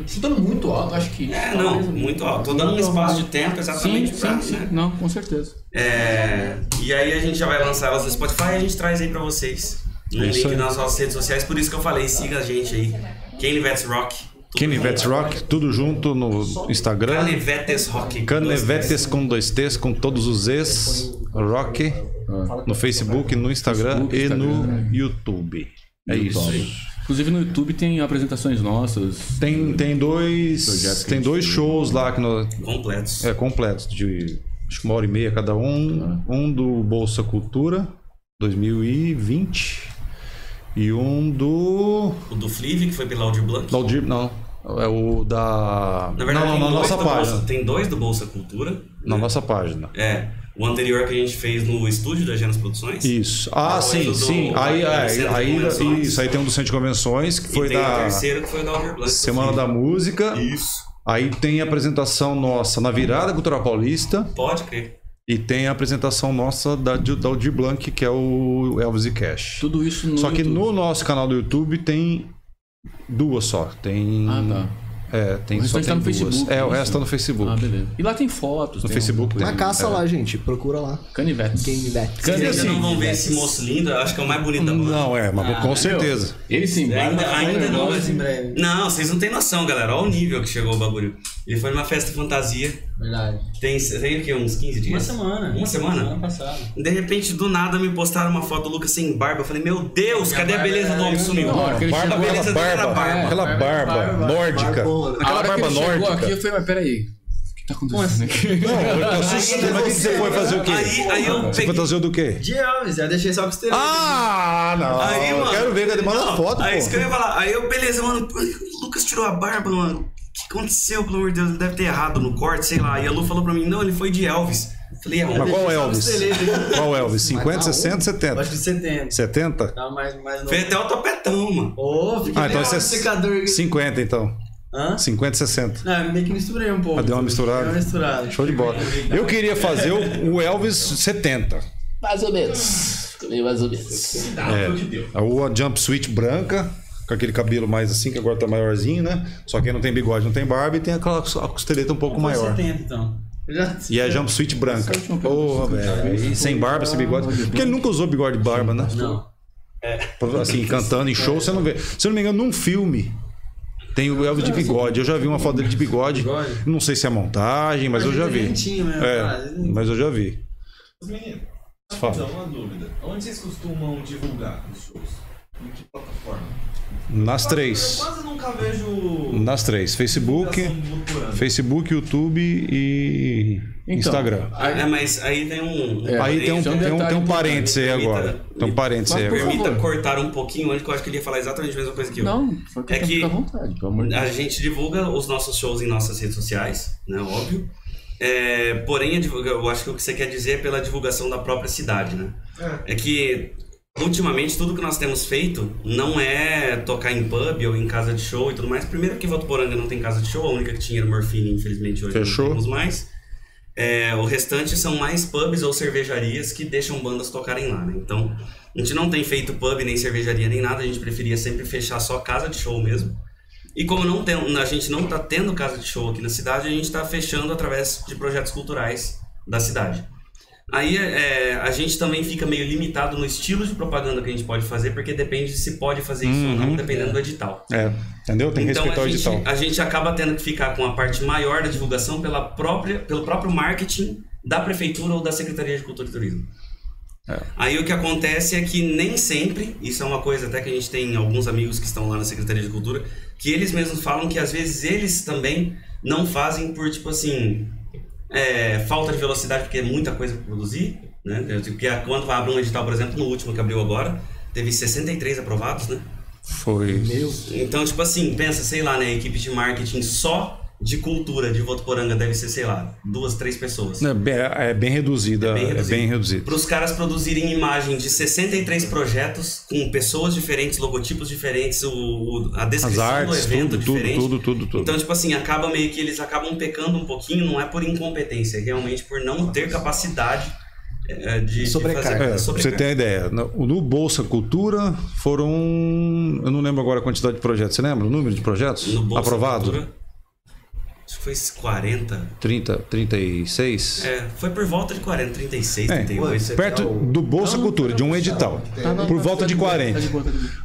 chutando muito alto, acho que. É, não, muito alto. Tô dando um espaço de tempo Sim, exatamente pra. sim, sim. né? Não, com certeza. É, e aí a gente já vai lançar elas no Spotify e a gente traz aí pra vocês. Um É isso link aí. nas nossas redes sociais, por isso que eu falei, siga a gente aí. Canivetes Rock. tudo Canivetes junto. Rock, tudo junto no Instagram. Canivetes Rock. Canevetes com dois T's, com todos os Z's. Rock. No Facebook, no Instagram Facebook, e no Instagram. YouTube. É isso. Inclusive no YouTube tem apresentações nossas. Tem, tem dois. Tem dois shows lá que nós, Completos. é completos, de acho que uma hora e meia cada um. Um do Bolsa Cultura 2020 e um do. O do Flive, que foi pela Audio Blanc. da Audir- não, é o da. Na verdade, não, tem, não, na dois nossa página. Bolsa, tem dois do Bolsa Cultura. Na nossa página. É. O anterior que a gente fez no estúdio da Genas Produções. Isso. Ah, Ah, sim, do- sim. do- Aí, do aí, aí, isso aí tem um do Centro de Convenções, que E foi tem o da terceiro que foi da Blanc. Semana do da. Música. Isso. Aí tem a apresentação nossa na Virada Cultural Paulista. Pode crer. E tem a apresentação nossa da, da Aldir Blanc, que é o Elvis e Cash. Tudo isso no. Só que YouTube. no nosso canal do YouTube tem duas só. Tem. Ah, tá. É, tem O só restante tem tá no duas. Facebook, É, o isso. resto tá no Facebook. Ah, beleza. E lá tem fotos. No tem Facebook um- tem. Mas caça lá, gente. Procura lá. Canivetes. Canivete. Vocês ainda assim, não vão ver esse moço lindo, eu acho que é o mais bonito da banda. Não, é, mas Ah, com certeza. Ele sim, Ainda, ainda não, mas... em breve. Não, vocês não têm noção, galera. Olha o nível que chegou o bagulho. Ele foi numa festa fantasia, Verdade. tem, tem o quê? Uns 15 dias? Uma semana. Uma semana? Semana passada. De repente, do nada, me postaram uma foto do Lucas sem barba. Eu falei, meu Deus, Minha cadê a beleza era do homem? eu, Sumiu. não. Barba, a beleza era barba, barba. aquela Barba, nórdica. Aquela barba nórdica. aqui, eu falei, mas peraí. O que tá acontecendo aqui? Não, eu assustei. Mas o que você foi fazer o quê? Aí, aí eu Você peguei... fantasiou do quê? De Elvis, já deixei só com os teus. Ah, não. Aí, eu mano. quero ver, cadê? Manda foto, Aí isso que eu pô. ia falar. Aí eu, beleza, mano. O Lucas tirou a barba, mano. O que aconteceu, pelo amor de Deus? Ele deve ter errado no corte, sei lá. E a Lu falou pra mim, não, ele foi de Elvis. Falei, é, Mas qual Elvis? Qual Elvis? 50, tá 60, Acho 70? que 70. 70? Tá mais, mais novo. Foi até o topetão, mano. Ô, fiquei Ah, então esse é secador. 50 então. Hã? 50, 60. Não, meio que misturei um pouco. Ah, deu uma misturada? Deu uma misturada. Show de bola. Eu queria fazer o, Elvis 70. Mais ou menos. Mais ou menos. É, o jumpsuit branca, com aquele cabelo mais assim, que agora tá maiorzinho, né? Só que aí não tem bigode, não tem barba e tem aquela a costeleta um pouco maior. 70, então. Já... E é jumpsuit branca. Porra, velho. Sem barba, sem bigode. Porque ele nunca usou bigode e barba, né? Não. Assim, cantando em show, você não vê. Se eu não me engano, num filme. Tem o Elvis de bigode. Eu já vi uma foto dele de bigode. Não sei se é montagem, mas eu já vi. Lentinho mesmo, É, mas eu já vi. Meninos, Fala. então, uma dúvida. Onde vocês costumam divulgar os shows? Em que plataforma? Nas Eu três. quase nunca vejo. Nas três. Facebook. Facebook, YouTube e Então, Instagram. aí- É, mas aí tem um. É, Aí tem um, é um tem um, detalhe tem um importante. parênteses aí Permita- agora. Tem um parênteses aí agora. Permita cortar um pouquinho antes, que eu acho que ele ia falar exatamente a mesma coisa que eu. Não, só que É que- fica à vontade, pelo amor de A gente divulga os nossos shows em nossas redes sociais, né? Óbvio. É, porém, eu acho que o que você quer dizer é pela divulgação da própria cidade, né? É, que, ultimamente, tudo que nós temos feito não é tocar em pub ou em casa de show e tudo mais. Primeiro que Votuporanga não tem casa de show, a única que tinha era Morfine, infelizmente hoje Fechou. não temos mais. É, o restante são mais pubs ou cervejarias que deixam bandas tocarem lá, né? Então, a gente não tem feito pub, nem cervejaria, nem nada. A gente preferia sempre fechar só casa de show mesmo. E como não tem, a gente não está tendo casa de show aqui na cidade, a gente está fechando através de projetos culturais da cidade. Aí é, a gente também fica meio limitado no estilo de propaganda que a gente pode fazer, porque depende se pode fazer isso ou não, dependendo do edital. É, entendeu? Tem que Então respeitar a o gente, edital. a gente acaba tendo que ficar com a parte maior da divulgação pela própria, pelo próprio marketing da prefeitura ou da Secretaria de Cultura e Turismo. É. Aí o que acontece é que nem sempre, isso é uma coisa até que a gente tem alguns amigos que estão lá na Secretaria de Cultura, que eles mesmos falam que às vezes eles também não fazem por tipo assim, é, falta de velocidade, porque é muita coisa para produzir, né? Porque quando abre um edital, por exemplo, no último que abriu agora, teve 63 aprovados, né? Foi. Então, tipo assim, pensa, sei lá, né? Equipe de marketing só de cultura de Votuporanga deve ser, sei lá, duas, três pessoas. É bem, é bem reduzida. É bem reduzida. Para os caras produzirem imagem de 63 projetos com pessoas diferentes, logotipos diferentes, o, o- a descrição artes, do evento tudo, tudo, diferente. tudo, tudo, tudo. Então, tipo assim, acaba meio que eles acabam pecando um pouquinho, não é por incompetência, é realmente por não ter capacidade é, de, de Sobrecarga. fazer É, você uma ideia, no, no Bolsa Cultura foram. Eu não lembro agora a quantidade de projetos. Você lembra o número de projetos? No Bolsa Aprovado? Cultura, Acho que foi esses 40. 30, 36? É, foi por volta de 40, 36, É, 38. perto do Bolsa Cultura, de um edital. Por volta de 40.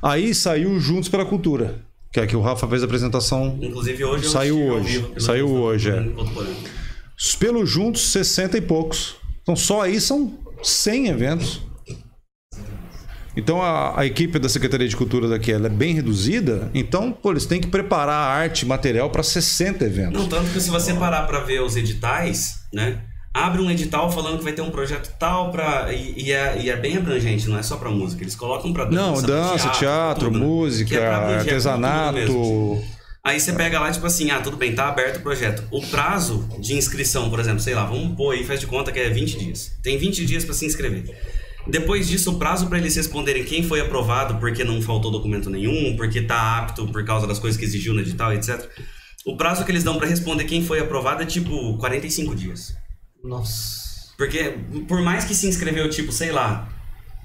Aí saiu Juntos pela Cultura, que é que o Rafa fez a apresentação. Inclusive hoje eu Saiu hoje. vivo Saiu hoje, é. Pelo Juntos, 60 e poucos. Então só aí são 100 eventos. Então a, a equipe da Secretaria de Cultura daqui é bem reduzida, então pô, eles têm que preparar a arte e material para 60 eventos. Não, tanto que se você parar pra ver os editais, né? Abre um edital falando que vai ter um projeto tal pra. E, e é, e é bem abrangente, não é só pra música. Eles colocam pra dança. Não, dança, teatro, tudo, né? música, é a artesanato. Aí você pega lá, tipo assim, ah, tudo bem, tá aberto o projeto. O prazo de inscrição, por exemplo, sei lá, vamos pôr aí, faz de conta que é 20 dias. Tem 20 dias pra se inscrever. Depois disso, o prazo pra eles responderem quem foi aprovado porque não faltou documento nenhum, porque tá apto por causa das coisas que exigiu no edital, etc. O prazo que eles dão pra responder quem foi aprovado é tipo 45 dias. Nossa. Porque por mais que se inscreveu, tipo, sei lá,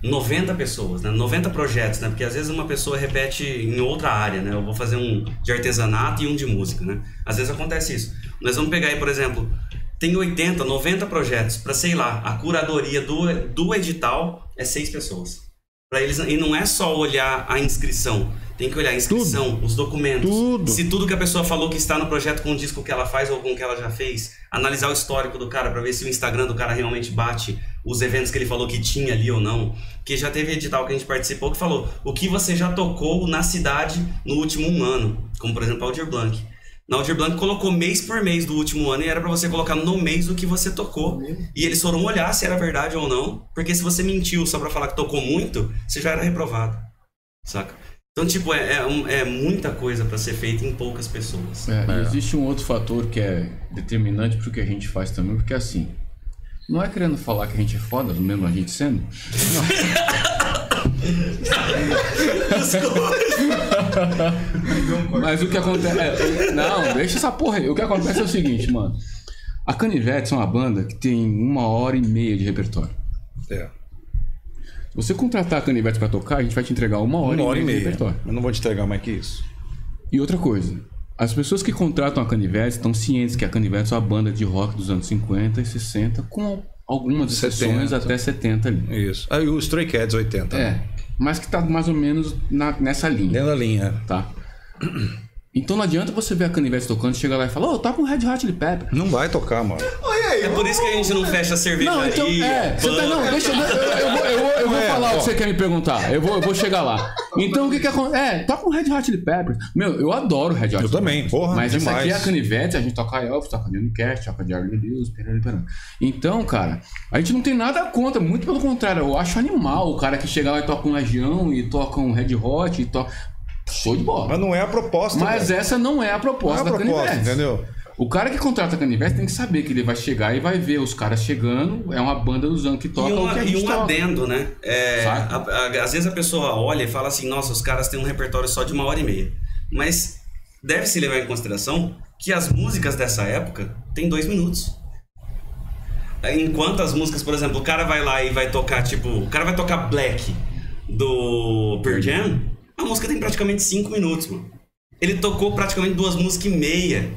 90 pessoas, né? 90 projetos, né? Porque às vezes uma pessoa repete em outra área, né? Eu vou fazer um de artesanato e um de música, né? Às vezes acontece isso. Nós vamos pegar aí, por exemplo, tem 80, 90 projetos para sei lá, a curadoria do, do edital é seis pessoas. Para eles e não é só olhar a inscrição, tem que olhar a inscrição, os documentos, Tudo. se tudo que a pessoa falou que está no projeto com o disco que ela faz ou com o que ela já fez, analisar o histórico do cara para ver se o Instagram do cara realmente bate os eventos que ele falou que tinha ali ou não. Que já teve edital que a gente participou que falou o que você já tocou na cidade no último um ano, como por exemplo Aldir Blanc. Na Aldir Blanc colocou mês por mês do último ano e era para você colocar no mês o que você tocou. E eles foram olhar se era verdade ou não, porque se você mentiu só para falar que tocou muito, você já era reprovado. Saca? Então, tipo, é, é, é muita coisa para ser feita em poucas pessoas. É, e Existe um outro fator que é determinante pro que a gente faz também, porque assim, não é querendo falar que a gente é foda, mesmo a gente sendo. Não. Mas o que acontece. é, não, deixa essa porra aí. O que acontece é o seguinte, mano. A Canivete é uma banda que tem uma hora e meia de repertório. É. Se você contratar a Canivete pra tocar, a gente vai te entregar uma hora, Uma hora e de meia. repertório. Eu não vou te entregar mais que isso. E outra coisa, as pessoas que contratam a Canivete estão cientes que a Canivete é uma banda de rock dos anos 50 e 60, com algumas exceções 70. até 70 ali. Isso. Aí o Stray Cats 80. É, mas que tá mais ou menos na- nessa linha, da linha. tá? Então não adianta você ver a canivete tocando, chega lá e fala, ô, toca um Red Hot Chili Pepper. Não vai tocar, mano. É por isso que a gente não fecha a cervejaria. Não, então, é, você tá, não, deixa, eu, eu vou, eu vou, eu vou É, falar ó. o que você quer me perguntar. Eu vou, eu vou chegar lá. Então, o que que acontece? É, toca um Red Hot Chili Peppers. Meu, eu adoro Red Hot Eu Chili também, Peppers. porra, Mas isso aqui demais. é a canivete, a gente toca Elvis, toca Johnny Cash, toca Jerry Lewis, perere, perere. Então, cara, a gente não tem nada contra, muito pelo contrário, eu acho animal o cara que chega lá e toca um Legião, e toca um Red Hot, e toca... Show de bola. Mas não é a proposta. Mas velho. essa não é a não é proposta a da proposta, canivete. entendeu? O cara que contrata a Canivete tem que saber que ele vai chegar e vai ver os caras chegando. É uma banda dos anos que toca E, o uma- que a e um toca. adendo, né? É, a- a- às vezes a pessoa olha e fala assim, nossa, os caras têm um repertório só de uma hora e meia. Mas deve-se levar em consideração que as músicas dessa época têm dois minutos. Enquanto as músicas, por exemplo, o cara vai lá e vai tocar, tipo, o cara vai tocar Black do Pearl Jam, a música tem praticamente cinco minutos, mano. Ele tocou praticamente duas músicas e meia.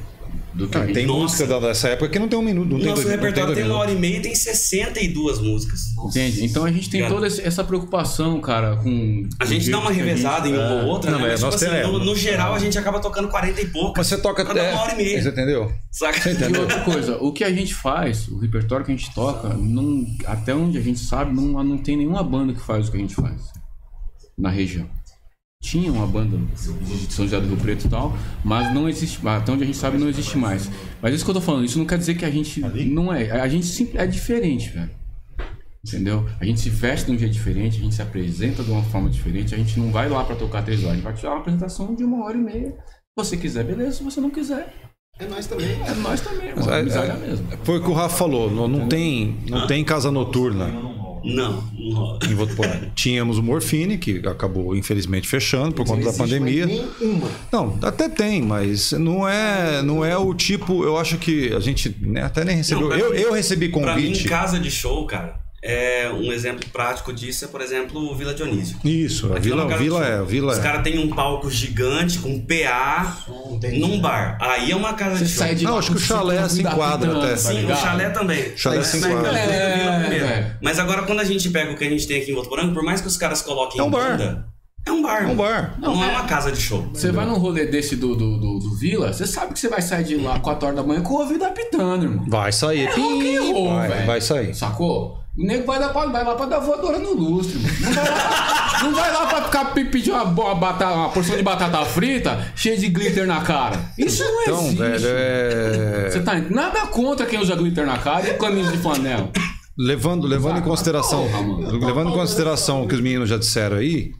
Do que Ah, tem Nossa. música da- dessa época que não tem um minuto. Não tem Nosso dois, não tem repertório tem uma hora e meia e tem 62 músicas. Entende? Então a gente tem Cara. toda essa preocupação, cara, com. A gente dá uma gente- revezada em uma ou outra, Não, né? é, Mas, tipo nós assim, no, no geral a gente acaba tocando 40 e poucas. Mas você toca até. uma hora e meia. Você entendeu? Saca? E outra coisa, o que a gente faz, o repertório que a gente toca, não, até onde a gente sabe, não, não tem nenhuma banda que faz o que a gente faz na região. Tinha uma banda de São José do Rio Preto e tal, mas não existe, até onde a gente sabe não existe mais. Mas isso que eu tô falando, isso não quer dizer que a gente não é, a gente sempre é diferente, velho. Entendeu? A gente se veste de um jeito diferente, a gente se apresenta de uma forma diferente, a gente não vai lá pra tocar três horas, a gente vai tirar uma apresentação de uma hora e meia. Se você quiser, beleza, se você não quiser, É nós também. é nós também, mano. É, é, é, a mesma. Foi o que o Rafa falou. Não, não tem, não tem casa noturna Não, não rola. Tínhamos o Morfine, que acabou infelizmente fechando por conta da pandemia. Nenhuma. Não, até tem, mas não é, não é o tipo. Eu acho que a gente né, até nem recebeu. Não, eu, mim- eu recebi Pra mim, convite. casa de show, cara, é um exemplo prático disso é, por exemplo, o Vila Dionísio. Isso, a Vila, de Vila é, a Vila Os é. caras têm um palco gigante com PA num bar. Aí é uma casa Você de show. sai de Não, acho que o chalé se enquadra até. pitando, tá Sim, o chalé também. Chalé Mas- se mas- enquadra. mas- É, primeiro. velho. Mas agora quando a gente pega o que a gente tem aqui em Votuporanga, por mais que os caras coloquem É um bar. banda, é um bar. É um bar. Não, é uma casa de show. Você vai num rolê desse do, do, do, do Vila, você sabe que você vai sair de lá 4 horas da manhã com o ouvido apitando, irmão. Vai sair. É rock and roll, vai, vai sair. Sacou? O nego vai, dar pra, vai lá pra dar voadora no lustre. Não vai lá, não vai lá pra ficar pe- pedir uma, bo- batata, uma porção de batata frita cheia de glitter na cara. Isso não Então, existe. velho, é. Você tá nada contra quem usa glitter na cara e camisa de flanela. Levando, levando em consideração, porra, levando em consideração o que os meninos já disseram aí,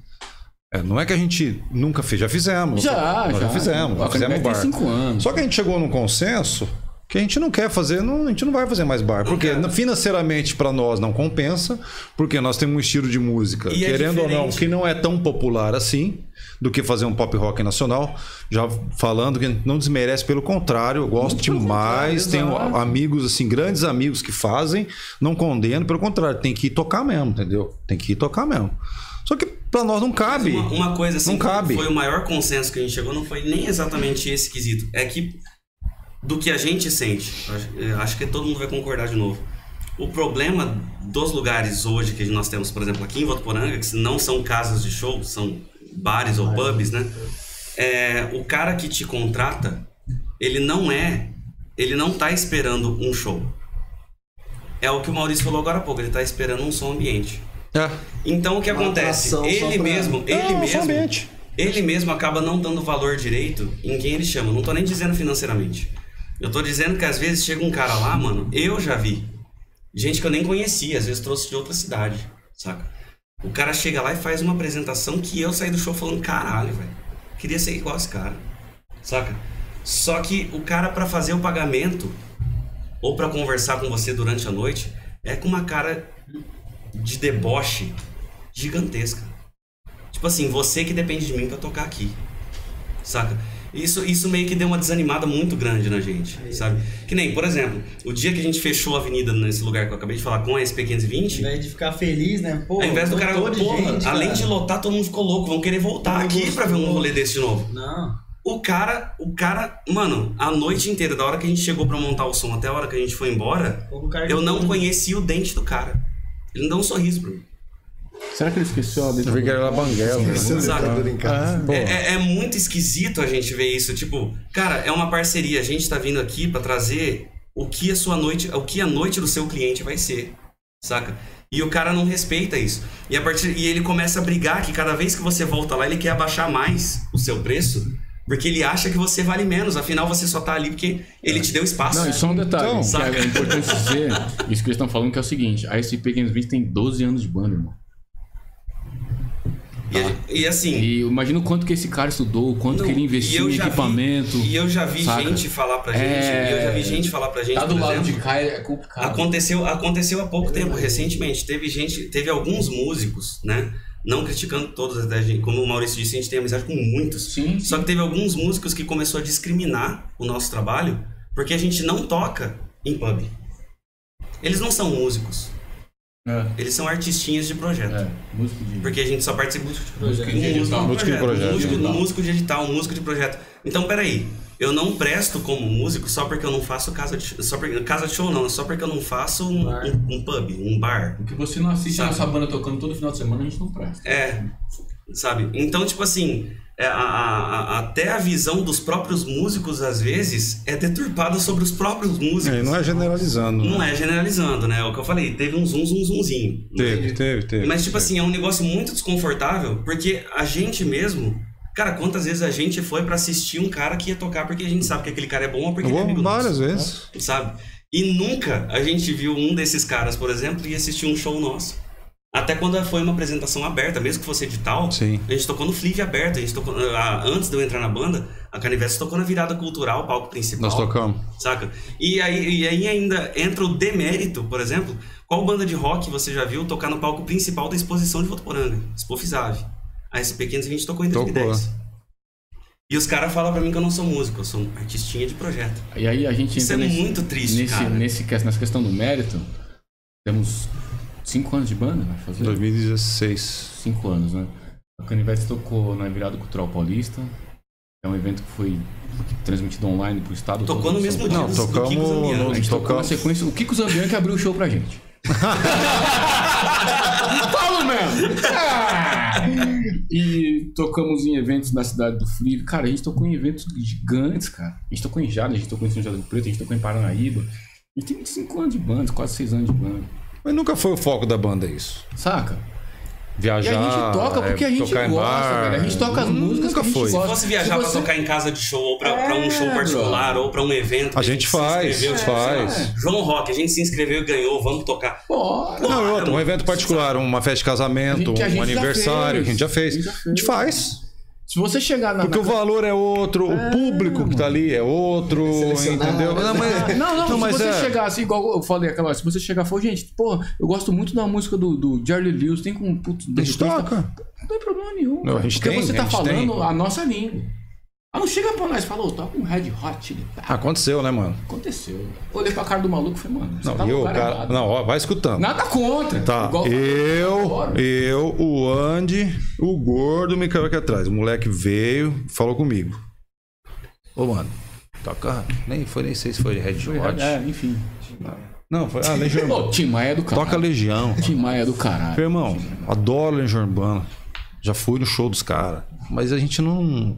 é, não é que a gente nunca fez, já fizemos. Já, já, já. fizemos, já fizemos bar. tem cinco anos. Só que a gente chegou num consenso que a gente não quer fazer, não, a gente não vai fazer mais bar, porque financeiramente para nós não compensa, porque nós temos um estilo de música, E é querendo ou não, que não é tão popular assim do que fazer um pop rock nacional. Já falando que não desmerece, pelo contrário, eu gosto demais. Tenho amigos, assim, grandes amigos que fazem, não condeno, pelo contrário, tem que ir tocar mesmo, entendeu? Tem que ir tocar mesmo. Só que pra nós não cabe. Uma, uma coisa assim, Não cabe. foi o maior consenso que a gente chegou, não foi nem exatamente esse quesito. É que do que a gente sente, acho, que todo mundo vai concordar de novo. O problema dos lugares hoje que nós temos, por exemplo, aqui em Votuporanga, que não são casas de show, são bares ou pubs, né? É, o cara que te contrata, ele não é, ele não tá esperando um show. É o que o Maurício falou agora há pouco, ele tá esperando um som ambiente. É. Então o que Uma acontece? Ele pra- mesmo, ele só mesmo, ambiente. ele mesmo acaba não dando valor direito em quem ele chama. Não tô nem dizendo financeiramente. Eu tô dizendo que às vezes chega um cara lá, mano, eu já vi. Gente que eu nem conhecia, às vezes trouxe de outra cidade, saca? O cara chega lá e faz uma apresentação que eu saí do show falando, caralho, velho. Queria ser igual esse cara. Saca? Só que o cara pra fazer o pagamento ou pra conversar com você durante a noite é com uma cara de deboche gigantesca. Tipo assim, você que depende de mim pra tocar aqui. Saca? Isso, isso meio que deu uma desanimada muito grande na gente, sabe? Que nem, por exemplo, o dia que a gente fechou a avenida nesse lugar que eu acabei de falar com a Ao SP520, invés de ficar feliz, né? Pô, ao invés do cara, porra, gente, além cara. de lotar, todo mundo ficou louco, vão querer voltar aqui pra ver um gostou. rolê desse de novo. Não. O cara, o cara, mano, a noite inteira, da hora que a gente chegou pra montar o som até a hora que a gente foi embora, eu não tudo. conheci o dente do cara. Ele não deu um sorriso pra mim. Será que ele esqueceu a letra? Eu vi que era Banguela. né? Saca? em casa. É, é- é muito esquisito a gente ver isso. Tipo, cara, é uma parceria. A gente tá vindo aqui pra trazer o que a sua noite, o que a noite do seu cliente vai ser, saca? E o cara não respeita isso. E a partir e ele começa a brigar que cada vez que você volta lá, ele quer abaixar mais o seu preço, porque ele acha que você vale menos. Afinal, você só tá ali porque ele te deu espaço. Não, e só um detalhe, Então, é importante dizer, isso que eles estão falando que é o seguinte, a SP Games 20 tem 12 anos de banda, irmão. E, e assim, E imagina o quanto que esse cara estudou, o quanto Não, que ele investiu em já vi- equipamento. e eu já vi saca? gente falar pra gente, É. e eu já vi gente falar pra gente, Tá do lado exemplo, de cá é complicado. Aconteceu, aconteceu há pouco tempo, recentemente. Teve gente, teve alguns músicos, né? Não criticando todos, até, a gente- como o Maurício disse, a gente tem amizade com muitos. Sim, Só que teve alguns músicos que começou a discriminar o nosso trabalho porque a gente não toca em pub. Eles não são músicos, É, eles são artistinhas de projeto. é, músico de... Porque a gente só participa Música de músico, de Músico de projeto. Um músico, um músico de edital, músico de projeto. Então, peraí. Eu não presto como músico só porque eu não faço casa de só porque, casa de show, não. Só porque eu não faço um, um, um pub, um bar. Porque você não assiste a Sabe? nossa banda tocando todo final de semana, a gente não presta. É, sabe? Então, tipo assim, é, a- a- a- até a visão dos próprios músicos, às vezes, é deturpada sobre os próprios músicos. é, não é generalizando. Não né? é generalizando, né? É o que eu falei, teve um zoom, zoom, zoomzinho. Teve, teve, teve. Mas, tipo assim, é um negócio muito desconfortável, porque a gente mesmo. Cara, quantas vezes a gente foi pra assistir um cara que ia tocar porque a gente sabe que aquele cara é bom ou porque ele é amigo várias nosso, vezes. sabe? E nunca a gente viu um desses caras, por exemplo, e assistir um show nosso. Até quando foi uma apresentação aberta, mesmo que fosse edital, Sim. a gente tocou no Flip aberto, a gente tocou. ah, Antes de eu entrar na banda, a Canivete tocou na virada cultural, palco principal. Nós tocamos. Saca? E aí, e aí ainda entra o demérito, por exemplo. Qual banda de rock você já viu tocar no palco principal da exposição de Votuporanga? Expofisave. A SP 520 tocou em Tocou. 2010. E os caras falam pra mim que eu não sou músico, eu sou um artistinha de projeto. E aí a gente Isso entra é nesse, muito triste, nesse, cara. Nesse, nessa questão do mérito, temos cinco anos de banda, vai fazer? 2016. Cinco anos, né? A Canivete tocou na Virada Cultural Paulista. É um evento que foi transmitido online pro estado Tocou todo no mesmo dia. Não, Kiko tocamos Zambiano. no- A gente tocou na sequência. O Kiko Zambian que abriu o show pra gente. Falo mesmo! Ah! E tocamos em eventos na cidade do Frio. Cara, a gente tocou em eventos gigantes, cara. A gente tocou em Jada, a gente tocou em São José do Preto, a gente tocou em Paranaíba. A gente tem 5 anos de banda, quase 6 anos de banda. Mas nunca foi o foco da banda isso. Saca? Viajar. E a gente toca porque a é, gente tocar em gosta, bar. velho. A gente toca as Nunca músicas que a gente foi. gosta. Se fosse viajar Se pra você- tocar em casa de show, ou pra, pra um show É, particular, ou pra um evento. que A gente se faz, inscreveu, faz. sei lá, João Rock, a gente se inscreveu e ganhou, vamos tocar. Bora! Não, Porra, outro, um evento particular, uma festa de casamento, A gente- que a um gente já aniversário, fez. a gente já fez. A gente A gente, faz. Se você chegar na. Porque na... o valor é outro, o público que tá ali é outro, Selecionado. entendeu? Não, mas, Não, não, Não, mas se você é- chegar assim, igual eu falei aquela hora, se você chegar e falar, gente, pô, eu gosto muito da música do, do Jerry Lewis, tem com putz, de a gente toca. Não tem problema nenhum. Não, a gente porque tem, você a tá falando tem. a nossa língua. Ah, não chega pra nós e fala, ô, toca um Red Hot Chili Peppers. Aconteceu, né, mano? Aconteceu. Olhei pra cara do maluco e falei, mano, você Não, tá eu, cara. errado. Não, ó, vai escutando. Nada contra. Tá, Igual- eu, eu, o Andy, o gordo me caiu aqui atrás. O moleque veio, falou comigo. Ô, mano, toca. Nem foi, nem sei se foi Red Foi, Hot. É, enfim. Não, foi. Ah, Legião Urbana. Tim Maia é do caralho. Toca Legião. Tim Maia é do caralho. Meu irmão, adoro Legião Urbana. Já fui no show dos caras. Mas a gente não.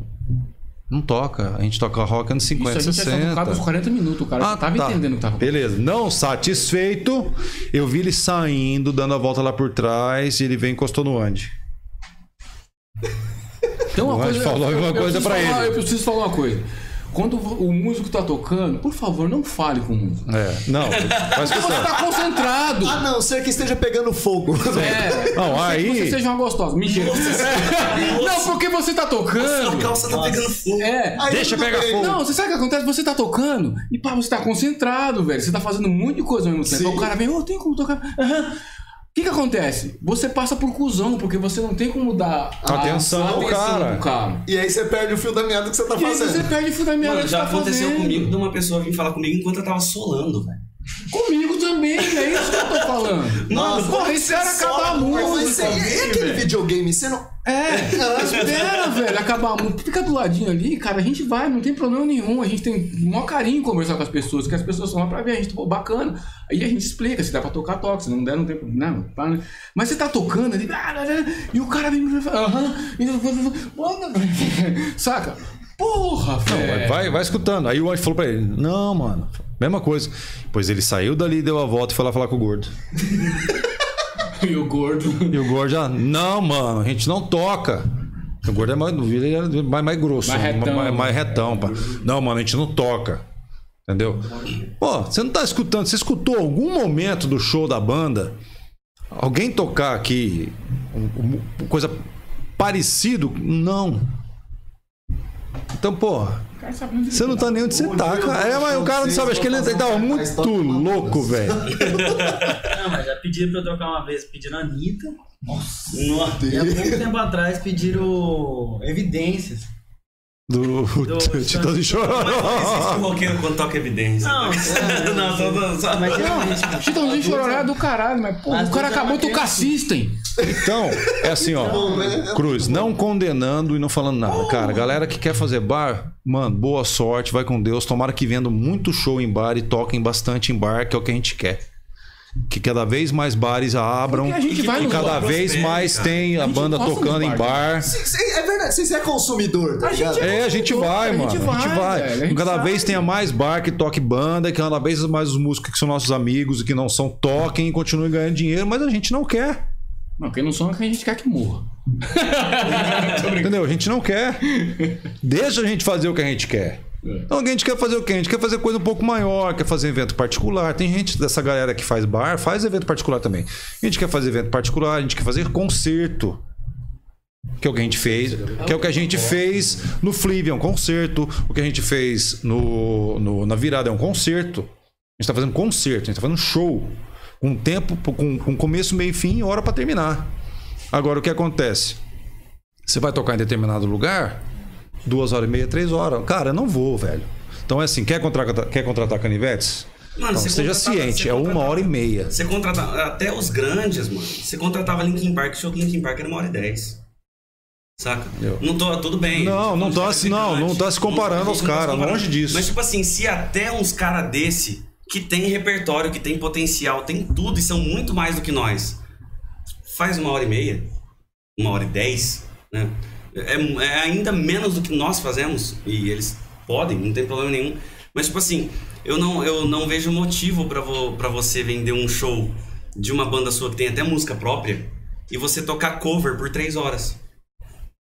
Não toca. A gente toca rock anos 50, Isso a gente 60. tinha tocado uns 40 minutos, o cara Ah, tava tá. entendendo o que tava Beleza. Não satisfeito, eu vi ele saindo, dando a volta lá por trás e ele vem e encostou no Andy. Então, uma O Andy falou a mesma coisa falar- ele. Eu preciso falar uma coisa. Quando o músico tá tocando, por favor, não fale com o músico. É. Não, faz Você tá concentrado. A não ser que esteja pegando fogo. É. Não, A não ser que aí- Você seja uma gostosa. Mentira. Não, porque você tá A tocando. calça tá pegando fogo. É. Aí Deixa pegar fogo. Não, você sabe o que acontece? Você tá tocando e pá, você tá concentrado, velho. Você tá fazendo um monte de coisa ao mesmo tempo. Sim. Aí O cara vem, ô, tem como tocar. Aham. O que que acontece? Você passa por cuzão, porque você não tem como dar a Atenção ao cara. pro cara. E aí você perde o fio da meada que você tá E aí fazendo. você perde o fio da meada Mano, que já você tá aconteceu fazendo. comigo de uma pessoa vir falar comigo enquanto eu tava solando, velho. Comigo também, é isso que eu tô falando. Nossa, porra, isso era acabar a música. e aquele videogame? Você não. É, espera, velho, acabar a música. Fica do ladinho ali, cara, a gente vai, não tem problema nenhum. A gente tem um maior carinho em conversar com as pessoas, que as pessoas são lá pra ver a gente, pô, bacana. Aí a gente explica, se dá pra tocar, toca, se não der, não tem problema. Não, para. Mas você tá tocando ali, e o cara vem e fala, aham, e- saca? Porra, velho. vai, vai, vai escutando. Aí o anjo falou pra ele: Não, mano, mesma coisa. Pois ele saiu dali, deu a volta e foi lá falar com o gordo. E o gordo. E o gordo já, não, mano, a gente não toca. O gordo é mais, é mais, mais grosso, Mais retão. mais, mais retão. pá. Não, mano, a gente não toca. Entendeu? Pô, você não tá escutando. Você escutou algum momento do show da banda? Alguém tocar aqui coisa parecido? Não. Então, porra, você não tá nem onde você tá, cara. É, mas o cara não sabe, acho que ele tava muito louco, velho. Não, mas já pediram pra eu tocar uma vez, pediram a Anitta. Nossa. E há pouco tempo atrás pediram evidências. Do Titã de Chororó. Existe o roqueiro quando toca evidência. Não, é, não, só... mas realmente. Chitãozinho Chororó é do caralho, mas pô, o cara acabou é de tocar System. Então, é assim, ó. Cruz, não condenando e não falando nada. Cara, galera que quer fazer bar, mano, boa sorte, vai com Deus. Tomara que venda muito show em bar e toquem bastante em bar, que é o que a gente quer. Que cada vez mais bares abram. Porque a gente e vai que no cada bar, vez mais cara. tem a, gente banda tocando em bar, bar. Cê- cê- É verdade, vocês é consumidor, tá ligado? É, a gente vai, a mano. gente A gente vai, vai. velho, a gente cada sabe. vez tenha mais bar que toque banda, que cada vez mais os músicos que são nossos amigos e que não são toquem e continuem ganhando dinheiro, mas a gente não quer. Não, quem não são é que a gente quer que morra. Entendeu? A gente não quer. Deixa a gente fazer o que a gente quer. Então a gente quer fazer o quê? A gente quer fazer coisa um pouco maior, quer fazer evento particular. Tem gente dessa galera que faz bar, faz evento particular também. A gente quer fazer evento particular, a gente quer fazer concerto. Que é o que a gente fez. Que é o que a gente fez no Flivia, é um concerto. O que a gente fez no, no- na virada é um concerto. A gente tá fazendo concerto, a gente tá fazendo show. Com tempo, com, com começo, meio e fim e hora pra terminar. Agora o que acontece? Você vai tocar em determinado lugar, duas horas e meia, três horas. Cara, eu não vou, velho. Então é assim, quer contratar, quer contratar canivetes? Mano, Então, seja ciente, é uma hora e meia. Você contratava até os grandes, mano. Você contratava Linkin Park, show do Linkin Park era uma hora e dez. Saca? Eu- Não tô, tudo bem. Não, não Tipo, tá se- não, não tá se comparando Não- aos caras, longe disso. Mas tipo assim, se até uns cara desse que tem repertório, que tem potencial, tem tudo e são muito mais do que nós, faz uma hora e meia, uma hora e dez, né? É, é ainda menos do que nós fazemos e eles podem, não tem problema nenhum. Mas tipo assim, eu não, eu não vejo motivo pra vo, pra você vender um show de uma banda sua que tem até música própria e você tocar cover por três horas.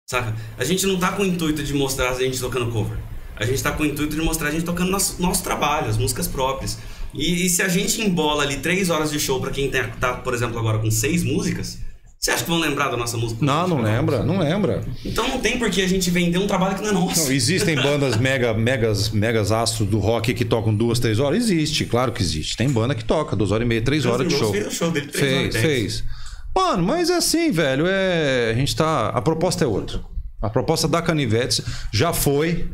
Saca? A gente não tá com o intuito de mostrar a gente tocando cover. A gente tá com o intuito de mostrar a gente tocando nosso, nosso trabalho, as músicas próprias. E, e se a gente embola ali três horas de show pra quem tá, por exemplo, agora com seis músicas, você acha que vão lembrar da nossa música? Não, não lembra, não lembra. Então não tem por que a gente vender um trabalho que não é nosso. Não, existem bandas mega, megas, megas astros do rock que tocam duas, três horas? Existe, claro que existe. Tem banda que toca duas horas e meia, três horas de show. fez o show dele três horas Fez, dez. fez. Mano, mas é assim, velho, é. A gente tá. A proposta é outra. A proposta da Canivetes já foi,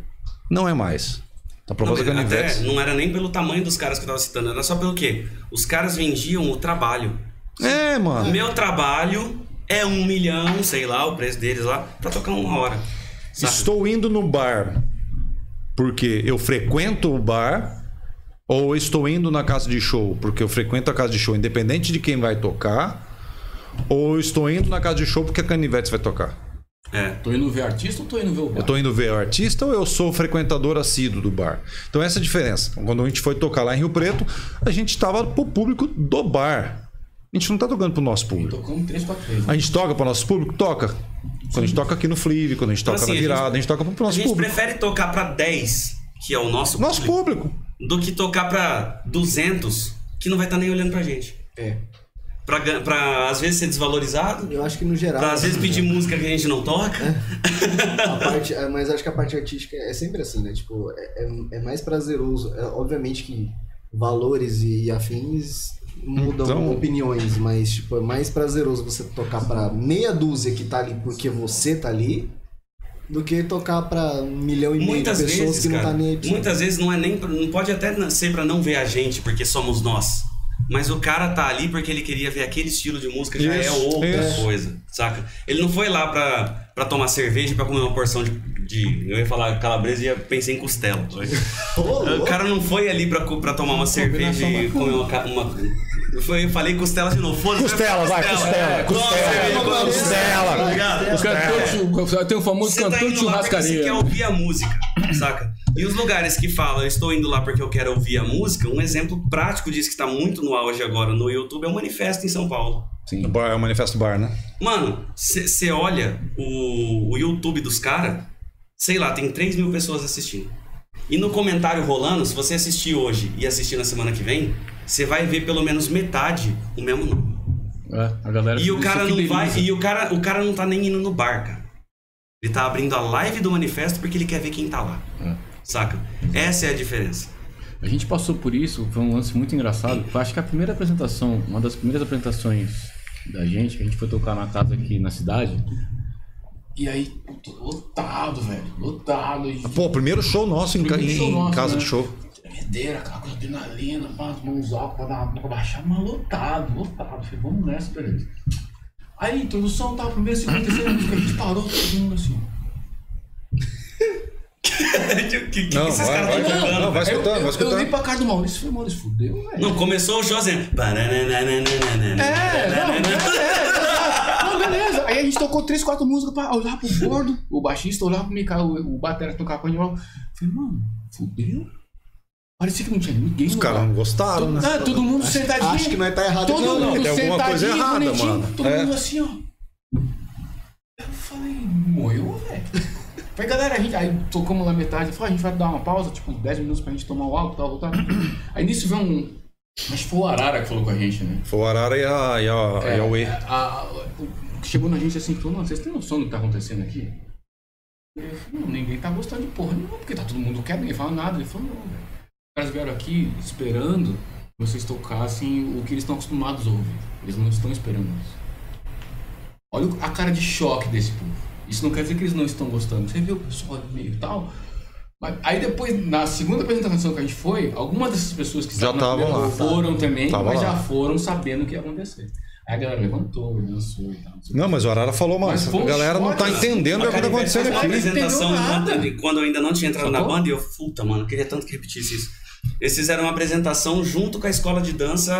não é mais. A Não, proposta da mas Canivetes. não era nem pelo tamanho dos caras que eu tava citando, era só pelo quê? Os caras vendiam o trabalho. É, mano. Meu trabalho é um milhão, sei lá, o preço deles lá, pra tocar uma hora. saca? Estou indo no bar porque eu frequento o bar ou estou indo na casa de show porque eu frequento a casa de show independente de quem vai tocar ou estou indo na casa de show porque a Canivetes vai tocar. É. Tô indo ver artista ou tô indo ver o bar? Eu tô indo ver o artista ou eu sou frequentador assíduo do bar? Então essa é a diferença. Quando a gente foi tocar lá em Rio Preto, a gente estava pro público do bar. A gente não tá tocando pro nosso público. Tocamos três, quatro vezes. A gente toca pro nosso público? Toca. Quando a gente toca aqui no Flip, quando a gente Então, toca assim, na a gente- virada, a gente toca pro A nosso gente público. prefere tocar pra 10, que é o nosso, Nosso público, público. do que tocar pra 200, que não vai estar nem olhando pra gente. É. Pra, pra às vezes ser desvalorizado, Eu acho que no geral. pra às vezes pedir música que a gente não toca. A parte, é, mas acho que a parte artística é sempre assim, né? Tipo, é, é- é mais prazeroso. É, obviamente que valores e afins mudam Então- opiniões, mas tipo, é mais prazeroso você tocar pra meia dúzia que tá ali porque você tá ali do que tocar pra um milhão e meio de Muitas pessoas vezes, que não cara, tá nem aí. muitas vezes não é nem pra- não pode até ser pra não ver a gente, porque somos nós. Mas o cara tá ali porque ele queria ver aquele estilo de música, já é Isso, outra isso. coisa, saca? Ele não foi lá pra, pra tomar cerveja e pra comer uma porção de, de- Eu ia falar calabresa e ia pensei em costela. o cara não foi ali pra tomar uma cerveja e comer uma. uma foi, eu falei costela de novo. Foda-se, Costela, vai, costela, costela, come costela. tá tem o famoso tá cantor de porque você churrascaria. quer ouvir a música, saca? E os lugares que falam, eu estou indo lá porque eu quero ouvir a música, um exemplo prático disso que está muito no auge agora no YouTube é o Manifesto em São Paulo. O bar, é o Manifesto Bar, né? Mano, você olha o, o YouTube dos caras, sei lá, tem 3 mil pessoas assistindo. E no comentário rolando, se você assistir hoje e assistir na semana que vem, você vai ver pelo menos metade o mesmo nome. É, a galera E o cara não vai. E o cara, o cara não tá nem indo no bar, cara. Ele tá abrindo a live do manifesto porque ele quer ver quem tá lá. É. Saca? Essa é a diferença. A gente passou por isso, foi um lance muito engraçado. Eu acho que a primeira apresentação, uma das primeiras apresentações da gente, que a gente foi tocar na casa aqui na cidade. E aí, puto, lotado, velho, lotado. E Pô, primeiro show nosso em, Primeiro show em nosso, casa né? de show. tremedeira, aquela coisa adrenalina, pá, as mãos altas pra, dar, pra baixar, mas lotado, lotado. Falei, vamos nessa, beleza. Aí, introdução, tá, primeiro, segundo, terceiro, a gente parou, todo mundo assim. O que, que Não, esses vai, caras estão vai. tocando? Não, vai Eu- escutando, vai escutando. Eu olhei pra cara do Maurício e falei, Maurício, fudeu, velho. Não, começou o show assim. É, não, é, é, não, beleza. Aí a gente tocou três, quatro músicas pra olhar pro gordo, o baixista olhar pro Mikael, o, o batera que tocava com a gente. eu Falei, mano, fudeu? Parecia que não tinha ninguém Os caras não gostaram, né? Ah, todo mundo sentadinho. Acho que nós tá errado Todo aqui, não. mundo tem alguma coisa sentadinho, errada, bonitinho, mano. Todo É. mundo assim, ó. Eu falei, morreu, velho. Falei, galera, a gente. Aí tocamos lá metade. Falei, a gente vai dar uma pausa, tipo, uns 10 minutos pra gente tomar o álcool e tal, voltar. Aí nisso veio um. Acho que foi o Arara que falou com a gente, né? Foi o Arara e a, e a, e a chegou na gente assim e falou, mano, vocês têm noção do que tá acontecendo aqui? Eu falei, não, ninguém tá gostando de porra nenhuma, porque tá todo mundo quieto, ninguém fala nada. Ele falou, não, velho. Os caras vieram aqui esperando vocês tocassem o que eles estão acostumados a ouvir. Eles não estão esperando isso. Olha a cara de choque desse povo. Isso não quer dizer que eles não estão gostando. Você viu o pessoal ali meio e tal. Mas aí depois, na segunda apresentação que a gente foi, algumas dessas pessoas que Já estavam lá. foram também, Tava mas lá. já foram sabendo o que ia acontecer. Aí a galera levantou, dançou e tal. não Não, mas o Arara falou, mano, foi a galera não tá entendendo o que tá acontecendo aqui. apresentação nada. quando, eu ainda não tinha entrado na banda e eu, puta, mano, eu queria tanto que repetisse isso. Eles fizeram uma apresentação junto com a escola de dança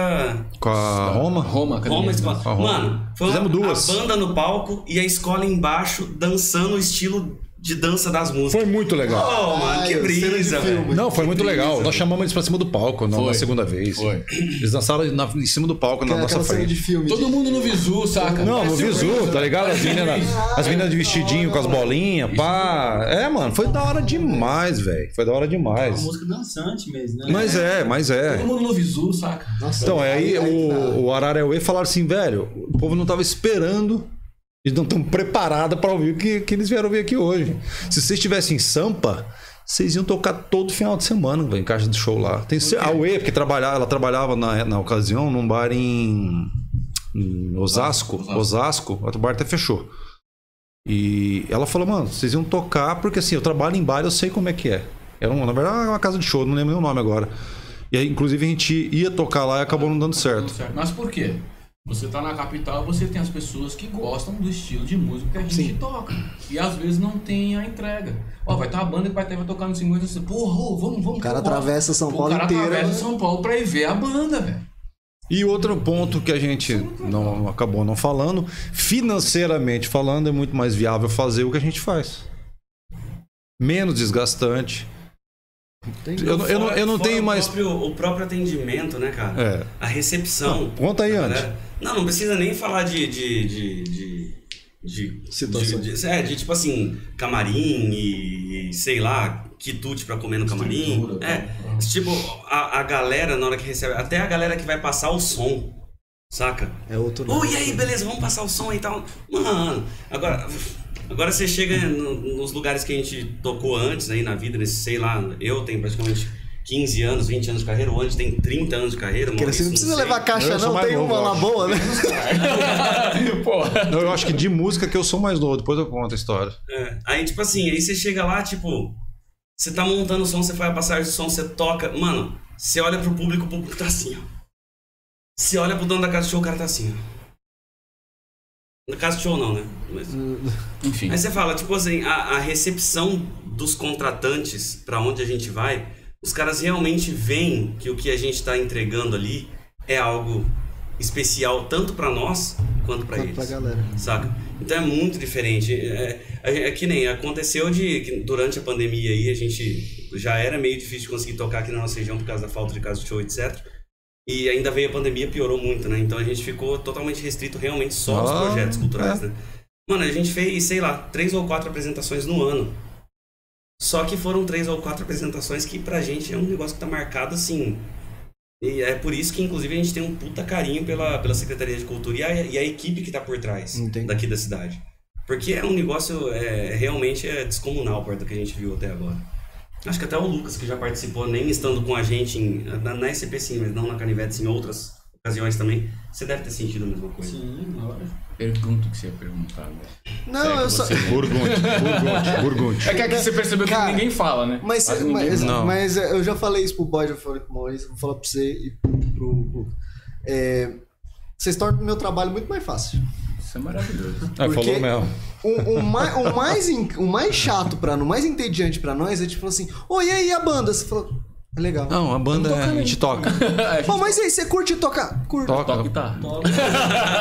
Com a Roma? Roma, academia Roma Escola. Roma. Mano, foi Fizemos uma, duas. a banda no palco e a escola embaixo dançando o estilo de dança das músicas. Foi muito legal. Oh, mano, Ai, que de brisa, velho. Não, foi muito legal. Nós chamamos eles pra cima do palco na, Foi. na segunda vez. Foi. Eles dançaram na- em cima do palco na nossa cena de frente. filme. Todo mundo no visu, saca? Não, no um visu, coisa- tá ligado? As meninas, as meninas de vestidinho com as bolinhas, pá. É, mano, foi da hora demais, velho. Foi da hora Uma demais. música dançante mesmo, né? Mas é, mas é. Todo mundo no visu, saca? Nossa, Então, aí tá. o, o Ararauê falaram assim, velho, o povo não tava esperando, eles não estão preparados pra ouvir o que, que eles vieram ouvir aqui hoje. Se vocês estivessem em Sampa, vocês iam tocar todo final de semana, em caixa de show lá. Tem a Uê, porque trabalhava, ela trabalhava na, na ocasião num bar em, em Osasco, Osasco, o bar até fechou. E ela falou, mano, vocês iam tocar, porque assim, eu trabalho em bar, eu sei como é que é. Era um, na verdade, uma casa de show, não lembro nem o nome agora. E aí, inclusive, a gente ia tocar lá e acabou não dando certo. Mas por quê? Você tá na capital, você tem as pessoas que gostam do estilo de música que a gente toca. E às vezes não tem a entrega. Ó, vai ter uma banda que vai, ter, vai tocar no 50 você, porra, ô, vamos, vamos. O cara gosto. atravessa São O Paulo cara inteiro. atravessa né? São Paulo pra ir ver a banda, velho. E outro ponto que a gente não acabou não falando, financeiramente falando, é muito mais viável fazer o que a gente faz. Menos desgastante. Eu, não- eu não, eu não tenho o mais. Próprio, o próprio atendimento, né, cara? É. A recepção. Conta aí, Andy. galera. Não, não precisa nem falar de. de, de, de, de Situações. de- de- é, de tipo assim, camarim e, e, sei lá, quitute pra comer no camarim. Estrutura, É. tal. Tipo, a, a galera, na hora que recebe. Até a galera que vai passar o som. Saca? É outro Ô, e aí, beleza, vamos passar o som e tal. Mano, agora. Agora você chega no- nos lugares que a gente tocou antes aí na vida, nesse, sei lá, eu tenho praticamente 15 anos, 20 anos de carreira, o Andy tem 30 anos de carreira. Porque você não precisa sei. levar caixa, não. mais Tem novo, uma lá boa, né? Porra. Não, eu acho que de música que eu sou mais novo, depois eu conto a história. É, Aí, tipo assim, aí você chega lá, tipo, você tá montando o som, você faz a passagem do som, você toca. Mano, você olha pro público, o público tá assim, ó. Você olha pro dono da casa de show, o cara tá assim, ó. Na casa de show não, né? Mas, Enfim. Aí você fala, tipo assim, a, a recepção dos contratantes pra onde a gente vai, os caras realmente veem que o que a gente tá entregando ali é algo especial tanto pra nós quanto pra Quanto eles. pra galera. Saca? Então é muito diferente. É, é, é que nem aconteceu de que durante a pandemia aí a gente já era meio difícil de conseguir tocar aqui na nossa região por causa da falta de casa de show, etc. E ainda veio a pandemia, piorou muito, né? Então a gente ficou totalmente restrito realmente só aos Ah, projetos culturais, né? Mano, a gente fez, sei lá, três ou quatro apresentações no ano. Só que foram três ou quatro apresentações que pra gente é um negócio que tá marcado assim. E é por isso que, inclusive, a gente tem um puta carinho pela, pela Secretaria de Cultura e a, e a equipe que tá por trás Entendi. daqui da cidade. Porque é um negócio é, realmente é descomunal perto do que a gente viu até agora. Acho que até o Lucas, que já participou, nem estando com a gente em- na, na SCP sim, mas não na Canivete, sim, em outras ocasiões também, você deve ter sentido a mesma coisa. Sim, lógico. Pergunta o que você ia perguntar, né? Não, eu só. Burgundy, Burgundy, Burgundy. É que aqui você percebeu Cara, que ninguém fala, né? Mas, mas, fala. Não. mas é, eu já falei isso pro Boy, já falei pro Maurício, vou falar pra você e pro. pro- pro- é, vocês tornam o meu trabalho muito mais fácil. Isso é maravilhoso. É, falou mesmo. O, o mais, o, mais, in- o mais chato pra nós, o mais entediante pra nós é tipo assim: Ô, e aí a banda? Você falou, legal. Não, a banda é, a gente toca. Pô, mas e aí, você curte tocar? Curto. Toca. Toca guitarra.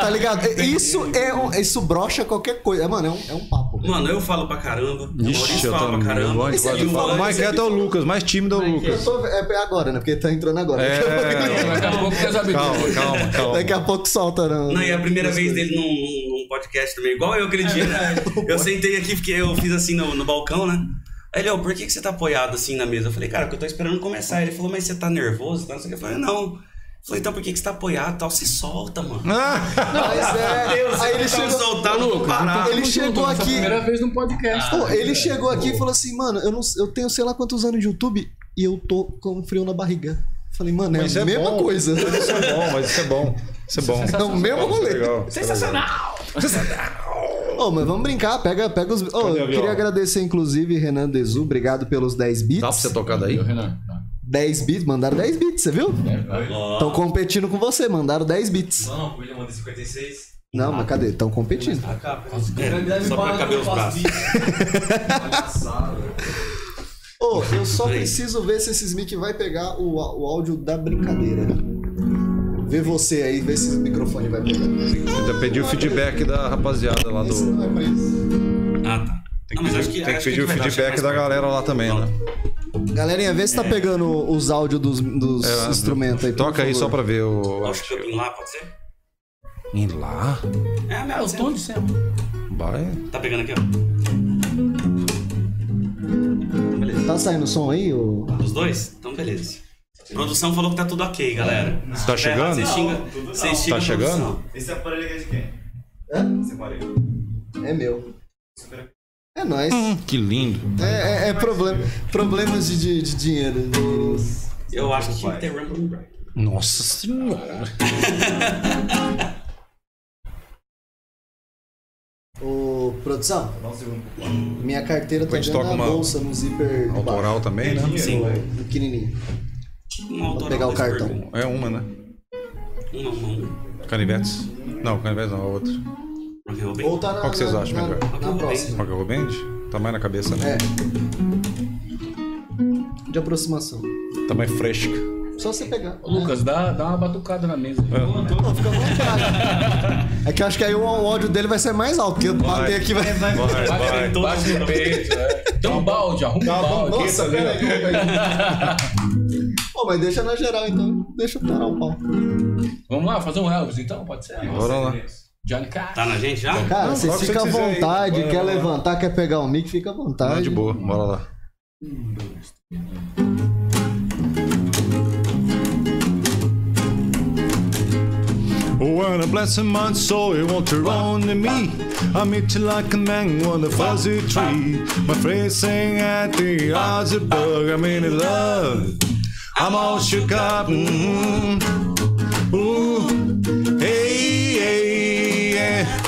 Tá ligado? Isso é um, isso brocha qualquer coisa. Mano, é um, é um papo. Mano, eu falo pra caramba, o Ixi, Maurício eu fala tô pra caramba. Esse e fala- O mais quieto é o Lucas, mais tímido é o Eu Lucas. tô, é agora, né? Porque tá entrando agora. É. Daqui a pouco você sabe Calma, calma, calma. Daqui a pouco solta, não. Não, e é a primeira vez dele num, num- podcast também, igual eu aquele dia. né? Eu sentei aqui porque eu fiz assim no, no balcão, né? Aí ele, ó, por que, que você tá apoiado assim na mesa? Eu falei, cara, porque eu tô esperando começar. Ele falou, mas você tá nervoso? Tá? Não sei o que. Eu falei, não. Eu falei, então por que, que você tá apoiado e tal? Você solta, mano. Mas é. Aí ele Tá chegou. soltar no parar. Ele chegou é a aqui. primeira vez num podcast. Pô, ele chegou aqui e falou assim, mano, eu, não, eu tenho sei lá quantos anos de YouTube e eu tô com frio na barriga. Falei, mano, é Mas a é mesma bom. coisa. Isso é bom, mas isso é bom. Isso é bom. É o mesmo rolê. Legal. Sensacional! Ô, mas vamos brincar, pega, pega os. Ô, eu queria agradecer, inclusive, Renan Dezu, obrigado pelos 10 bits. Dá pra você tocar daí? Aí, Renan. tá. 10 bits, mandaram 10 bits, você viu? Estão competindo com você, mandaram 10 bits. Não, não, ele manda 56. Não, mas cadê? Estão competindo. é, só pra caber os braços. Ô, eu só preciso ver se esses mic vai pegar o, o áudio da brincadeira. Vê você aí, vê se o microfone vai pegar. Ainda pedi o feedback da rapaziada lá Esse do. não é. Ah, tá. Tem Não, que mas pedir, acho que- tem que acho que pedir o vai feedback da galera lá também, né? Galerinha, vê se tá pegando os áudios dos, dos É, instrumentos aí. por Toca aí favor. só pra ver o. Acho que eu vim lá, pode ser? Ir lá? É, É o tom de sempre. Vai. Tá pegando aqui, ó. Beleza. Tá saindo som aí? Ou... Dos dois? Então, beleza. Produção falou que tá tudo ok, galera. Se Tá chegando? Você xinga, você Tá chegando? Esse aparelho aqui é de quem? Hã? Esse aparelho. É meu. É nóis. Hum, que lindo. É, é, é problema, problemas de, de, de dinheiro. Eu acho que tinha que ter. Nossa senhora. Ô, produção, um minha carteira tá dentro da uma bolsa no zíper Autoral também, né? Sim. baixo, pequenininho. Um autoral pegar o cartão. É uma, né? Uma, uma, uma. Canivetes. Não, canivetes não, a outra. Ou tá na, Qual que vocês na- acham na, melhor? Na próxima. Rock and Roll Band? Tá mais na cabeça, né? É. De aproximação. Tá mais fresca. Só você pegar. Lucas, dá, dá uma batucada na mesa. É. Não, fica à vontade. É que eu acho que aí o áudio dele vai ser mais alto, porque bater aqui vai. Vai, vai. Bate, bate no peito, é. Tem um balde, arruma um balde. Nossa. Pô, mas deixa na geral então. Deixa eu parar o pau. Vamos lá, fazer um Elvis então? Pode ser? Bora lá. Johnny Cash. Tá na gente já? Cara, Não, você fica à você quiser aí. vontade, Bora quer lá. levantar, quer pegar o mic, fica à vontade. Não, de boa, bora lá. When a you want to run to me. I meet you like a man on a fuzzy tree. My face saying at the odds of bug, I'm in love. I'm all shook up. Mm-hmm. Ooh, hey, hey, yeah.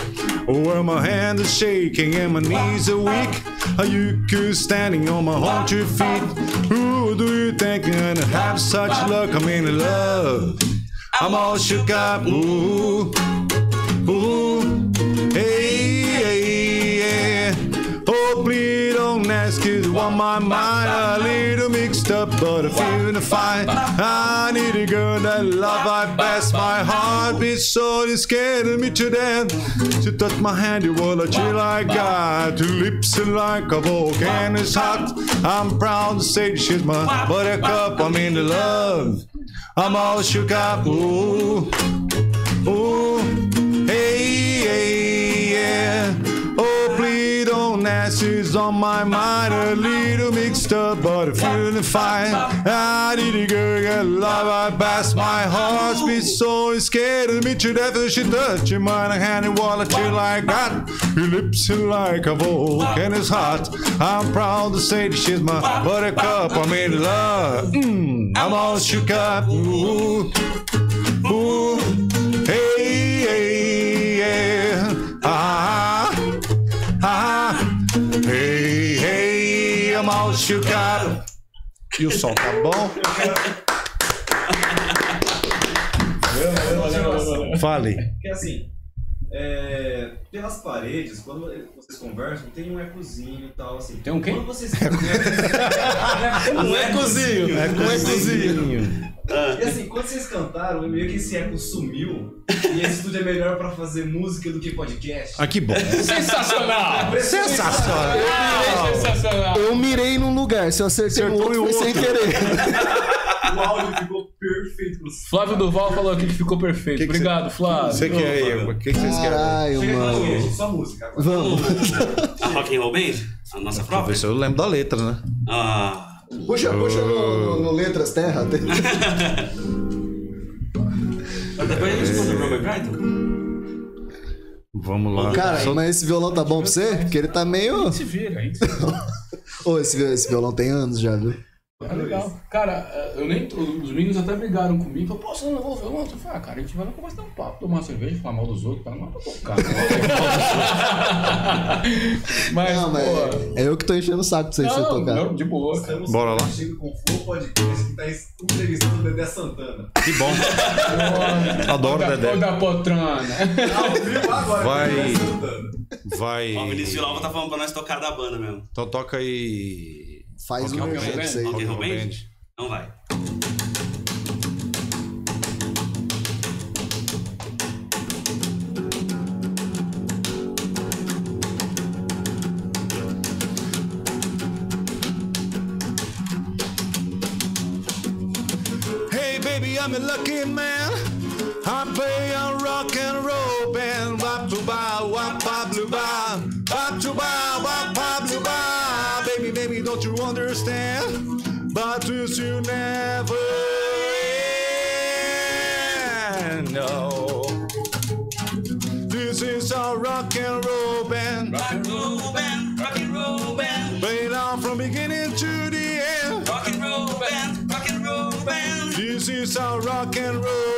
Oh, well, my hand is shaking and my knees are weak. Are you could standing on my haunted feet? Who do you think gonna have such luck? I'm in love. I'm all shook up. Ooh, ooh, hey, hey, yeah. Oh, please don't ask it on my mind. A little mixed up, but I feel fine. I need a girl that love I best. My heart beats so it's scared me to death. She touched my hand, you will a chill I got. Two lips like a volcano hot. I'm proud to say she's my buttercup. I'm in the love. I'm all shook up. Ooh, ooh, hey, hey, yeah. Ask, it's on my mind. A little mixed up, but I'm feeling fine. I need a girl, get love, I pass my heart. Beats so scared of me to death. She touch your mind, hand and wallet till I got your lips are like a volcano is hot. I'm proud to say that she's my buttercup. I'm in love. Mm, I'm all shook up. Ooh, ooh, hey, hey, yeah. Ah, ah, hey, hey, I'm all shook up. E o som tá bom? Fale. Porque assim, é, pelas paredes, quando vocês conversam, tem um ecozinho e tal, assim. Tem um quê? Quando vocês. Um ecozinho. É Um ecozinho. E assim, quando vocês cantaram, meio que esse eco sumiu. E esse estúdio é melhor pra fazer música do que podcast. Ah, que bom. Sensacional! Sensacional. Sensacional! Eu mirei num lugar, se eu acertei Acertou outro, foi sem querer. O áudio ficou perfeito Flávio Duval falou aqui que ficou perfeito. Que que Obrigado, Flávio. Você quer aí? O que, que vocês querem? Caralho, mano. só música. agora. Vamos. Rock and Roll Band? A nossa ver se eu lembro da letra, né? Ah, Puxa, puxa no, no- no Letras Terra. depois a gente conta o Robert Brighton. Vamos lá. Cara, Só- mas esse violão tá bom pra você? Porque ele tá meio. A gente se vira, a gente se vira. Ô, esse, esse violão tem anos já, viu? É legal. Cara, eu nem. Os meninos até brigaram comigo. Falaram, pô, você não levou o violão? Eu falei, ah, cara, a gente vai lá dar um papo, tomar uma cerveja, falar mal dos outros, tá? não é pra tocar. mas, Não, mas pô. é eu que tô enchendo o saco pra vocês Não, tocar. não, de boa. cara. Estamos Bora lá. Chega com o Flow Podcast que tá entrevistando o Dedé Santana. Que bom. Adoro o Dedé. da Potrana. Vai. Vai. Ó, o Vinícius Villalba tá falando pra nós tocar da banda mesmo. Então toca aí. Faz um Rock and merchan Roll pra vocês. Rock and Roll Rock and Roll Band? Band. Então vai. Hey baby, I'm a lucky man. I play a rock and roll band. Wap to ba, wap ba blue ba. Understand? But this you never end. No. This is a rock and roll band. Rock and roll band, rock and roll band, Played on from beginning to the end. rock and roll band, rock and roll band, This is a rock and roll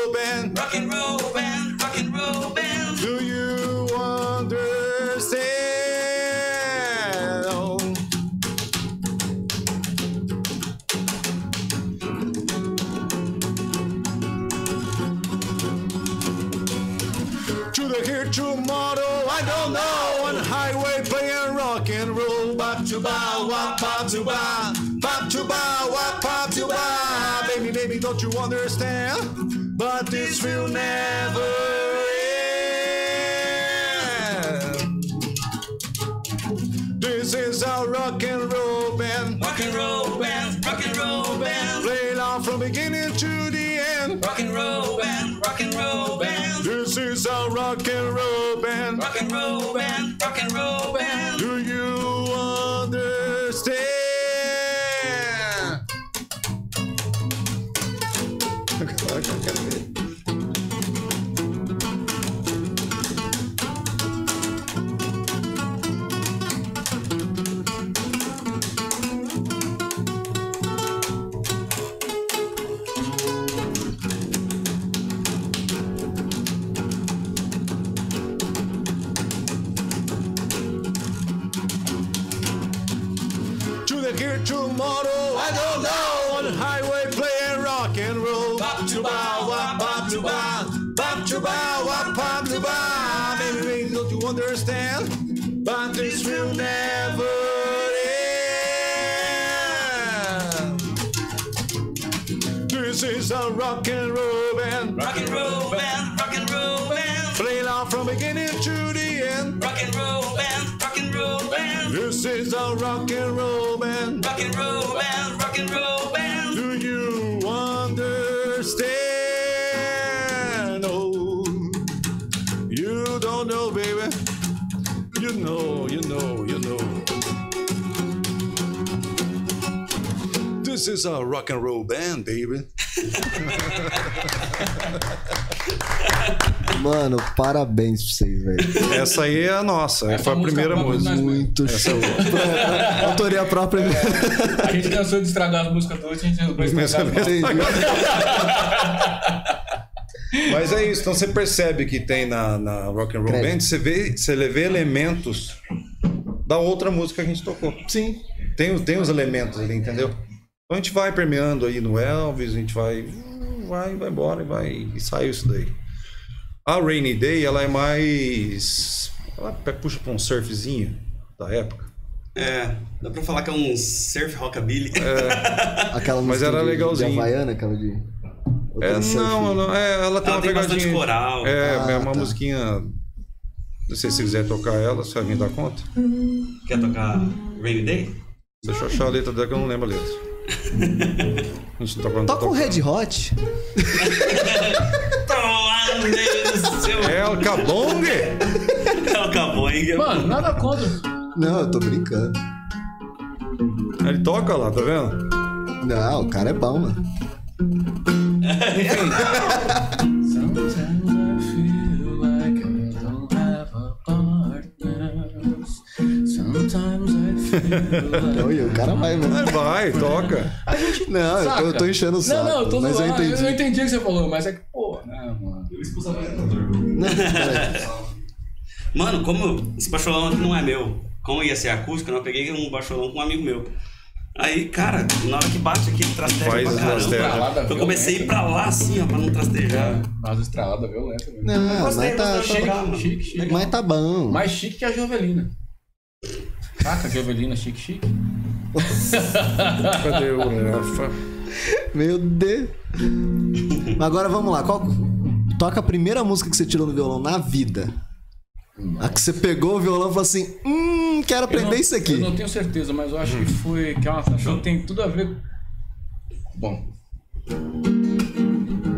tomorrow, I don't know. On highway playing rock and roll. Bop to ba, to ba, to ba, to ba. Baby, baby, don't you understand? But this will never end. This is our rock and roll band. Rock and roll band, rock and roll band, Play on from beginning to the end. rock and roll band, rock and roll band, is our rock and roll band. rock and roll band, rock and roll band. Do you to pop to don't you understand, but this will never end. This is a rock and roll band, rock and roll band, rock and roll band. Play loud from beginning to the end, rock and roll band, rock and roll band. This is a rock and roll. This is a rock and roll band, baby. Mano, parabéns pra vocês, velho. Essa aí é a nossa. Essa foi a primeira é música. Muito show. Autoria própria. A gente cansou de estragar as músicas todas, a gente estragar. Entendi. Mas é isso, então você percebe que tem na, na Rock and Roll. Band, você vê, você vê elementos da outra música que a gente tocou. Sim. Tem, os- tem os elementos ali, entendeu? Então a gente vai permeando aí no Elvis, a gente vai, vai, vai embora e vai e saiu isso daí. A Rainy Day, ela é mais, ela pe- puxa pra um surfzinho da época. É, dá pra falar que é um surf rockabilly. Aquela Mas era legalzinho. De Havaiana, aquela de. É, surf. não, não, é, ela tem Ela uma tem bastante pegadinha. coral. É, Ah, é uma tá. musiquinha. Não sei se você quiser tocar ela, se alguém dá conta. Quer tocar Rainy Day? Deixa eu achar a letra dela que eu não lembro a letra. Tá falando Toca um Red Hot. Toma, meu Deus do céu. É o Cabong? É o Caboing. Mano, nada contra. Não, eu tô brincando. Ele toca lá, tá vendo? Não, o cara é bom, mano. Olha, o cara vai, mano. Vai, vai, toca. Não, eu tô, eu tô enchendo o saco. Não, não, eu tô mas eu zoando. entendi. Eu entendi o que você falou, mas é que, pô, né, mano. Não, peraí. Mano, como esse baixolão aqui não é meu, como ia ser acústico, eu peguei um baixolão com um amigo meu. Aí, cara, na hora que bate aqui, ele trasteja Faz pra o caramba. Estralada Eu comecei a ir pra lá assim, ó, pra não trastejar. Faz estralada violenta mesmo. Não, Gostei, mas tá, tá- chegar, mano. Chique, chique. mas tá bom. Mais chique que a Jovelina. Saca, a Jovelina chique, chique. Cadê o Rafa? Meu Deus. Agora vamos lá. Qual... Toca a primeira música que você tirou no violão na vida. A que você pegou o violão e falou assim: Hum, quero Eu aprender não- isso aqui. Eu não tenho certeza, mas eu acho que foi. Que é uma canção que tem tudo a ver. Bom.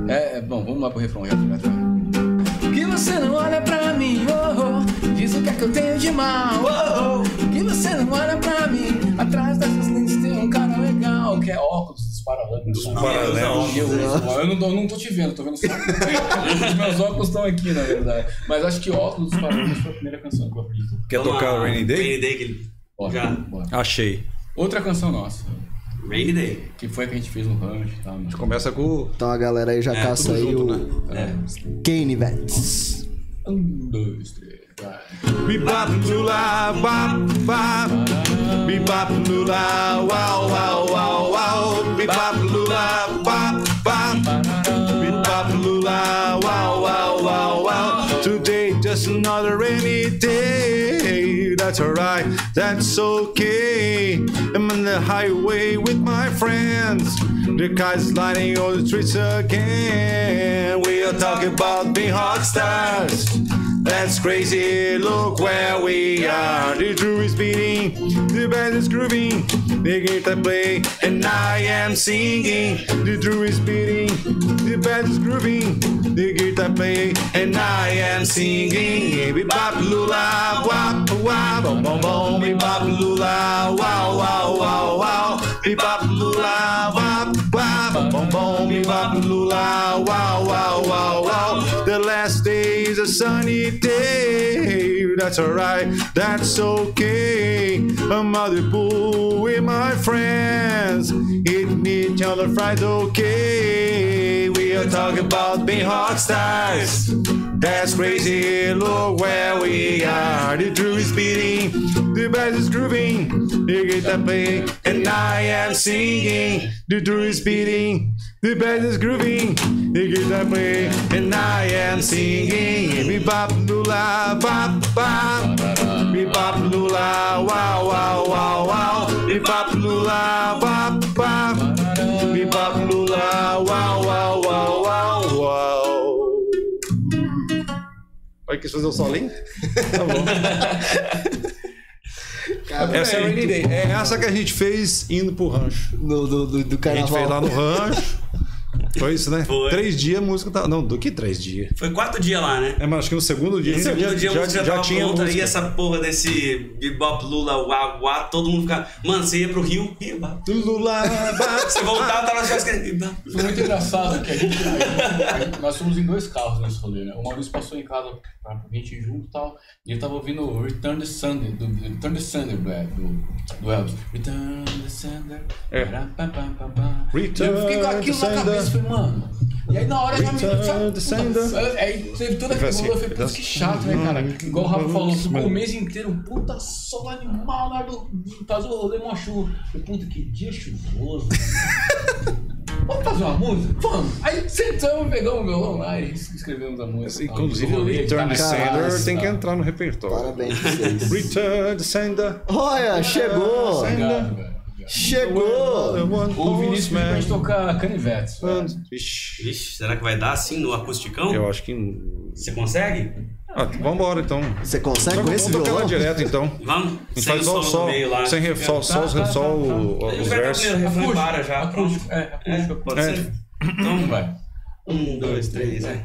É, é, bom, vamos lá pro refrão já, já tá. Que você não olha pra mim, oh, oh, diz o que é que eu tenho de mal, oh, oh, você não olha pra mim, atrás dessas lentes tem um cara legal, que é óculos dos paralelos. Dos paralelos. Eu, eu não, tô- eu não tô te vendo, tô vendo só. Os meus óculos estão aqui, na verdade. Mas acho que óculos dos paralelos foi a primeira canção que eu aprendi. Quer Vamos tocar lá, Rainy Day? Rainy Day, que ele... Bora, Já. bora. Achei. Outra canção nossa, Rainy Day. que foi a que a gente fez no rancho e tal. né? Começa com o. Então a galera aí já É, caça aí junto, o É. Kane Vets. Um, dois, três, vai. Bebop lula, bop, bop. Bebop lula, wow, wow, wow, wow. Bebop lula, bop, bop. Bebop lula, wow, wow, wow, wow. Today just another rainy day. That's alright, that's okay. I'm on the highway with my friends. The cars lighting on the streets again. We are talking about being hot stars. That's crazy, look where we are. The drum is beating, the band is grooving, the guitar play, and I am singing. The drum is beating, the band is grooving, the guitar play, and I am singing. Bebop lula, wap wap, bom bom bom. Bebop lula, wow wow wow wow. Bebop lula, wap, bom bom bom. Bebop lula, wow wow wow wow. The last day is a sunny day. That's alright, that's okay. I'm out the pool with my friends. Eating each other fried okay. We are talking about being hot stars. That's crazy, look where we are. The drum is beating, the bass is grooving, the guitar playing, and I am singing. The drum is beating, The band is grooving, the guitar playing, and I am singing. Me bop lula, bop bop. Me bop lula, wow wow wow wow. Me bop lula, bop bop. Me bop lula, wow wow wow wow wow. Vai querer fazer o solinho? Tá bom. Cara, Essa é. É essa que a gente fez indo pro rancho. no, do, do, do A gente fez lá no rancho. Foi isso, né? Foi. Três dias a música tá. Não, do que três dias? Foi quatro dias lá, né? É, mas acho que no segundo dia No segundo já, dia a já, música já tava tinha pronta música. e essa porra desse bebop Lula, uá, uá, todo mundo ficava. Mano, você ia pro Rio, Rio, Lula, Você voltava, tava nas coisas. Foi muito engraçado que a gente, nós fomos em dois carros nesse rolê, né? O Maurício passou em casa pra gente ir junto e tal. E ele tava ouvindo o Return the Sunday, do Return the Sunday do, do, do Elvis. Return the Sunday. É. Return E eu fiquei com the aquilo na Sunday. cabeça, falei, mano. E aí na hora já me. Return sabe, puta, Aí teve toda aquela assim, eu falei, putz, que chato, né, cara? Igual o Rafa falou, ficou o mês inteiro, um puta sol animal na hora do. Fazer o rolê mó chuva. Eu, puta, que dia chuvoso. Vamos fazer uma música? Vamos! Aí sentamos, pegamos o violão lá e escrevemos a música. Inclusive o Return the Sender tem que tá. entrar no repertório. Parabéns vocês. Return the Sender. Olha, chegou! Obrigado, velho. Chegou! O Vinícius pediu pra gente tocar Canivetes. velho. Vixe, Vixe, será que vai dar assim no acusticão? eu acho que. Você consegue? Ah, vambora então. Você consegue com Vamos esse violão? direto então. Vamos? Sem faz só, só, lá. sem re, só, só, os- Tá, tá, só tá, o- tá. os Eu quero versos. primeiro para já. acústico, é, acústico. Pode É. ser? Então vai. Um, dois, três, é.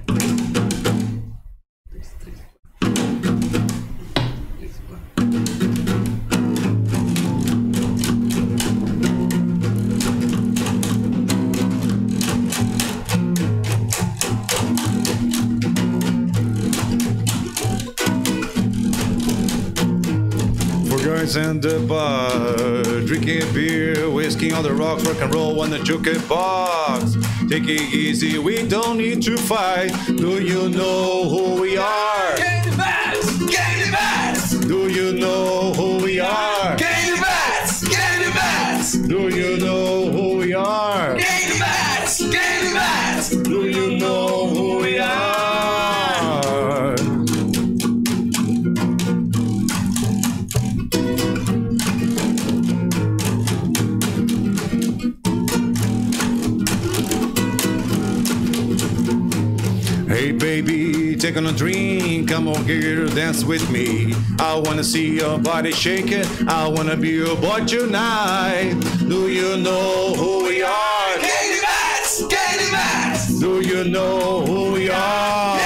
Guys in the bar, drinking beer, whiskey on the rocks, rock and roll on the jukebox. Take it easy, we don't need to fight. Do you know who we are? Do you know who on a drink, come on here, dance with me. I wanna see your body shaking, I wanna be your boy tonight. Do you know who we are? Do you know who we are?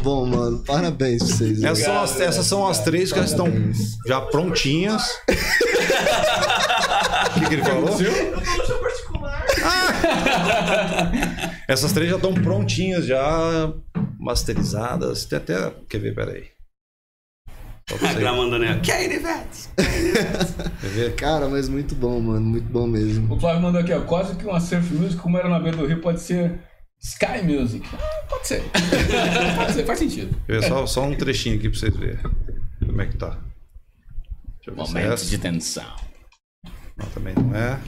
Bom, mano. Parabéns pra vocês. Essas são as, essas são as três que já estão já prontinhas. O que, que ele falou? Ah! Essas três já estão prontinhas, já masterizadas. Tem até. Quer ver? Peraí. Você- Gramando, né? Vets. Quer ver? Cara, mas muito bom, mano. Muito bom mesmo. O Flávio mandou aqui, ó. Quase que uma surf music, como era na beira do Rio, pode ser Sky Music. Ah, pode ser. pode ser, faz sentido. Quer ver? Só, só um trechinho aqui pra vocês verem. Como é que tá. Deixa eu ver se é Momento de tensão. Não, também não é.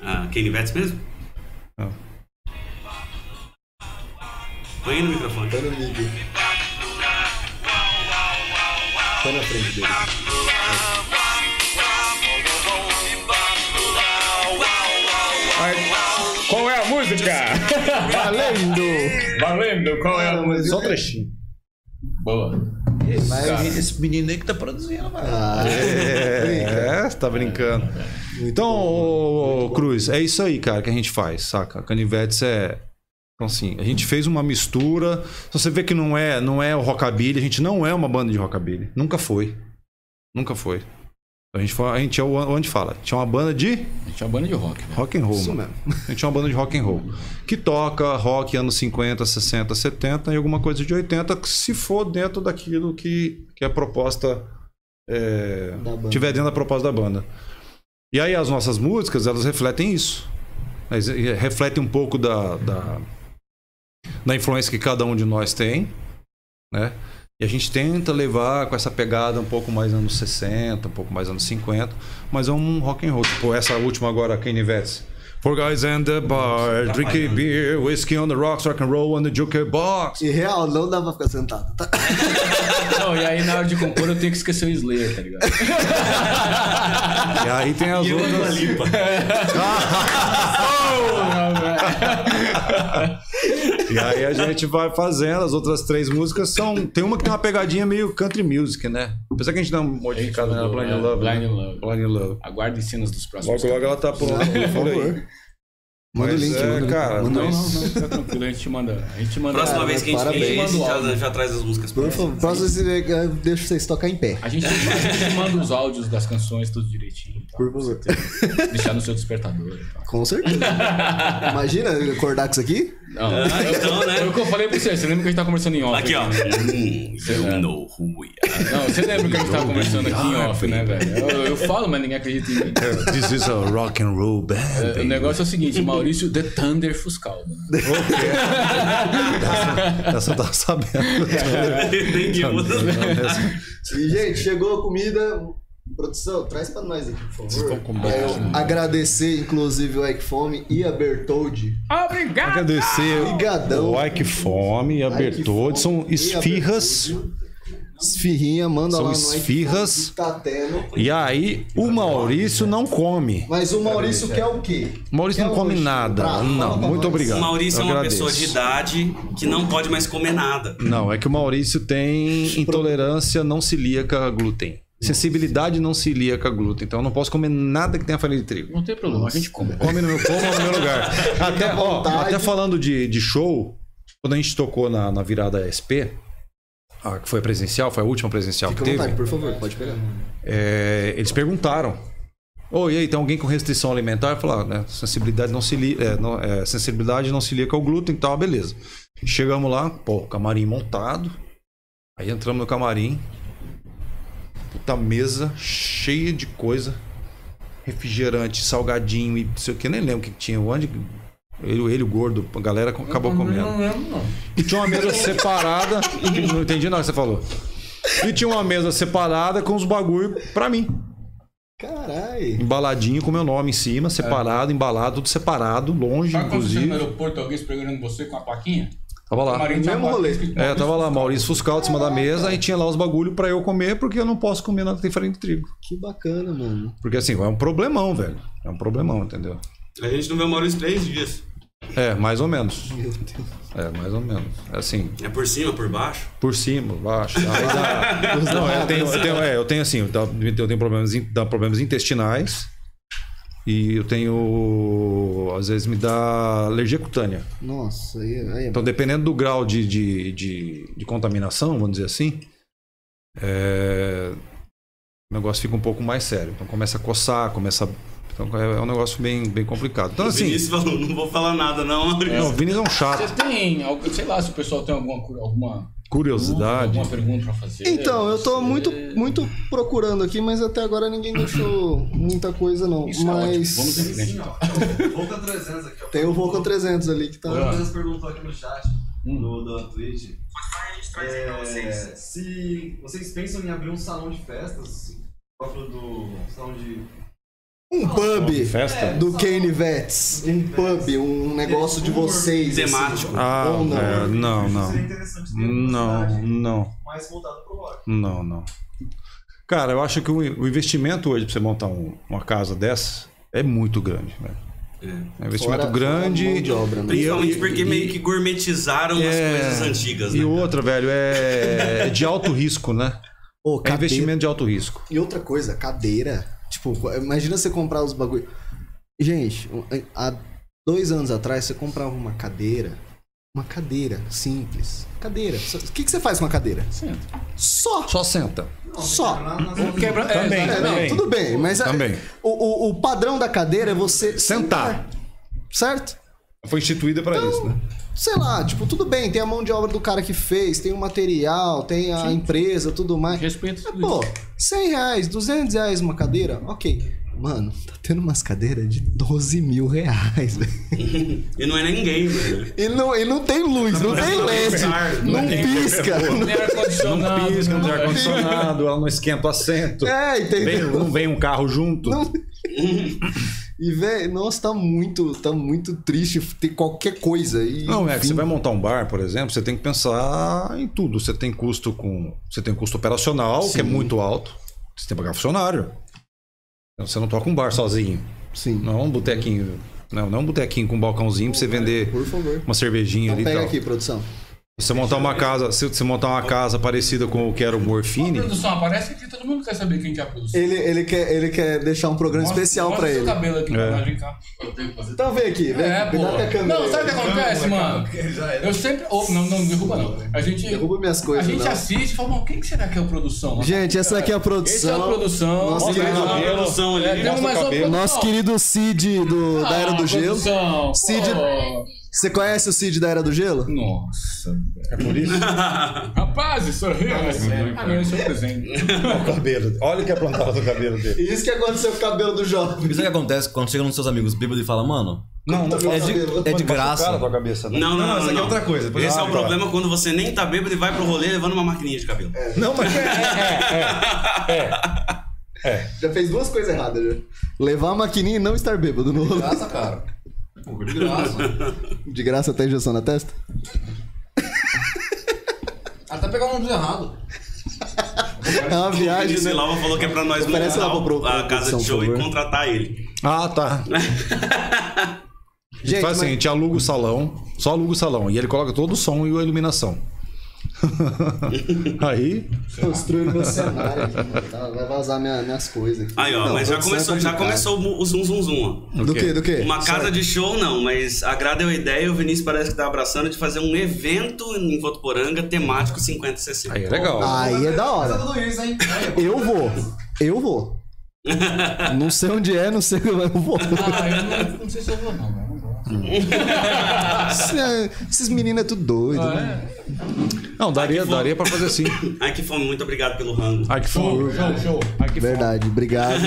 Ah, Kane Vets mesmo? Não. Põe aí no microfone. Põe no vídeo. Põe na frente dele. Qual é a música? Valendo! Valendo, qual é a música? Só um trechinho. Boa. Mas- Esse menino aí que tá produzindo, mano. Ah, É, você tá brincando. Então, ô, ô, Cruz, é isso aí, cara, que a gente faz, saca? Canivetes é. Então, assim, a gente fez uma mistura. Se você vê que não é, não é o rockabilly, a gente não é uma banda de rockabilly. Nunca foi. Nunca foi. A gente, foi, a gente é o onde fala. A gente é uma banda de A gente é uma banda de rock, velho. rock and roll, Isso mano. A gente é uma banda de rock and roll. Que toca rock anos 50, 60, 70 e alguma coisa de 80, que se for dentro daquilo que, que é a proposta é, tiver dentro da proposta da banda. E aí as nossas músicas, elas refletem isso. Elas refletem um pouco da, da, da influência que cada um de nós tem, né? E a gente tenta levar com essa pegada um pouco mais anos 60, um pouco mais anos 50, mas é um rock and roll. Tipo, essa última agora, Kanye Vets. Four guys in the bar, drinking beer, whiskey on the rocks, rock and roll on the jukebox. E real, não dá pra ficar sentado. Tá? Não, e aí na hora de compor eu tenho que esquecer o Slayer, tá ligado? E aí tem as E outras. limpa. E aí a gente vai fazendo. As outras três músicas são. Tem uma que tem uma pegadinha meio country music, né? Apesar que a gente dá uma modificada nela, Blind in Love. né? Blind in Love. Blind in Love. Aguardem cenas dos próximos. Logo, logo ela tá pronta. Por favor. Manda o Mas link, é, manda cara, Manda Não, não, não, fica tranquilo, a gente manda. A gente manda. Próxima Cara, vez que a gente parabéns. a gente Manda já, já traz as músicas Por favor, próxima vez eu deixo vocês tocar em pé. A gente, a gente manda os áudios das canções tudo direitinho. tal. Por favor. Deixar no seu despertador. e tal. Com certeza. Imagina acordar com isso aqui? Não, Ah, então, né? Foi o que eu falei pra você. Você lembra que a gente tava conversando em off? Aqui, ó. né? Hum, you know who we are. Não, você lembra que a gente tava conversando aqui em off, né, velho? Eu, eu falo, mas ninguém acredita em mim. This is a rock and roll band. É, O negócio é o seguinte, Maurício The Thunder Fuscal. Mano. Essa eu tava sabendo. Nem que muda. E, gente, chegou a comida. Produção, traz pra nós aqui, por favor. estão com É, bom. agradecer, inclusive, o Ike Fome e a Bertoldi. Obrigado! Agradecer Obrigadão. o Ike Fome e a Ike Bertoldi. São esfirras. Esfirrinha, manda São lá no Ike esfirras. Que Tá tendo. E aí, o Maurício não come. Mas o Maurício quer o quê? O Maurício Quer não come nada. Pra- Não, muito nós. obrigado. O Maurício é Eu uma agradeço. pessoa de idade que não pode mais comer nada. Não, é que o Maurício tem intolerância não celíaca a glúten. Sensibilidade não celíaca a glúten. Então eu não posso comer nada que tenha farinha de trigo. Não tem problema, a gente come. Come no meu, coma no meu lugar. Até, ó, até falando de, de show, quando a gente tocou na, na virada SP, a que foi presencial, foi a última presencial Fica que vontade, teve, por favor, pode pegar. é, eles perguntaram. Oi, e aí, tem alguém com restrição alimentar? Falaram, né? Sensibilidade não, celi, é, não, é, sensibilidade não celíaca ao glúten e tal, beleza. Chegamos lá, pô, camarim montado. Aí entramos no camarim. Puta mesa cheia de coisa. Refrigerante, salgadinho e não sei o que, nem lembro o que tinha. Onde ele, ele, o gordo, a galera acabou comendo. E tinha uma mesa separada. Não entendi nada que você falou. E tinha uma mesa separada com os bagulho pra mim. Caralho. Embaladinho com meu nome em cima, separado, embalado, tudo separado, longe, Sabe quando você no inclusive. aeroporto alguém esperando você com a plaquinha? Tava lá. Camarim tinha mesmo rolê. É, tava lá, Maurício Fuscal de cima da mesa e tinha lá os bagulho pra eu comer, porque eu não posso comer nada que tem farinha de trigo. Que bacana, mano. Porque assim, é um problemão, velho. É um problemão, entendeu? A gente não vê o Maurício três dias. É, mais ou menos. É, mais ou menos. É assim, É por cima, por baixo. por cima, baixo. Aí dá... Não, eu tenho, eu tenho, é, eu tenho assim, eu tenho problemas, dá problemas intestinais. E eu tenho. Às vezes me dá alergia cutânea. Nossa, aí, aí é Então, dependendo do grau de, de, de, de contaminação, vamos dizer assim, é, o negócio fica um pouco mais sério. Então, começa a coçar, começa. Então, é é um negócio bem, bem complicado. Então, o assim. Vinícius falou, não vou falar nada não, Maurício. Não, o Vinícius é um chato. Você tem, algo- sei lá, se o pessoal tem alguma, alguma, Curiosidade. alguma pergunta pra fazer. Então, eu tô Você- muito, muito procurando aqui, mas até agora ninguém deixou muita coisa, não. Isso é ótimo. mas Vamos em frente, então. Volta 300 aqui, ó. tem o Volcan 300 ali que tá. O Lucas perguntou aqui no chat do, do Twitch. É, se vocês pensam em abrir um salão de festas, próprio do salão de. Um pub Festa? do Kane Vets. Um pub, um negócio de vocês. assim. Temático. Ah, Ou não. é, não, Seria não. uma Não, não, mais voltada pro rock. não, não. Cara, eu acho que o investimento hoje pra você montar um- uma casa dessa é muito grande, velho. É um investimento Fora- grande. fora de obra, né? Principalmente E- porque e- meio que gourmetizaram as É, coisas antigas, E né? outra, velho, é de alto risco, né? Ô, É cadeira- investimento de alto risco. E outra coisa, cadeira. Tipo, imagina você comprar os bagulho. Gente, há dois anos atrás você comprava uma cadeira. Uma cadeira simples. Cadeira. O que, que você faz com uma cadeira? Senta. Só. Só senta. Só. Na, na, Ou quebra... Também, é, É, exatamente. não, Também. tudo bem, mas a- Também. O, o, o padrão da cadeira é você Sentar. Certo? Foi instituída pra isso, né? Sei lá, tipo, tudo bem, tem a mão de obra do cara que fez, tem o material, tem a empresa, tudo mais. Respeito tudo pô, isso. 100 reais, 200 reais uma cadeira, ok. Mano, tá tendo umas cadeiras de 12 mil reais, velho. E não é ninguém, velho. E não, e não tem luz, não tem LED, não pisca. Não tem ar-condicionado. Pisca, não tem não- ar-condicionado, ela não esquenta o assento. É, Vem- entendeu? não vem um carro junto. Não- E, velho, nossa, tá muito, tá muito triste ter qualquer coisa. E, Não, é que você vai montar um bar, por exemplo, você tem que pensar em tudo. Você tem custo com. Você tem custo operacional, que é muito alto. Você tem que pagar funcionário. Então, Você não toca um bar sozinho. Sim. Não é um botequinho. Não, não um botequinho com um balcãozinho pra você vender Por favor. uma cervejinha ali Então e pega tal. aqui, produção. Você montar uma casa, se você montar uma casa parecida com o que era o A Morfine, produção aparece aqui, todo mundo quer saber quem que é a produção. Ele, ele, quer, ele quer deixar um programa Mostra- especial mostra pra ele. cabelo aqui É. vem cá. Então vem aqui, vem. É, pô. cuidado com a câmera. Não, sabe o que acontece, mano? Eu sempre. Oh, não, não derruba não. A gente. Derruba minhas coisas, A gente não. assiste e fala, mano, quem que será que é a produção? Gente, essa aqui é a produção. Esse é a produção. Nosso querido, lá, produção ali. É, nosso querido Cid do, da Era Ah, do Gelo. produção. Cid- Pô. Você conhece o Cid da Era do Gelo? Nossa. é por isso Rapaz, isso é real. Ah, não, esse é o presente. o cabelo. Olha o que é plantado no cabelo dele. Isso que aconteceu com o cabelo do jovem. Isso é que acontece quando chegam nos seus amigos bêbados e falam, mano, Não, não é de, é de graça. Cara, tua cabeça, né? Não, não, não. isso aqui é não. outra coisa. Esse é o tá. problema quando você nem tá bêbado e vai pro rolê levando uma maquininha de cabelo. Não, mas Já fez duas coisas erradas, já. Levar a maquininha e não estar bêbado no rolê. Graça, cara. Pô, de graça. De graça até injeção na testa? Até pegar o nome errado. É uma O viagem, Vinícius né? Silva falou que é pra nós Oferece lá pro- pro- a casa de show e contratar ele. Ah, tá. Gente, Faz assim, a mas- gente aluga o salão, só aluga o salão. E ele coloca todo o som e a iluminação. Aí, Construindo meu cenário aqui, mano. Tá, vai vazar minha- minhas coisas aqui. Aí, ó, Não, mas já é começou, já começou o zum zum zum, ó. Do quê? que? Do que? Uma casa de show não, mas a Gra deu a ideia e o Vinícius parece que tá abraçando de fazer um evento em Votuporanga temático 50-60. aí é legal. Aí é da hora. Eu vou. Eu vou. Não sei onde é, não sei, mas eu vou. Ah, eu não, não sei se eu vou, não, mas Esse- Esses meninos é tudo doido, Ah, né? é? Não, daria, daria pra fazer assim. Ai, que fome, muito obrigado pelo rango. Ai, que fome. Show, show. Ai, que fome. Verdade, obrigado.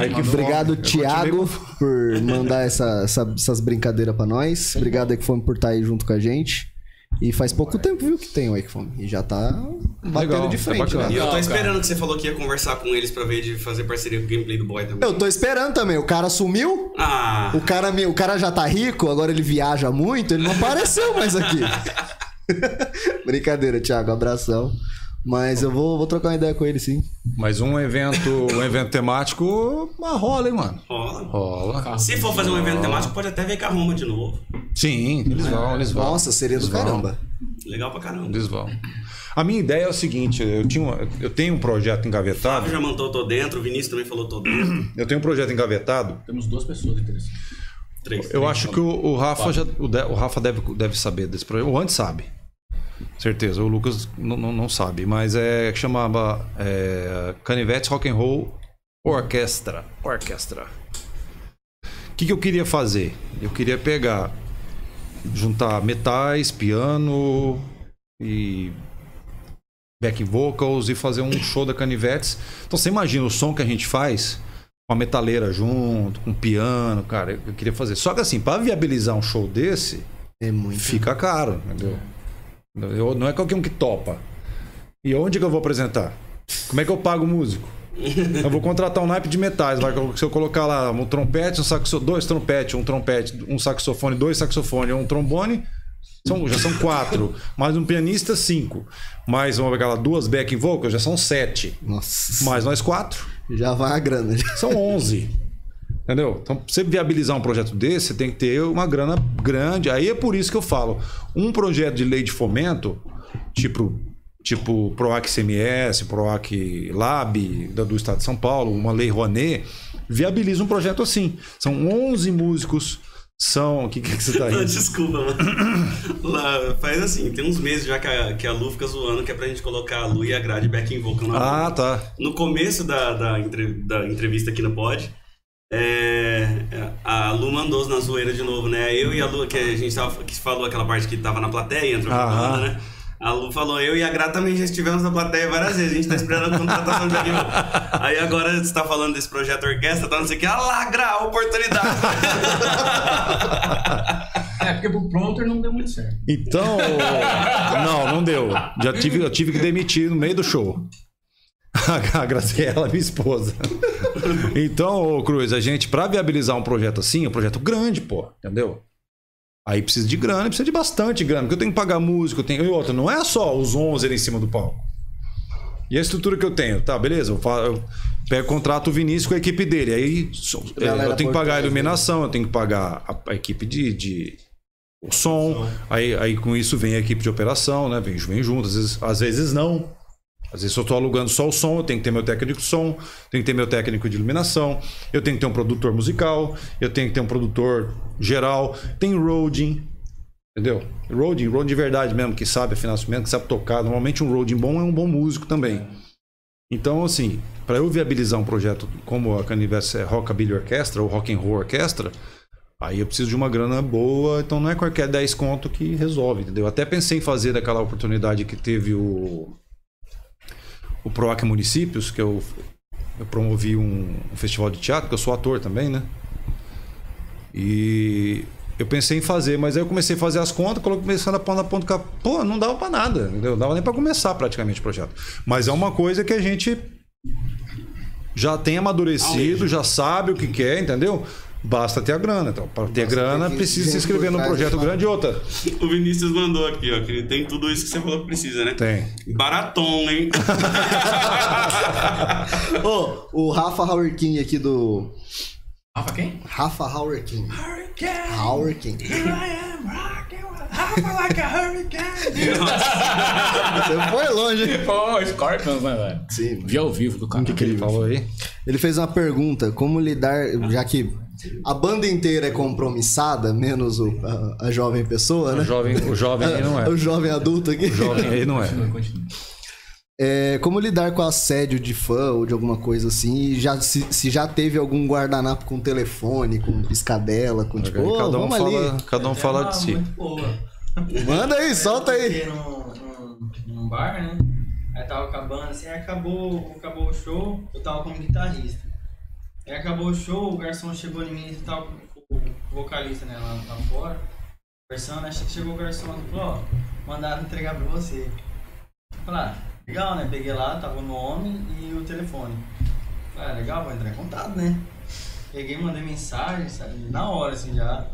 Ai, que Obrigado, fome. Thiago, por mandar essa, essa- essas brincadeiras pra nós. Obrigado, Equifome, por estar aí junto com a gente. E faz pouco tempo, viu, que tem o Equifome. E já tá batendo Legal, de é frente, né? E eu tô esperando que você falou que ia conversar com eles pra ver de fazer parceria com o gameplay do boy também. Eu tô esperando também. O cara sumiu. Ah, O cara, o cara já tá rico, agora ele viaja muito, ele não apareceu mais aqui. Brincadeira, Thiago, abração. Mas eu vou, vou trocar uma ideia com ele, sim. Mas um evento, um evento temático, ah, rola, hein, mano? rola. Rola. Se for fazer um evento temático, pode até ver com a Roma de novo. Sim, eles vão, eles vão. Nossa, seria do Eles vão. caramba. Legal pra caramba. Eles vão. A minha ideia é o seguinte, eu, tinha uma- eu tenho um projeto engavetado. já mandou tô dentro, o Vinícius também falou tô dentro. Eu tenho um projeto engavetado. Temos duas pessoas interessantes. Três. Eu acho que o, o Rafa já, o, de- o Rafa deve, deve saber desse projeto. O Antes sabe. Certeza. O Lucas não, não, não sabe. Mas é que chamava é, Canivetes Rock and Roll Orquestra. Orquestra. O que, que eu queria fazer? Eu queria pegar, juntar metais, piano e back vocals e fazer um show da Canivetes. Então você imagina o som que a gente faz com a metaleira junto, com piano, cara, eu queria fazer. Só que assim, para viabilizar um show desse, É muito. fica caro, entendeu? Eu- não é qualquer um que topa. E onde que eu vou apresentar? Como é que eu pago o músico? Eu vou contratar um naipe de metais. Vai, se eu colocar lá um trompete, um saxo, dois trompetes, um trompete, um saxofone, dois saxofones, um trombone, são, já são quatro. Mais um pianista, cinco. Mais pegar lá duas backing vocals, já são sete. Nossa. Mais nós quatro. Já vai a grana. São 11. Entendeu? Então, pra você viabilizar um projeto desse, você tem que ter uma grana grande. Aí é por isso que eu falo: um projeto de lei de fomento, tipo, tipo PROAC CMS, PROAC Lab da- do Estado de São Paulo, uma lei Rouanet, viabiliza um projeto assim. São 11 músicos, são. O que, que você tá rindo? desculpa, mano. Lá, faz assim, tem uns meses já que a, que a Lu fica zoando que é pra gente colocar a Lu e a Grade backing vocal na Ah, tá. No começo da, da, da entrevista aqui no Pod, é, a Lu mandou na zoeira de novo, né? Eu e a Lu, que a gente tava, que falou aquela parte que tava na plateia, entrou na banda, né? A Lu falou, eu e a Gra também já estivemos na plateia várias vezes, a gente tá esperando a contratação de vocal. Aí agora você tá falando desse projeto orquestra, tá não sei o que, ah lá, Gra, oportunidade! É, porque pro Pronter não deu muito certo. Então. Não, não deu. Já tive, eu tive que demitir no meio do show. A Graciela, minha esposa. Então, ô Cruz, a gente, pra viabilizar um projeto assim, é um projeto grande, pô, entendeu? Aí precisa de grana, precisa de bastante grana, porque eu tenho que pagar músico, eu tenho. E outra, não é só os 11 ali em cima do palco. E a estrutura que eu tenho? Tá, beleza, eu, eu pego contrato o Vinícius com a equipe dele. Aí é, Galera eu tenho que pagar a iluminação, eu tenho que pagar a, a equipe de, de- o som. Aí, aí com isso vem a equipe de operação, né? Vem, vem junto, às vezes, às vezes não. Às vezes eu estou alugando só o som, eu tenho que ter meu técnico de som, tenho que ter meu técnico de iluminação, eu tenho que ter um produtor musical, eu tenho que ter um produtor geral, tem roading, entendeu? Roading, roading de verdade mesmo, que sabe afinar instrumento, que sabe tocar. Normalmente um roading bom é um bom músico também. Então, assim, para eu viabilizar um projeto como a Canivete Rockabilly Orquestra ou Rock and Roll Orquestra, aí eu preciso de uma grana boa, então não é qualquer 10 conto que resolve, entendeu? Até pensei em fazer daquela oportunidade que teve o o PROAC Municípios, que eu, eu promovi um, um festival de teatro, que eu sou ator também, né? E eu pensei em fazer, mas aí eu comecei a fazer as contas, começando a pôr na ponta. Pô, não dava pra nada, entendeu? Não dava nem pra começar praticamente o projeto. Mas é uma coisa que a gente já tem amadurecido, já sabe o que quer, entendeu? Basta ter a grana. Então, para ter grana, ter precisa se inscrever num projeto de grande e outra. O Vinícius mandou aqui, ó, que ele tem tudo isso que você falou que precisa, né? Tem. Baratom, hein? Ô, o Rafa Hauerkin aqui do. Rafa quem? Rafa Hauerkin. Hauerkin. Você foi longe. hein? Pô, Scorpions, né, velho? Sim. Vi ao vivo do cara. O que, que ele falou aí? Ele fez uma pergunta: como lidar, já que a banda inteira é compromissada, menos o, a, a jovem pessoa, né? O jovem, o jovem aí não é. O jovem adulto aqui. O jovem aí não é. É, como lidar com assédio de fã ou de alguma coisa assim? Já, se, se já teve algum guardanapo com telefone, com piscadela, com tipo, ô, cada, um vamos fala, ali. cada um fala de si. Muito boa. Manda aí, solta aí. Num, num, num bar, né? Aí tava acabando assim, aí acabou, acabou o show, eu tava como guitarrista. Aí acabou o show, o garçom chegou em mim e com o vocalista, né, lá, lá fora, conversando, acho que chegou o garçom e falou, ó, mandaram entregar pra você. Falei, ah, legal, né? Peguei lá, tava o nome e o telefone. Falei, ah, legal, vou entrar em contato, né? Peguei, mandei mensagem, sabe? Na hora, assim, já.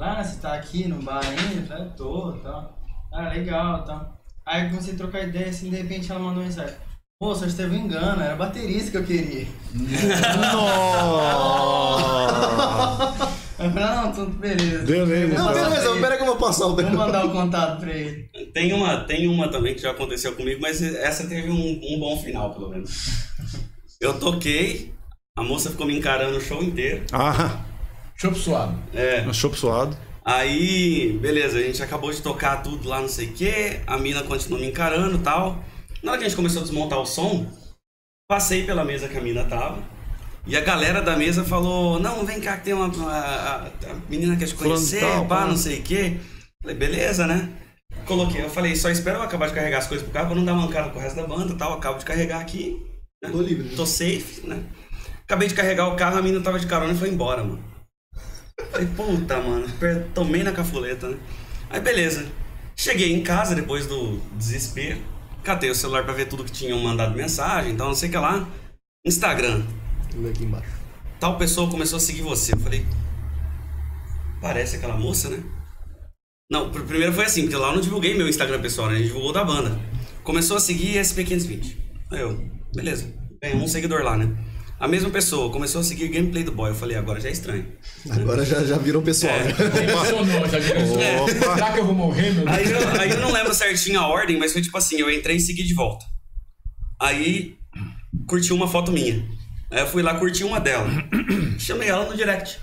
Ah, você tá aqui no bar ainda? Falei, tô, tá. Ah, legal, tá. Aí comecei a trocar ideia, assim, de repente ela mandou mensagem. Pô, só teve um engano, era baterista que eu queria. Aí eu falei, não, tudo beleza. Beleza, Não, então. beleza, pera que eu vou passar o Vou mandar o contato pra ele. Tem uma, tem uma também que já aconteceu comigo, mas essa teve um, um bom final, pelo menos. Eu toquei, a moça ficou me encarando o show inteiro. Ah, Chopp suado. É. chopp suado. Aí, beleza, a gente acabou de tocar tudo lá, não sei o quê. A mina continuou me encarando e tal. Na hora que a gente começou a desmontar o som, passei pela mesa que a mina tava. E a galera da mesa falou: Não, vem cá que tem uma. A, a- a menina quer te conhecer, tal, pá, pá." não sei o quê. Falei, beleza, né? Coloquei, eu falei, só espero eu acabar de carregar as coisas pro carro pra não dar mancada com o resto da banda e tal. Acabo de carregar aqui. né? Tô livre. Tô safe, né? Acabei de carregar o carro, a mina tava de carona e foi embora, mano. Falei, puta, mano, tomei na cafuleta, né? Aí beleza. Cheguei em casa depois do desespero. Catei o celular pra ver tudo que tinham mandado mensagem, então não sei o que lá. Instagram. Vou aqui embaixo. Tal pessoa começou a seguir você. Eu falei, parece aquela moça, né? Não, pr- primeiro foi assim, porque lá eu não divulguei meu Instagram pessoal, né? A gente divulgou da banda. Começou a seguir SP520. Aí eu, beleza, tem um seguidor lá, né? A mesma pessoa começou a seguir gameplay do boy. Eu falei, agora já é estranho. Agora já, já virou pessoal. É. né? Emocionou, já viu? Será que eu vou morrer, meu Deus? Aí eu, aí eu não lembro certinho a ordem, mas foi tipo assim, eu entrei e segui de volta. Aí curti uma foto minha. Aí eu fui lá curti uma dela. Chamei ela no direct.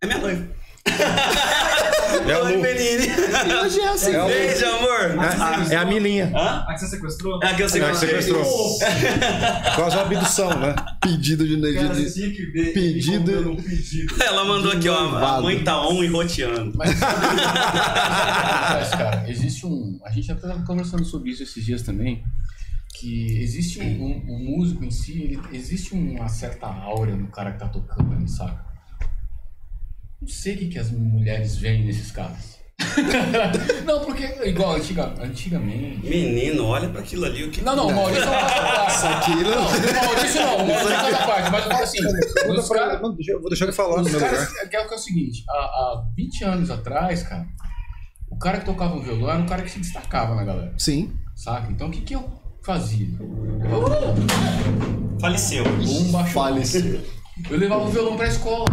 É minha noiva. É Oi, Lu. Benini. Hoje é assim. Beijo, amor. É, é a Milinha. Hã? A que você sequestrou? É a que eu É a que sequestrei. sequestrou. Quase uma abdução, né? Pedido de, Cara, de- você tinha que ver. Pedido- Um pedido. Ela mandou aqui, ó. A mãe tá on e roteando. Mas, cara, existe um. A gente até estava conversando sobre isso esses dias também. Que existe um, um, um músico em si, ele, existe uma certa aura no cara que tá tocando ali, sabe? Não sei o que, que as mulheres veem nesses caras. Não, porque, igual, antiga, antigamente. Menino, olha pra aquilo ali. O que Não, não, o Maurício é uma parte. Isso aqui não. Não, o Maurício não, o Maurício é uma parte. Mas eu falo assim, os caras. não, deixa- eu vou deixar ele falar no Os meu lugar. caras, que é o que é o seguinte, há, há 20 anos atrás, cara, o cara que tocava um violão era um cara que se destacava na galera, Sim. saca? Então o que que eu fazia? Faleceu. Um baixo. Faleceu. Eu levava o violão pra escola,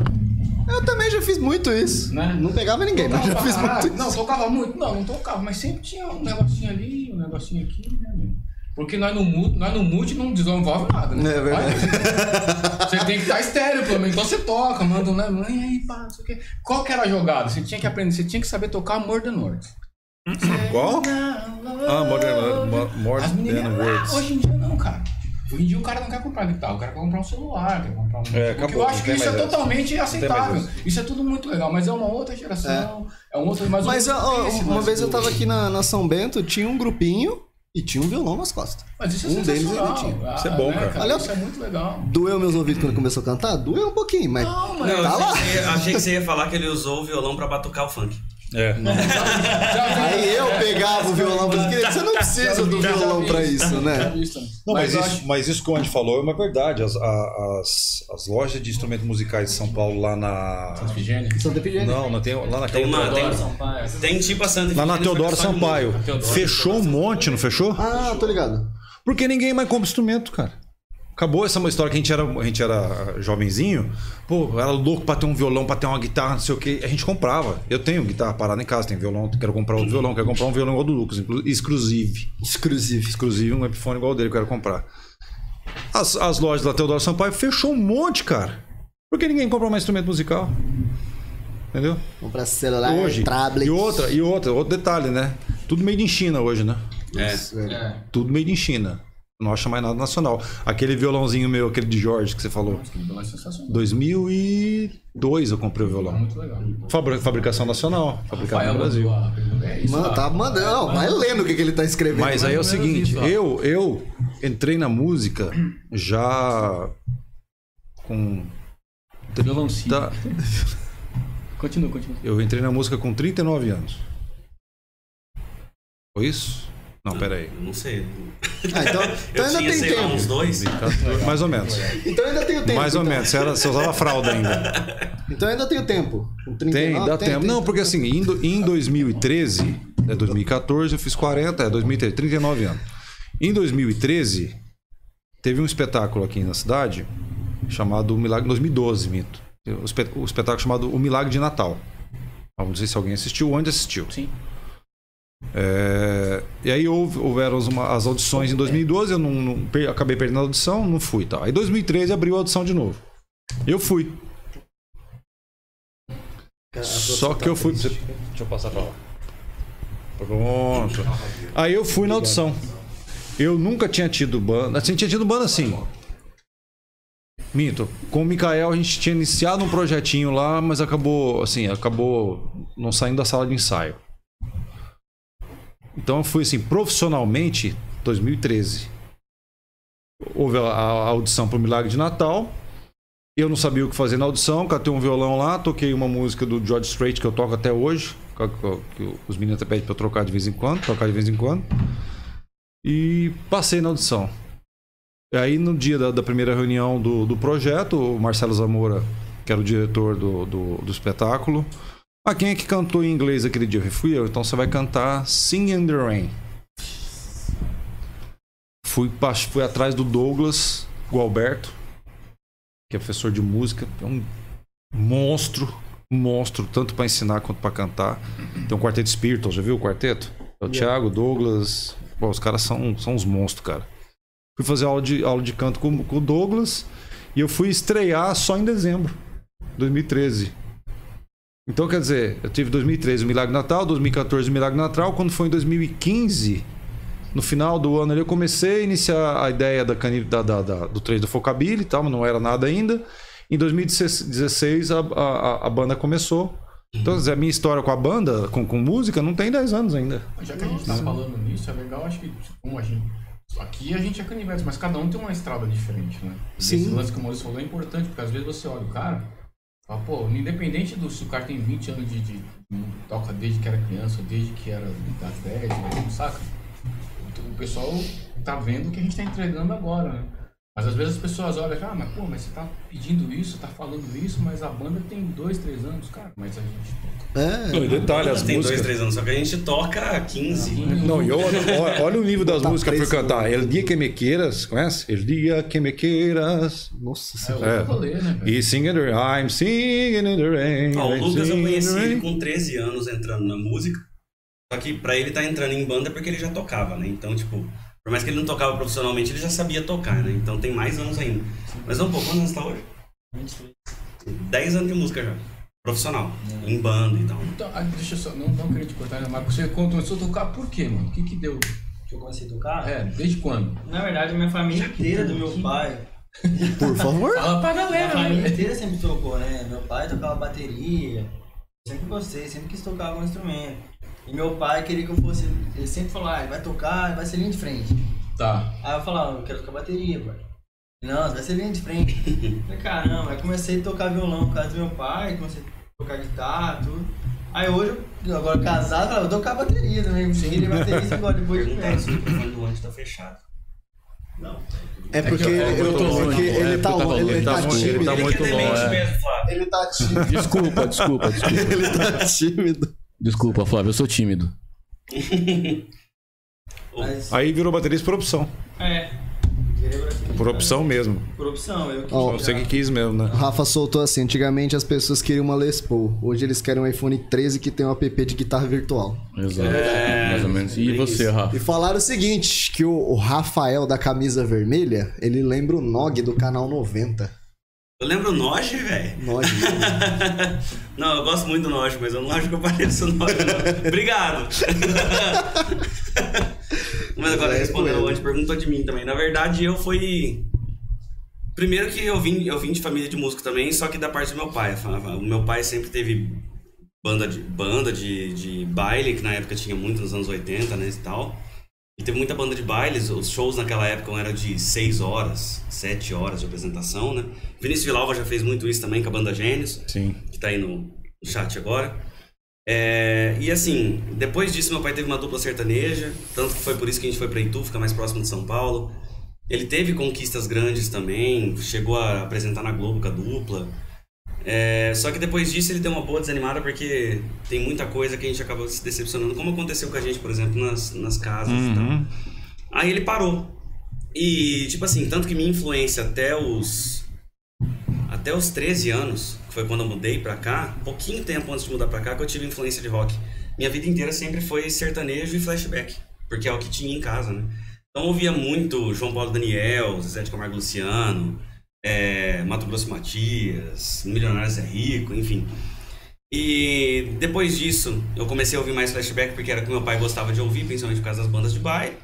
Eu também já fiz muito isso. né? Não pegava ninguém, mas Tocava já pra fiz caralho. muito Não, isso. tocava muito? Não, não tocava, mas sempre tinha um negocinho ali, um negocinho aqui, né, meu? Porque nós no mute, nós no mute não desenvolve nada, né? É verdade. Você tem que estar estéreo, pelo menos. Então você toca, manda um, né? Mãe, aí, pá, não sei o quê. Qual que era a jogada? Você tinha que aprender, você tinha que saber tocar More Than Words. Qual? Ah, Modern, Mo- More As meninas, Than ah, Words. hoje em dia não, cara. Hoje em dia o cara não quer comprar guitarra, o cara quer comprar um celular, quer comprar um. É, Porque acabou, eu acho que isso é totalmente aceitável. Isso é tudo muito legal, mas é uma outra geração, é, um outro. Mas, Mas esse uma vez eu tava aqui na, na São Bento, tinha um grupinho e tinha um violão nas costas. Mas isso é um deles ainda tinha. Ah, Isso é bom, né, cara. Olha- Isso é muito legal. Doeu meus ouvidos quando começou a cantar? Doeu um pouquinho, mas Não, mas Não, Tá achei, lá. que ia, achei que você ia falar que ele usou o violão pra batucar o funk. É. aí eu pegava o violão e falei, "Querido, você não precisa do violão pra isso, né? Não, mas, isso, mas isso que o Andy falou é uma verdade. As, as, as lojas de instrumentos musicais de São Paulo lá na. Efigênia. Santa Efigênia. Não, não tem, lá naquela Tem uma. Tem, tem tipo a Santa Lá na Efigênia, Teodoro Sampaio. Teodoro. Fechou um monte, não fechou? Ah, tô ligado. Porque ninguém mais compra instrumento, cara. Acabou essa história que a gente era, a gente era jovenzinho, pô, era louco pra ter um violão, pra ter uma guitarra, não sei o que. A gente comprava. Eu tenho guitarra parada em casa, tenho violão, quero comprar outro violão, quero comprar um violão igual do Lucas, exclusive. Exclusive. Exclusive, um Epiphone igual o dele, eu quero comprar. As, as lojas da Teodoro Sampaio fechou um monte, cara. Por que ninguém compra mais instrumento musical? Entendeu? Comprar celular, hoje. tablet. E outra, e outra, outro detalhe, né? Tudo made in China hoje, né? É. É. Tudo made in China. Não acha mais nada nacional. Aquele violãozinho meu, aquele de Jorge que você falou. Então é sensacional. 2002 eu comprei o violão. Muito legal. Fabri- fabricação nacional. Fabricado Rafael no Brasil. É Mano, tá mandando. Vai lendo o que, que ele tá escrevendo. Mas aí é o seguinte, eu, eu entrei na música já com. Violãozinho. Tá, Continua, continua. eu entrei na música com 39 anos. Foi isso? Não, pera aí. Eu Não sei. Ah, então, Eu então ainda tinha, tem sei lá, tempo. uns dois. Mais ou menos. Então ainda tenho tempo. Mais ou então. menos. Você, era, você usava fralda ainda. Então ainda tenho tempo. Com 39, Tem, dá tem, tempo. tem. Não, porque assim, em, em 2013, é 2014, eu fiz 40, é 2013, 39 anos. Em 2013, teve um espetáculo aqui na cidade chamado O Milagre. 2012, minto. O, espe- o espetáculo chamado O Milagre de Natal. Não sei se alguém assistiu, onde assistiu. Sim. É, e aí houve, houveram as, uma- as audições em 2012, eu não, não- per- acabei perdendo a audição, não fui. Tá. Aí em 2013 abriu a audição de novo. Eu fui. Só que eu fui. Deixa eu passar pra lá. Pronto. Aí eu fui na audição. Eu nunca tinha tido banda. Assim, tinha tido banda assim. Minto. Com o Mikael a gente tinha iniciado um projetinho lá, mas acabou, assim, acabou não saindo da sala de ensaio. Então eu fui assim, profissionalmente, 2013. Houve a, a audição pro Milagre de Natal. Eu não sabia o que fazer na audição, catei um violão lá, toquei uma música do George Strait que eu toco até hoje, que, que- os meninos até pedem pra eu trocar de vez em quando, tocar de vez em quando. E passei na audição. E aí no dia da, da primeira reunião do, do projeto, o Marcelo Zamora, que era o diretor do, do, do espetáculo, ah, quem é que cantou em inglês aquele dia? Fui eu, então você vai cantar Sing in the Rain. Fui, fui atrás do Douglas Gualberto, que é professor de música, é um monstro, monstro, tanto para ensinar quanto para cantar. Tem um quarteto Spiritual, já viu o quarteto? É o Thiago, Douglas. Pô, os caras são, são uns monstros, cara. Fui fazer aula de, aula de canto com, com o Douglas e eu fui estrear só em dezembro de 2013. Então, quer dizer, eu tive 2013 o Milagre Natal, 2014 o Milagre Natal. Quando foi em 2015, no final do ano ali, eu comecei a iniciar a ideia da, da, da, da- do trade do Focabilly e tal, mas não era nada ainda. Em 2016, a, a, a banda começou. Então, quer dizer, a minha história com a banda, com, com música, não tem 10 anos ainda. Já que a gente tá falando nisso, é legal, acho que como a gente. Aqui a gente é canivete, mas cada um tem uma estrada diferente, né? Sim. Esse lance que o Maurício falou é importante, porque às vezes você olha o cara, Ah, pô, independente do se o cara tem 20 anos de, de- toca desde que era criança, desde que era das 10, né, saca? O pessoal tá vendo o que a gente tá entregando agora, né? Mas às vezes as pessoas olham, ah, mas pô, mas você tá pedindo isso, tá falando isso, mas a banda tem 2, 3 anos, cara, mas a gente É. Não, e detalhe, as tem dois, músicas. três anos, só que a gente toca há 15. Não, e olha, olha- olha o nível das Tá músicas pra cantar. El dia que me queiras, conhece? El dia que me queiras. Nossa é senhora. outro rolê, né, velho? E sing in the rain, I'm singing in the rain. Ó, o I'm Lucas eu conheci ele com 13 anos entrando na música. Só que pra ele tá entrando em banda é porque ele já tocava, né? Então, tipo, por mais que ele não tocava profissionalmente, ele já sabia tocar, né? Então tem mais anos ainda. Mas vamos um pouco, quantos anos tá hoje? 10 anos de música já. Profissional. Em banda e tal. Então, ah, deixa eu só, não, não queria te cortar, né, mas você começou a tocar por quê, mano? O que que deu? Que eu comecei a tocar? É, desde quando? Na verdade, a minha família inteira do meu pai. Por favor. Fala pra Minha galera, família né? inteira sempre tocou, né? Meu pai tocava bateria. Sempre gostei, sempre quis tocar algum instrumento. E meu pai queria que eu fosse. Ele sempre falou, ah, ele vai tocar, ele vai ser linha de frente. Tá. Aí eu falava, eu quero tocar bateria, pai. Não, você vai ser linha de frente. Eu falei, caramba, aí comecei a tocar violão por causa do meu pai, comecei a tocar guitarra, tudo. Aí hoje, eu, agora casado, eu falei, vou tocar bateria também. Sim. Queria baterista agora, depois de se o microfone do antes tá fechado. É porque, É eu- ele, eu tô porque longe, ele é, tá tava longe, ele longe. tá Ele tá muito- ele tímido. tá Ele muito que é longe. mesmo, Flávio. Ele tá tímido. Desculpa, desculpa, desculpa. Ele tá tímido. Desculpa, Flávio, eu sou tímido. Mas, Aí virou baterista por opção. é. Por opção mesmo. Por opção, eu que Ó, Você que quis mesmo, né? O Rafa soltou assim, antigamente as pessoas queriam uma Les Paul. Hoje eles querem um iPhone 13 que tem um app de guitarra virtual. Exato. É, Mais ou menos. E bem você. Rafa? E falaram o seguinte, que o, o Rafael da camisa vermelha, ele lembra o Nog do canal 90. Eu lembro o Noge, velho. Nog. Não, eu gosto muito do Noge, mas eu não acho que eu pareço o Noge, não. Obrigado. mas agora, É, respondendo, o Andy perguntou de mim também. Na verdade, eu fui... Primeiro que eu vim, eu vim de família de músico também, só que da parte do meu pai. O meu pai sempre teve banda de, banda de, de baile, que na época tinha muito nos anos 80, né, e tal. E teve muita banda de bailes, os shows naquela época eram de 6 horas, 7 horas de apresentação, né? Vinícius Villalva já fez muito isso também com a banda Gênios, Sim. que tá aí no, chat agora. É, e assim, depois disso meu pai teve uma dupla sertaneja, tanto que foi por isso que a gente foi pra Itu, ficar mais próximo de São Paulo. Ele teve conquistas grandes também, chegou a apresentar na Globo com a dupla. É, só que depois disso ele deu uma boa desanimada porque tem muita coisa que a gente acaba se decepcionando, como aconteceu com a gente, por exemplo, nas, nas casas e tal. Uhum. Aí ele parou. E, tipo assim, tanto que minha influência até os. Até os 13 anos, que foi quando eu mudei pra cá, pouquinho tempo antes de mudar pra cá, que eu tive influência de rock. Minha vida inteira sempre foi sertanejo e flashback, porque é o que tinha em casa, né? Então eu ouvia muito João Paulo Daniel, Zé de Camargo Luciano, é, Mato Grosso Matias, Milionários é Rico, enfim. E depois disso, eu comecei a ouvir mais flashback porque era o que meu pai gostava de ouvir, principalmente por causa das bandas de baile.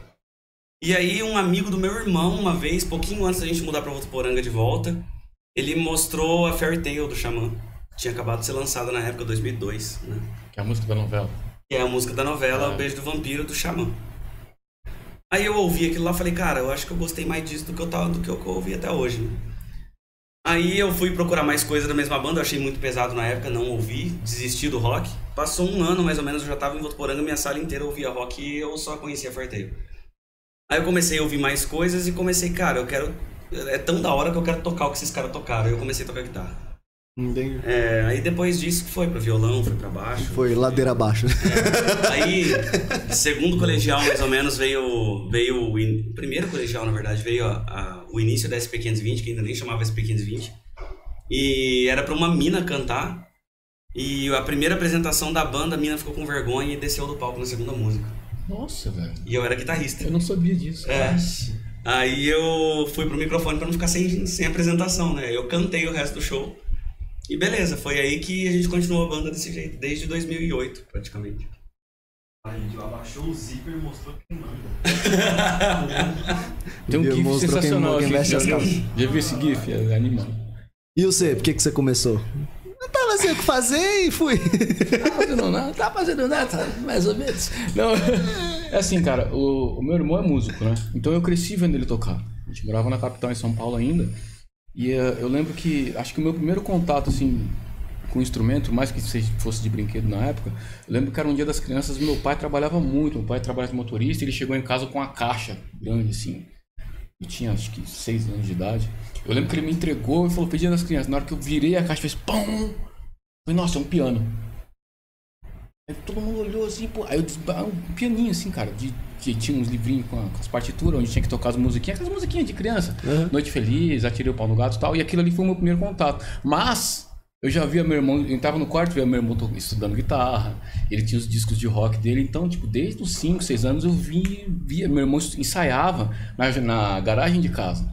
E aí um amigo do meu irmão, uma vez, pouquinho antes da gente mudar pra Votuporanga de volta, ele mostrou a Fairy Tail do Xamã. Tinha acabado de ser lançada na época 2002, né? Que é a música da novela. Que é a música da novela O Beijo do Vampiro do Xamã. Aí eu ouvi aquilo lá e falei, cara, eu acho que eu gostei mais disso do que eu, tava, do que eu ouvi até hoje. né? Aí eu fui procurar mais coisa da mesma banda, eu achei muito pesado na época, não ouvi, desisti do rock. Passou um ano mais ou menos, eu já tava em Votuporanga, minha sala inteira ouvia rock e eu só conhecia Farteio. Aí eu comecei a ouvir mais coisas e comecei, cara, eu quero. É tão da hora que eu quero tocar o que esses caras tocaram. Eu comecei a tocar guitarra. Entendi. É, aí depois disso foi pra violão, foi pra baixo. Foi ladeira abaixo. Aí, segundo colegial, mais ou menos, veio, veio o, in- primeiro colegial, na verdade, veio a- a- o início da SP520, que ainda nem chamava SP520. E era pra uma mina cantar. E a primeira apresentação da banda, a mina ficou com vergonha e desceu do palco na segunda música. Nossa, velho. E eu era guitarrista. Eu não sabia disso. É. Aí eu fui pro microfone pra não ficar sem, sem apresentação, né? Eu cantei o resto do show. E beleza, foi aí que a gente continuou a banda desse jeito, desde 2008, praticamente. A gente abaixou o zíper e mostrou quem manda. Tem um GIF mostrou quem- sensacional quem aqui. veste Já as viu? calças. Já viu esse GIF? É animal. E você, por que, que você começou? Eu tava sem o que fazer e fui. Tá fazendo nada, tá fazendo nada, mais ou menos. Não, é assim, cara, o, o meu irmão é músico, né? Então eu cresci vendo ele tocar. A gente morava na capital, em São Paulo ainda. E eh, eu lembro que, acho que o meu primeiro contato, assim, com instrumento, mais que fosse de brinquedo na época, eu lembro que era um dia das crianças, meu pai trabalhava muito, meu pai trabalhava de motorista, ele chegou em casa com uma caixa grande assim. Eu tinha acho que seis anos de idade. Eu lembro que ele me entregou e falou, pedia das crianças. Na hora que eu virei a caixa, fez pão! Falei, nossa, é um piano. Aí todo mundo olhou assim, pô. Aí eu "Ah, um pianinho assim, cara, de, que tinha uns livrinhos com, a- com as partituras, onde tinha que tocar as musiquinhas, aquelas musiquinhas de criança. Noite Feliz, Atirei o Pau no Gato e tal. E aquilo ali foi o meu primeiro contato. Mas eu já via meu irmão, eu tava no quarto, via meu irmão estudando guitarra, ele tinha os discos de rock dele, então, tipo, desde os 5, 6 anos eu vi, via, meu irmão ensaiava na, na garagem de casa.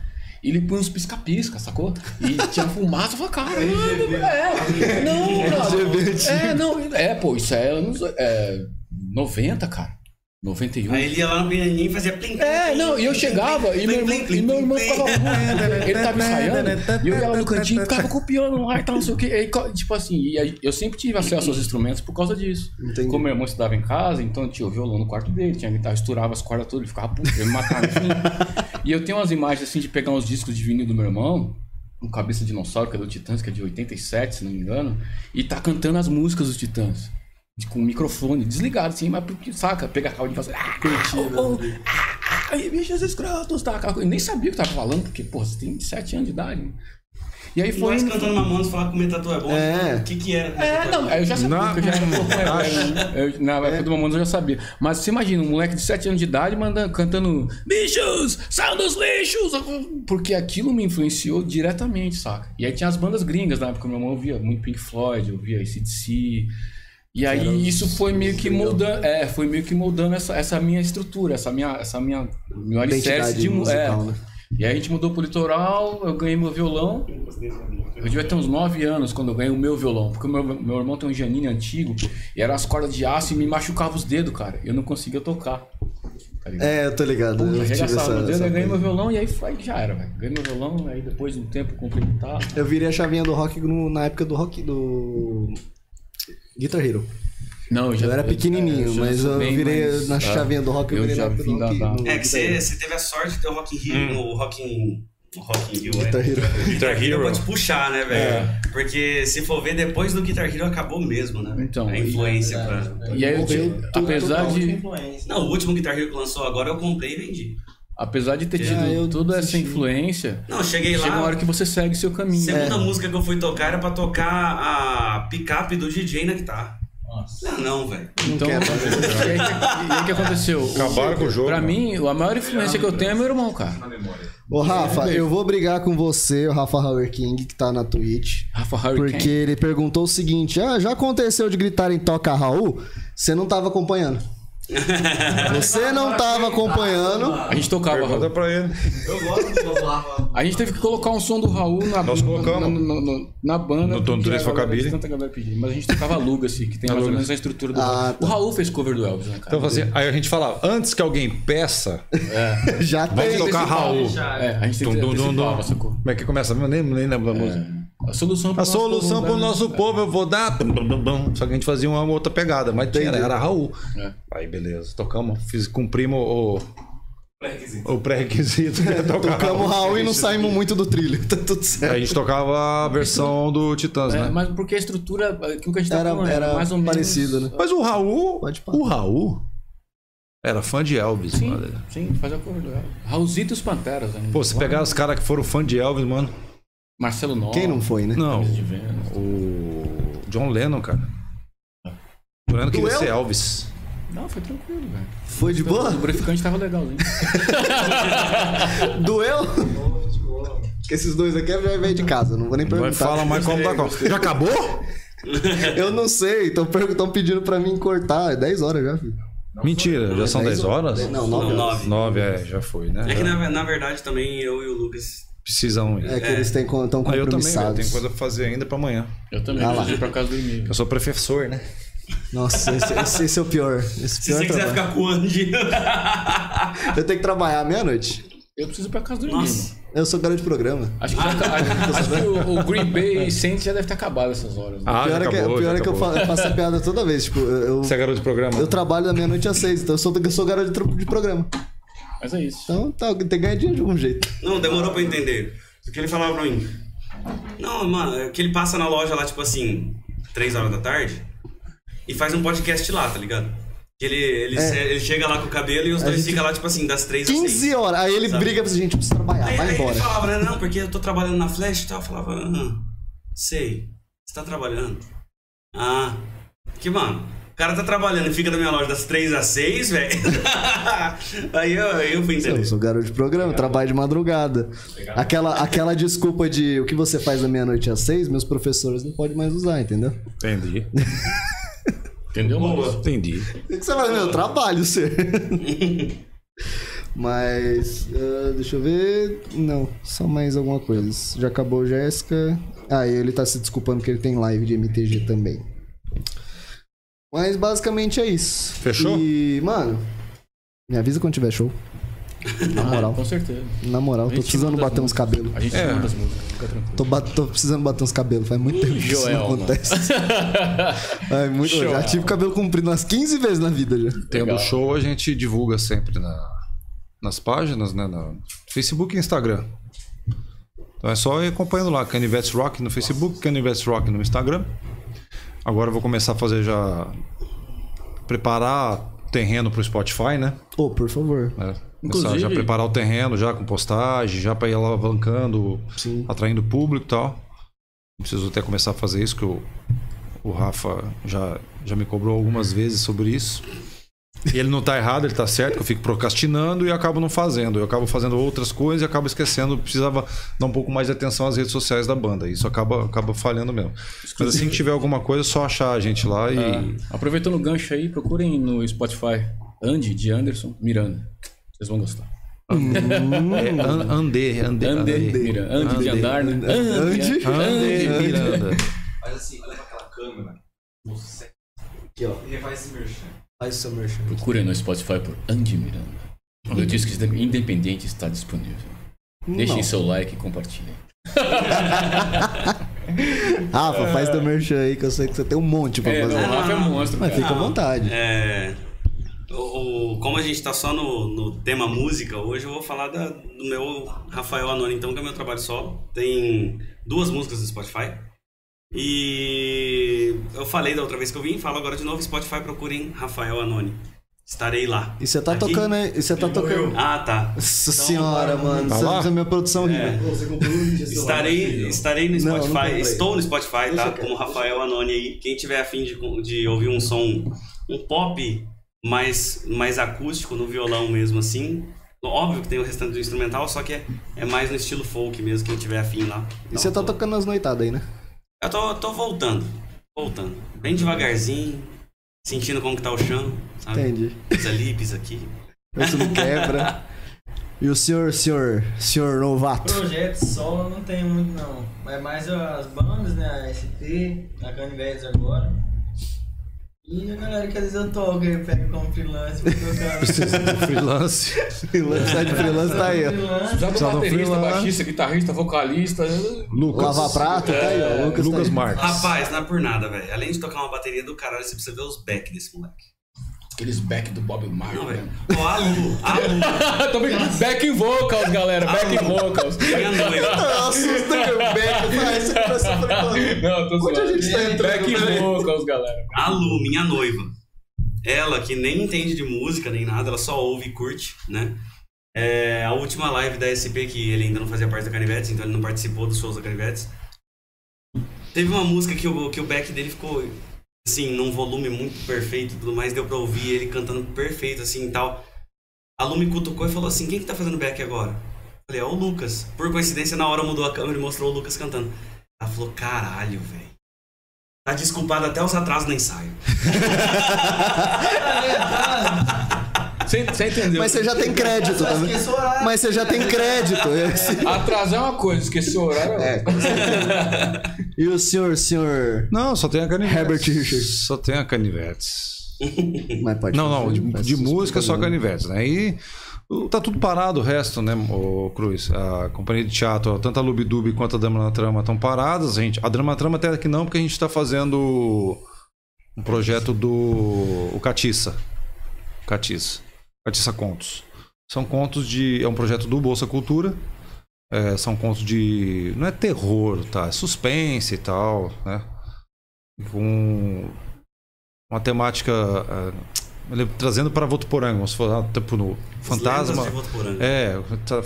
E ele põe uns pisca-pisca, sacou? E tinha fumaça, eu falei, caramba, é. Não, cara. É, não, é, pô, isso é anos é, 90, cara. 91. Aí ele ia lá no pianinho e fazia plim, plim, É, não, e eu chegava plim, e meu plim, irmão, plim, e meu irmão ficava. Ele tava ensaiando, e eu ia lá no cantinho e ficava copiando lá e tal, não sei o que. Tipo assim, e aí eu sempre tive acesso aos instrumentos por causa disso. Entendi. Como meu irmão estudava em casa, então tinha o violão no quarto dele, tinha guitarra, estourava as cordas todas, ele ficava puto, ele me matava, enfim. E eu tenho umas imagens assim de pegar uns discos de vinil do meu irmão, um cabeça de dinossauro, que é do Titãs, que é de 87, se não me engano, e tá cantando as músicas dos Titãs. Com o microfone desligado, assim, mas porque, saca, pega a calma e faz. Ah, oh, oh, ah, ah, bichos escrotos, tá? aquela coisa. Eu nem sabia o que tava falando, porque, pô, você tem 7 anos de idade. E aí foi. Nós cantando Mamonas, falar que o Metatu é bom. É. O que que era? É, não, eu já sabia, Na- que eu já era um né? Eu- Na época do Mamonas eu já sabia. Mas você imagina, um moleque de 7 anos de idade mandando, cantando Bichos, saiam dos lixos! Porque aquilo me influenciou diretamente, saca? E aí tinha as bandas gringas na época, meu irmão ouvia muito Pink Floyd, ouvia ACDC. E aí isso foi meio que moldando, é, foi meio que moldando essa, essa minha estrutura, essa minha, essa minha, meu alicerce de mu- musical, é. né? E aí a gente mudou pro litoral, eu ganhei meu violão. Eu devia ter uns 9 anos quando eu ganhei o meu violão, porque o meu, meu irmão tem um Janine antigo e eram as cordas de aço e me machucava os dedos, cara. Eu não conseguia tocar. Tá? É, eu tô ligado. Puta, eu arregaçava o dedo, essa eu ganhei meu violão e aí foi, já era, velho. Ganhei meu violão, aí depois de um tempo comprei guitarra. Eu virei a chavinha do rock no- na época do rock do. Guitar Hero. Não, Eu era pequenininho, já mas eu bem virei mais- na é, chavinha do rock, eu eu virei já na vim da- rock. da- no É que você, Hero. você teve a sorte de ter o Rock in Rio, o Rock in, Rock in Rio, Guitar é. Hero. Guitar Hero pode puxar, né, velho? Porque se for ver, depois do Guitar Hero acabou mesmo, né? Então, a influência pra... E aí, eu tudo, apesar de. Não, o último Guitar Hero que lançou agora eu comprei e vendi. Apesar de ter tido Ah, eu toda essa influência, Não, cheguei chega uma lá... hora que você segue seu caminho. Segunda música que eu fui tocar era pra tocar a picape do DJ na guitarra. Nossa. Não, não, velho. Então, e aí, que- e aí que aconteceu? Acabaram com o jogo. Pra mano. mim, a maior influência que eu tenho é meu irmão, cara. Ô, Rafa, eu vou brigar com você, o Rafa Hauer King, que tá na Twitch. Rafa Hurricane. Porque ele perguntou o seguinte: Ah, já aconteceu de gritar em Toca Raul? Você não tava acompanhando. Você não tava acompanhando. A gente tocava, Pergunta Raul. pra ele. Eu gosto Rafa. A gente teve que colocar um som do Raul na, Nós colocamos. na, na- na- na banda. No Tom Três pedia. Mas a gente tocava Luga, assim, que tem mais ou menos a estrutura do Ah, Raul. tá. O Raul fez cover do Elvis, né, cara? Então, assim, aí a gente falava, antes que alguém peça, Já vamos tem. tocar Raul. É, a gente tem sacou? Como é que começa? Eu nem, nem lembro da música. A solução pro A nosso solução povo, pro né? nosso povo eu vou dar. Bum, bum, bum, bum. Só que a gente fazia uma outra pegada, mas tinha, né? era Raul. É. Aí beleza, tocamos, fiz, cumprimos o. O pré-requisito. que é tocar Tocamos Raul e não saímos muito do trilho. Tá tudo Aí certo. a gente tocava a versão do Titãs, É, né? mas porque a estrutura, aquilo que a gente tá Era, falando, era mais ou menos... parecido, né? Mas o Raul. O Raul era fã de Elvis, Sim, mano. sim, fazia cover do Elvis. Raulzito e os Panteras. Ainda. Pô, se pegar os caras que foram fã de Elvis, mano. Marcelo Nova. Quem não foi, né? Não. Camisa de Vênus. O John Lennon, cara. John Lennon queria ser Elvis. Não, foi tranquilo, velho. Foi de O boa? lubrificante tava legalzinho. Doeu? Porque esses dois aqui é velho de casa, não vou nem Vai perguntar. fala mais como da Copa. Já acabou? Eu não sei, estão pedindo pra mim cortar. É 10 horas já, filho. Mentira, já são 10 horas? Não, Não, 9 horas. nove. 9, é, já foi, né? É que na, na verdade também eu e o Lucas. Precisam ir. É que eles estão Ah, eu também, eu compromissados. tenho coisa pra fazer ainda pra amanhã. Eu também Ah preciso ir pra casa do e-mail. Eu sou professor, né? Nossa, esse, esse- esse é o pior. Esse Se pior você quiser trabalho. ficar com o Andy. Eu tenho que trabalhar à meia-noite. Eu preciso ir pra casa do. Nossa. Eu sou garoto de programa. Acho que, já, acho, acho que o, o Green Bay Saints já deve ter acabado essas horas. Né? Ah, pior já é que, acabou, o pior é que eu, faço a piada toda vez. Tipo, eu, Você é garoto de programa? eu trabalho da meia-noite às seis, então eu sou, eu sou garoto de, de programa. Mas é isso. Então tá, tem que ganhar dinheiro de algum jeito. Não, demorou pra eu entender. Porque ele falava pra mim. Não, mano, é que ele passa na loja lá, tipo assim. três horas da tarde, e faz um podcast lá, tá ligado? Que Ele, ele, É. se- ele chega lá com o cabelo e os A dois gente- ficam lá, tipo assim, das três às 15 seis. horas. Aí ele Sabe? briga pra gente, precisa trabalhar, Aí, vai aí ele embora. falava, né, não, porque eu tô trabalhando na Flash e tal. Eu falava, ah, sei, você tá trabalhando. Ah, que mano, o cara tá trabalhando e fica na minha loja das 3 às 6, velho. aí eu, eu fui entender. Eu sou garoto de programa, trabalho de madrugada. Aquela, aquela desculpa de o que você faz da meia-noite às seis, meus professores não podem mais usar, entendeu? Entendi. Entendeu, mano? Entendi. O que você faz? Meu trabalho, você. Mas, ah, deixa eu ver. Não, só mais alguma coisa. Já acabou Jéssica. Ah, e ele tá se desculpando que ele tem live de MTG também. Mas basicamente é isso. Fechou? E, mano, me avisa quando tiver show. Na moral. Com certeza. Na moral, tô precisando bater uns cabelos. A gente É. manda as músicas, fica tranquilo. Tô, tô precisando bater uns cabelos. Faz muito tempo que isso não acontece. Ai, muito, eu já tive cabelo comprido umas 15 vezes na vida já. Tendo Legal. show, a gente divulga sempre na- nas páginas, né? No Facebook e Instagram. Então é só ir acompanhando lá, Canivetes Rock no Facebook, Canivetes Rock no Instagram. Agora eu vou começar a fazer já. preparar terreno pro Spotify, né? Ô, por favor. É, começar Inclusive- já preparar o terreno já com postagem, já para ir alavancando, Sim. atraindo público e tal. Preciso até começar a fazer isso, que o, o Rafa já, já me cobrou algumas vezes sobre isso. E ele não tá errado, ele tá certo, que eu fico procrastinando e acabo não fazendo. Eu acabo fazendo outras coisas e acabo esquecendo. Precisava dar um pouco mais de atenção às redes sociais da banda. Isso acaba, acaba falhando mesmo. Mas assim que tiver alguma coisa, é só achar a gente lá e. Ah, aproveitando o gancho aí, procurem no Spotify Andy de Anderson Miranda. Vocês vão gostar. É, an- Andê, Andê, Andê. Andy de andar, né? Andy. Andê Miranda. Faz assim, olha aquela câmera. Aqui, ó. e esse merchan. Faz seu merchan. Procurem no Spotify por Andy Miranda. O Notícias Independente está disponível. Deixem seu like e compartilhem. Rafa, faz teu merchan aí, que eu sei que você tem um monte pra É, fazer. não, o Rafa é monstro, Mas cara. fica à vontade. É, o, o- como a gente tá só no, no tema música, hoje eu vou falar da- do meu Rafael Anoni, então, que é meu trabalho solo. Tem duas músicas no Spotify. E eu falei da outra vez que eu vim, falo agora de novo, Spotify, procurem Rafael Anoni. Estarei lá. E você tá Aqui? tocando aí, e você tá tocando. Ah, tá. Nossa senhora, mano. Tá Você lá? minha produção rica. De celular, Estarei, estarei no Não, não Spotify, comprei. estou no Spotify, tá? Como Rafael Anoni aí. Quem tiver afim de, de ouvir um som, um pop mais, mais acústico no violão mesmo assim. Óbvio que tem o restante do instrumental, só que é, é mais no estilo folk mesmo, quem tiver afim lá. E você tá tocando nas noitadas aí, né? Eu tô, tô voltando, voltando. Bem devagarzinho, sentindo como que tá o chão, sabe? Entendi. Pisa ali, pisa aqui. Isso não quebra. E o senhor, senhor, senhor novato? Projeto solo não tem muito não. É mais as bandas, né? A SP, a Canivetes agora. E a galera que às vezes eu toco, eu pego como freelance pra tocar. Freelance. Freelance, sai de freelance tá aí, Precisa do baterista, freelance. baixista, guitarrista, vocalista. Lucas. Lava prato, tá aí, ó. Lucas, Lucas tá aí. Marques. Rapaz, não é por nada, velho. Além de tocar uma bateria do caralho, você precisa ver os back desse moleque. Aqueles back do Bob Não, Marley. velho. Ó, a Lu, a Lu, Tô brincando. Back vocals, galera. Back vocals. minha noiva. Nossa, os Beck, vai. Não, tô Onde a gente tá entrando, Back velho? vocals, galera. A Lu, minha noiva. Ela que nem entende de música nem nada, ela só ouve e curte, né? É, a última live da SP, que ele ainda não fazia parte da Canivetes, então ele não participou dos shows da Canivetes. Teve uma música que o, que o back dele ficou, assim, num volume muito perfeito e tudo mais, deu pra ouvir ele cantando perfeito, assim, e tal. A Lu me cutucou e falou assim, quem que tá fazendo back agora? Eu falei, é o Lucas. Por coincidência, na hora mudou a câmera e mostrou o Lucas cantando. Ela falou, caralho, velho. Tá desculpado até os atrasos no ensaio. Você, você entendeu? Mas você já tem crédito, tá vendo? Esqueci o horário. Mas você já tem crédito. esse- Atrasar é uma coisa, esquecer o horário é É. E o senhor, senhor. Não, só tem a Canivetes. Herbert Richards. Só tem a Canivetes. Mas pode Não, não, de, de música só. Canivetes, né? E tá tudo parado o resto, né, o Cruz? A companhia de teatro, tanto a Lubidub quanto a Drama na Trama estão paradas. A, gente, a Drama na Trama até que não, porque a gente tá fazendo um projeto do o Catiça. Catiça. Catiça Contos. São contos de. É um projeto do Bolsa Cultura. É, são contos de. Não é terror, tá? É suspense e tal, né? com uma temática ele- trazendo para Votuporanga, vamos falar tipo no fantasma. É,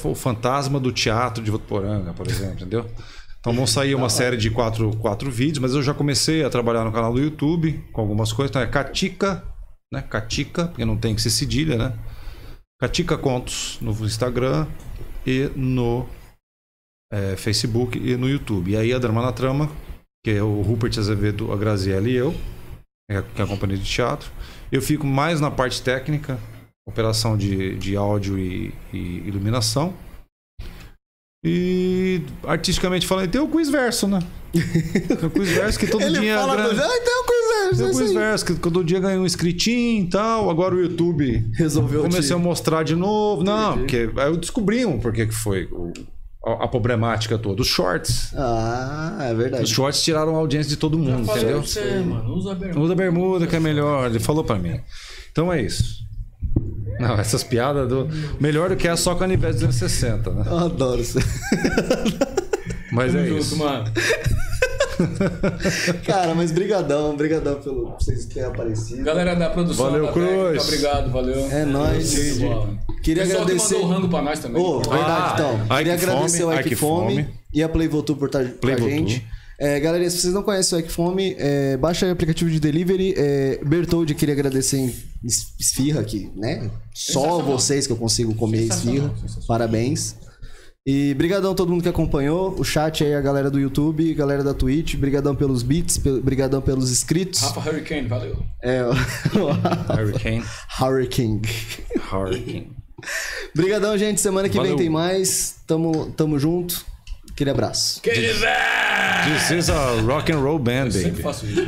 o fantasma do teatro de Votuporanga, por exemplo, entendeu? Então vão sair uma série de quatro, quatro vídeos, mas eu já comecei a trabalhar no canal do YouTube com algumas coisas. Então é Catica, né? Catica, porque não tem que ser cedilha, né? Catica Contos no Instagram e no é, Facebook e no YouTube. E aí a Drama na Trama, que é o Rupert Azevedo, a Graziella e eu, é que é a companhia de teatro. Eu fico mais na parte técnica, operação de, de áudio e, e iluminação. E artisticamente falando, tem o quiz verso, né? Tem o quiz verso que todo Ele dia fala ganha- coisa, ah, então coisa, tem o quiz verso que todo dia ganha um inscritinho e tal. Agora o YouTube Resolveu comecei te- a mostrar de novo. Não, porque aí eu descobri um porque que foi o- a, a problemática toda. Os shorts. Ah, é verdade. Os shorts tiraram a audiência de todo mundo, entendeu? você, mano, usa bermuda. Usa bermuda que é melhor. Ele falou pra mim. Então é isso. Não, essas piadas do. Melhor do que a só canivete 260, né? Eu adoro isso. Mas é Tamo isso. junto, mano. Cara, mas brigadão, brigadão pelo por vocês terem aparecido. Galera da produção, Valeu, da técnica, Cruz. obrigado, valeu. É nóis. Queria Pessoal agradecer. que mandou o rango pra nós também. Ô, verdade, Ah, então. Queria Ike agradecer Fome, o Ike Ike Fome Fome. e a Play Votu por estar com Play a Votu. gente. É, galera, se vocês não conhecem o Ike Fome, é, baixa aí o aplicativo de delivery. É, Bertoldi, queria agradecer em es- esfirra aqui, né? Só vocês que eu consigo comer esfirra. sensacional. Parabéns. E brigadão a todo mundo que acompanhou, o chat aí, a galera do YouTube, galera da Twitch, brigadão pelos beats, brigadão pelos inscritos. Rafa Hurricane, valeu. É, o Hurricane. Hurricane. Hurricane. Brigadão, gente. Semana que vem Valeu. tem mais. Tamo, tamo junto. Aquele abraço. Que dizer! This is a rock and roll band, Sempre baby. faço isso.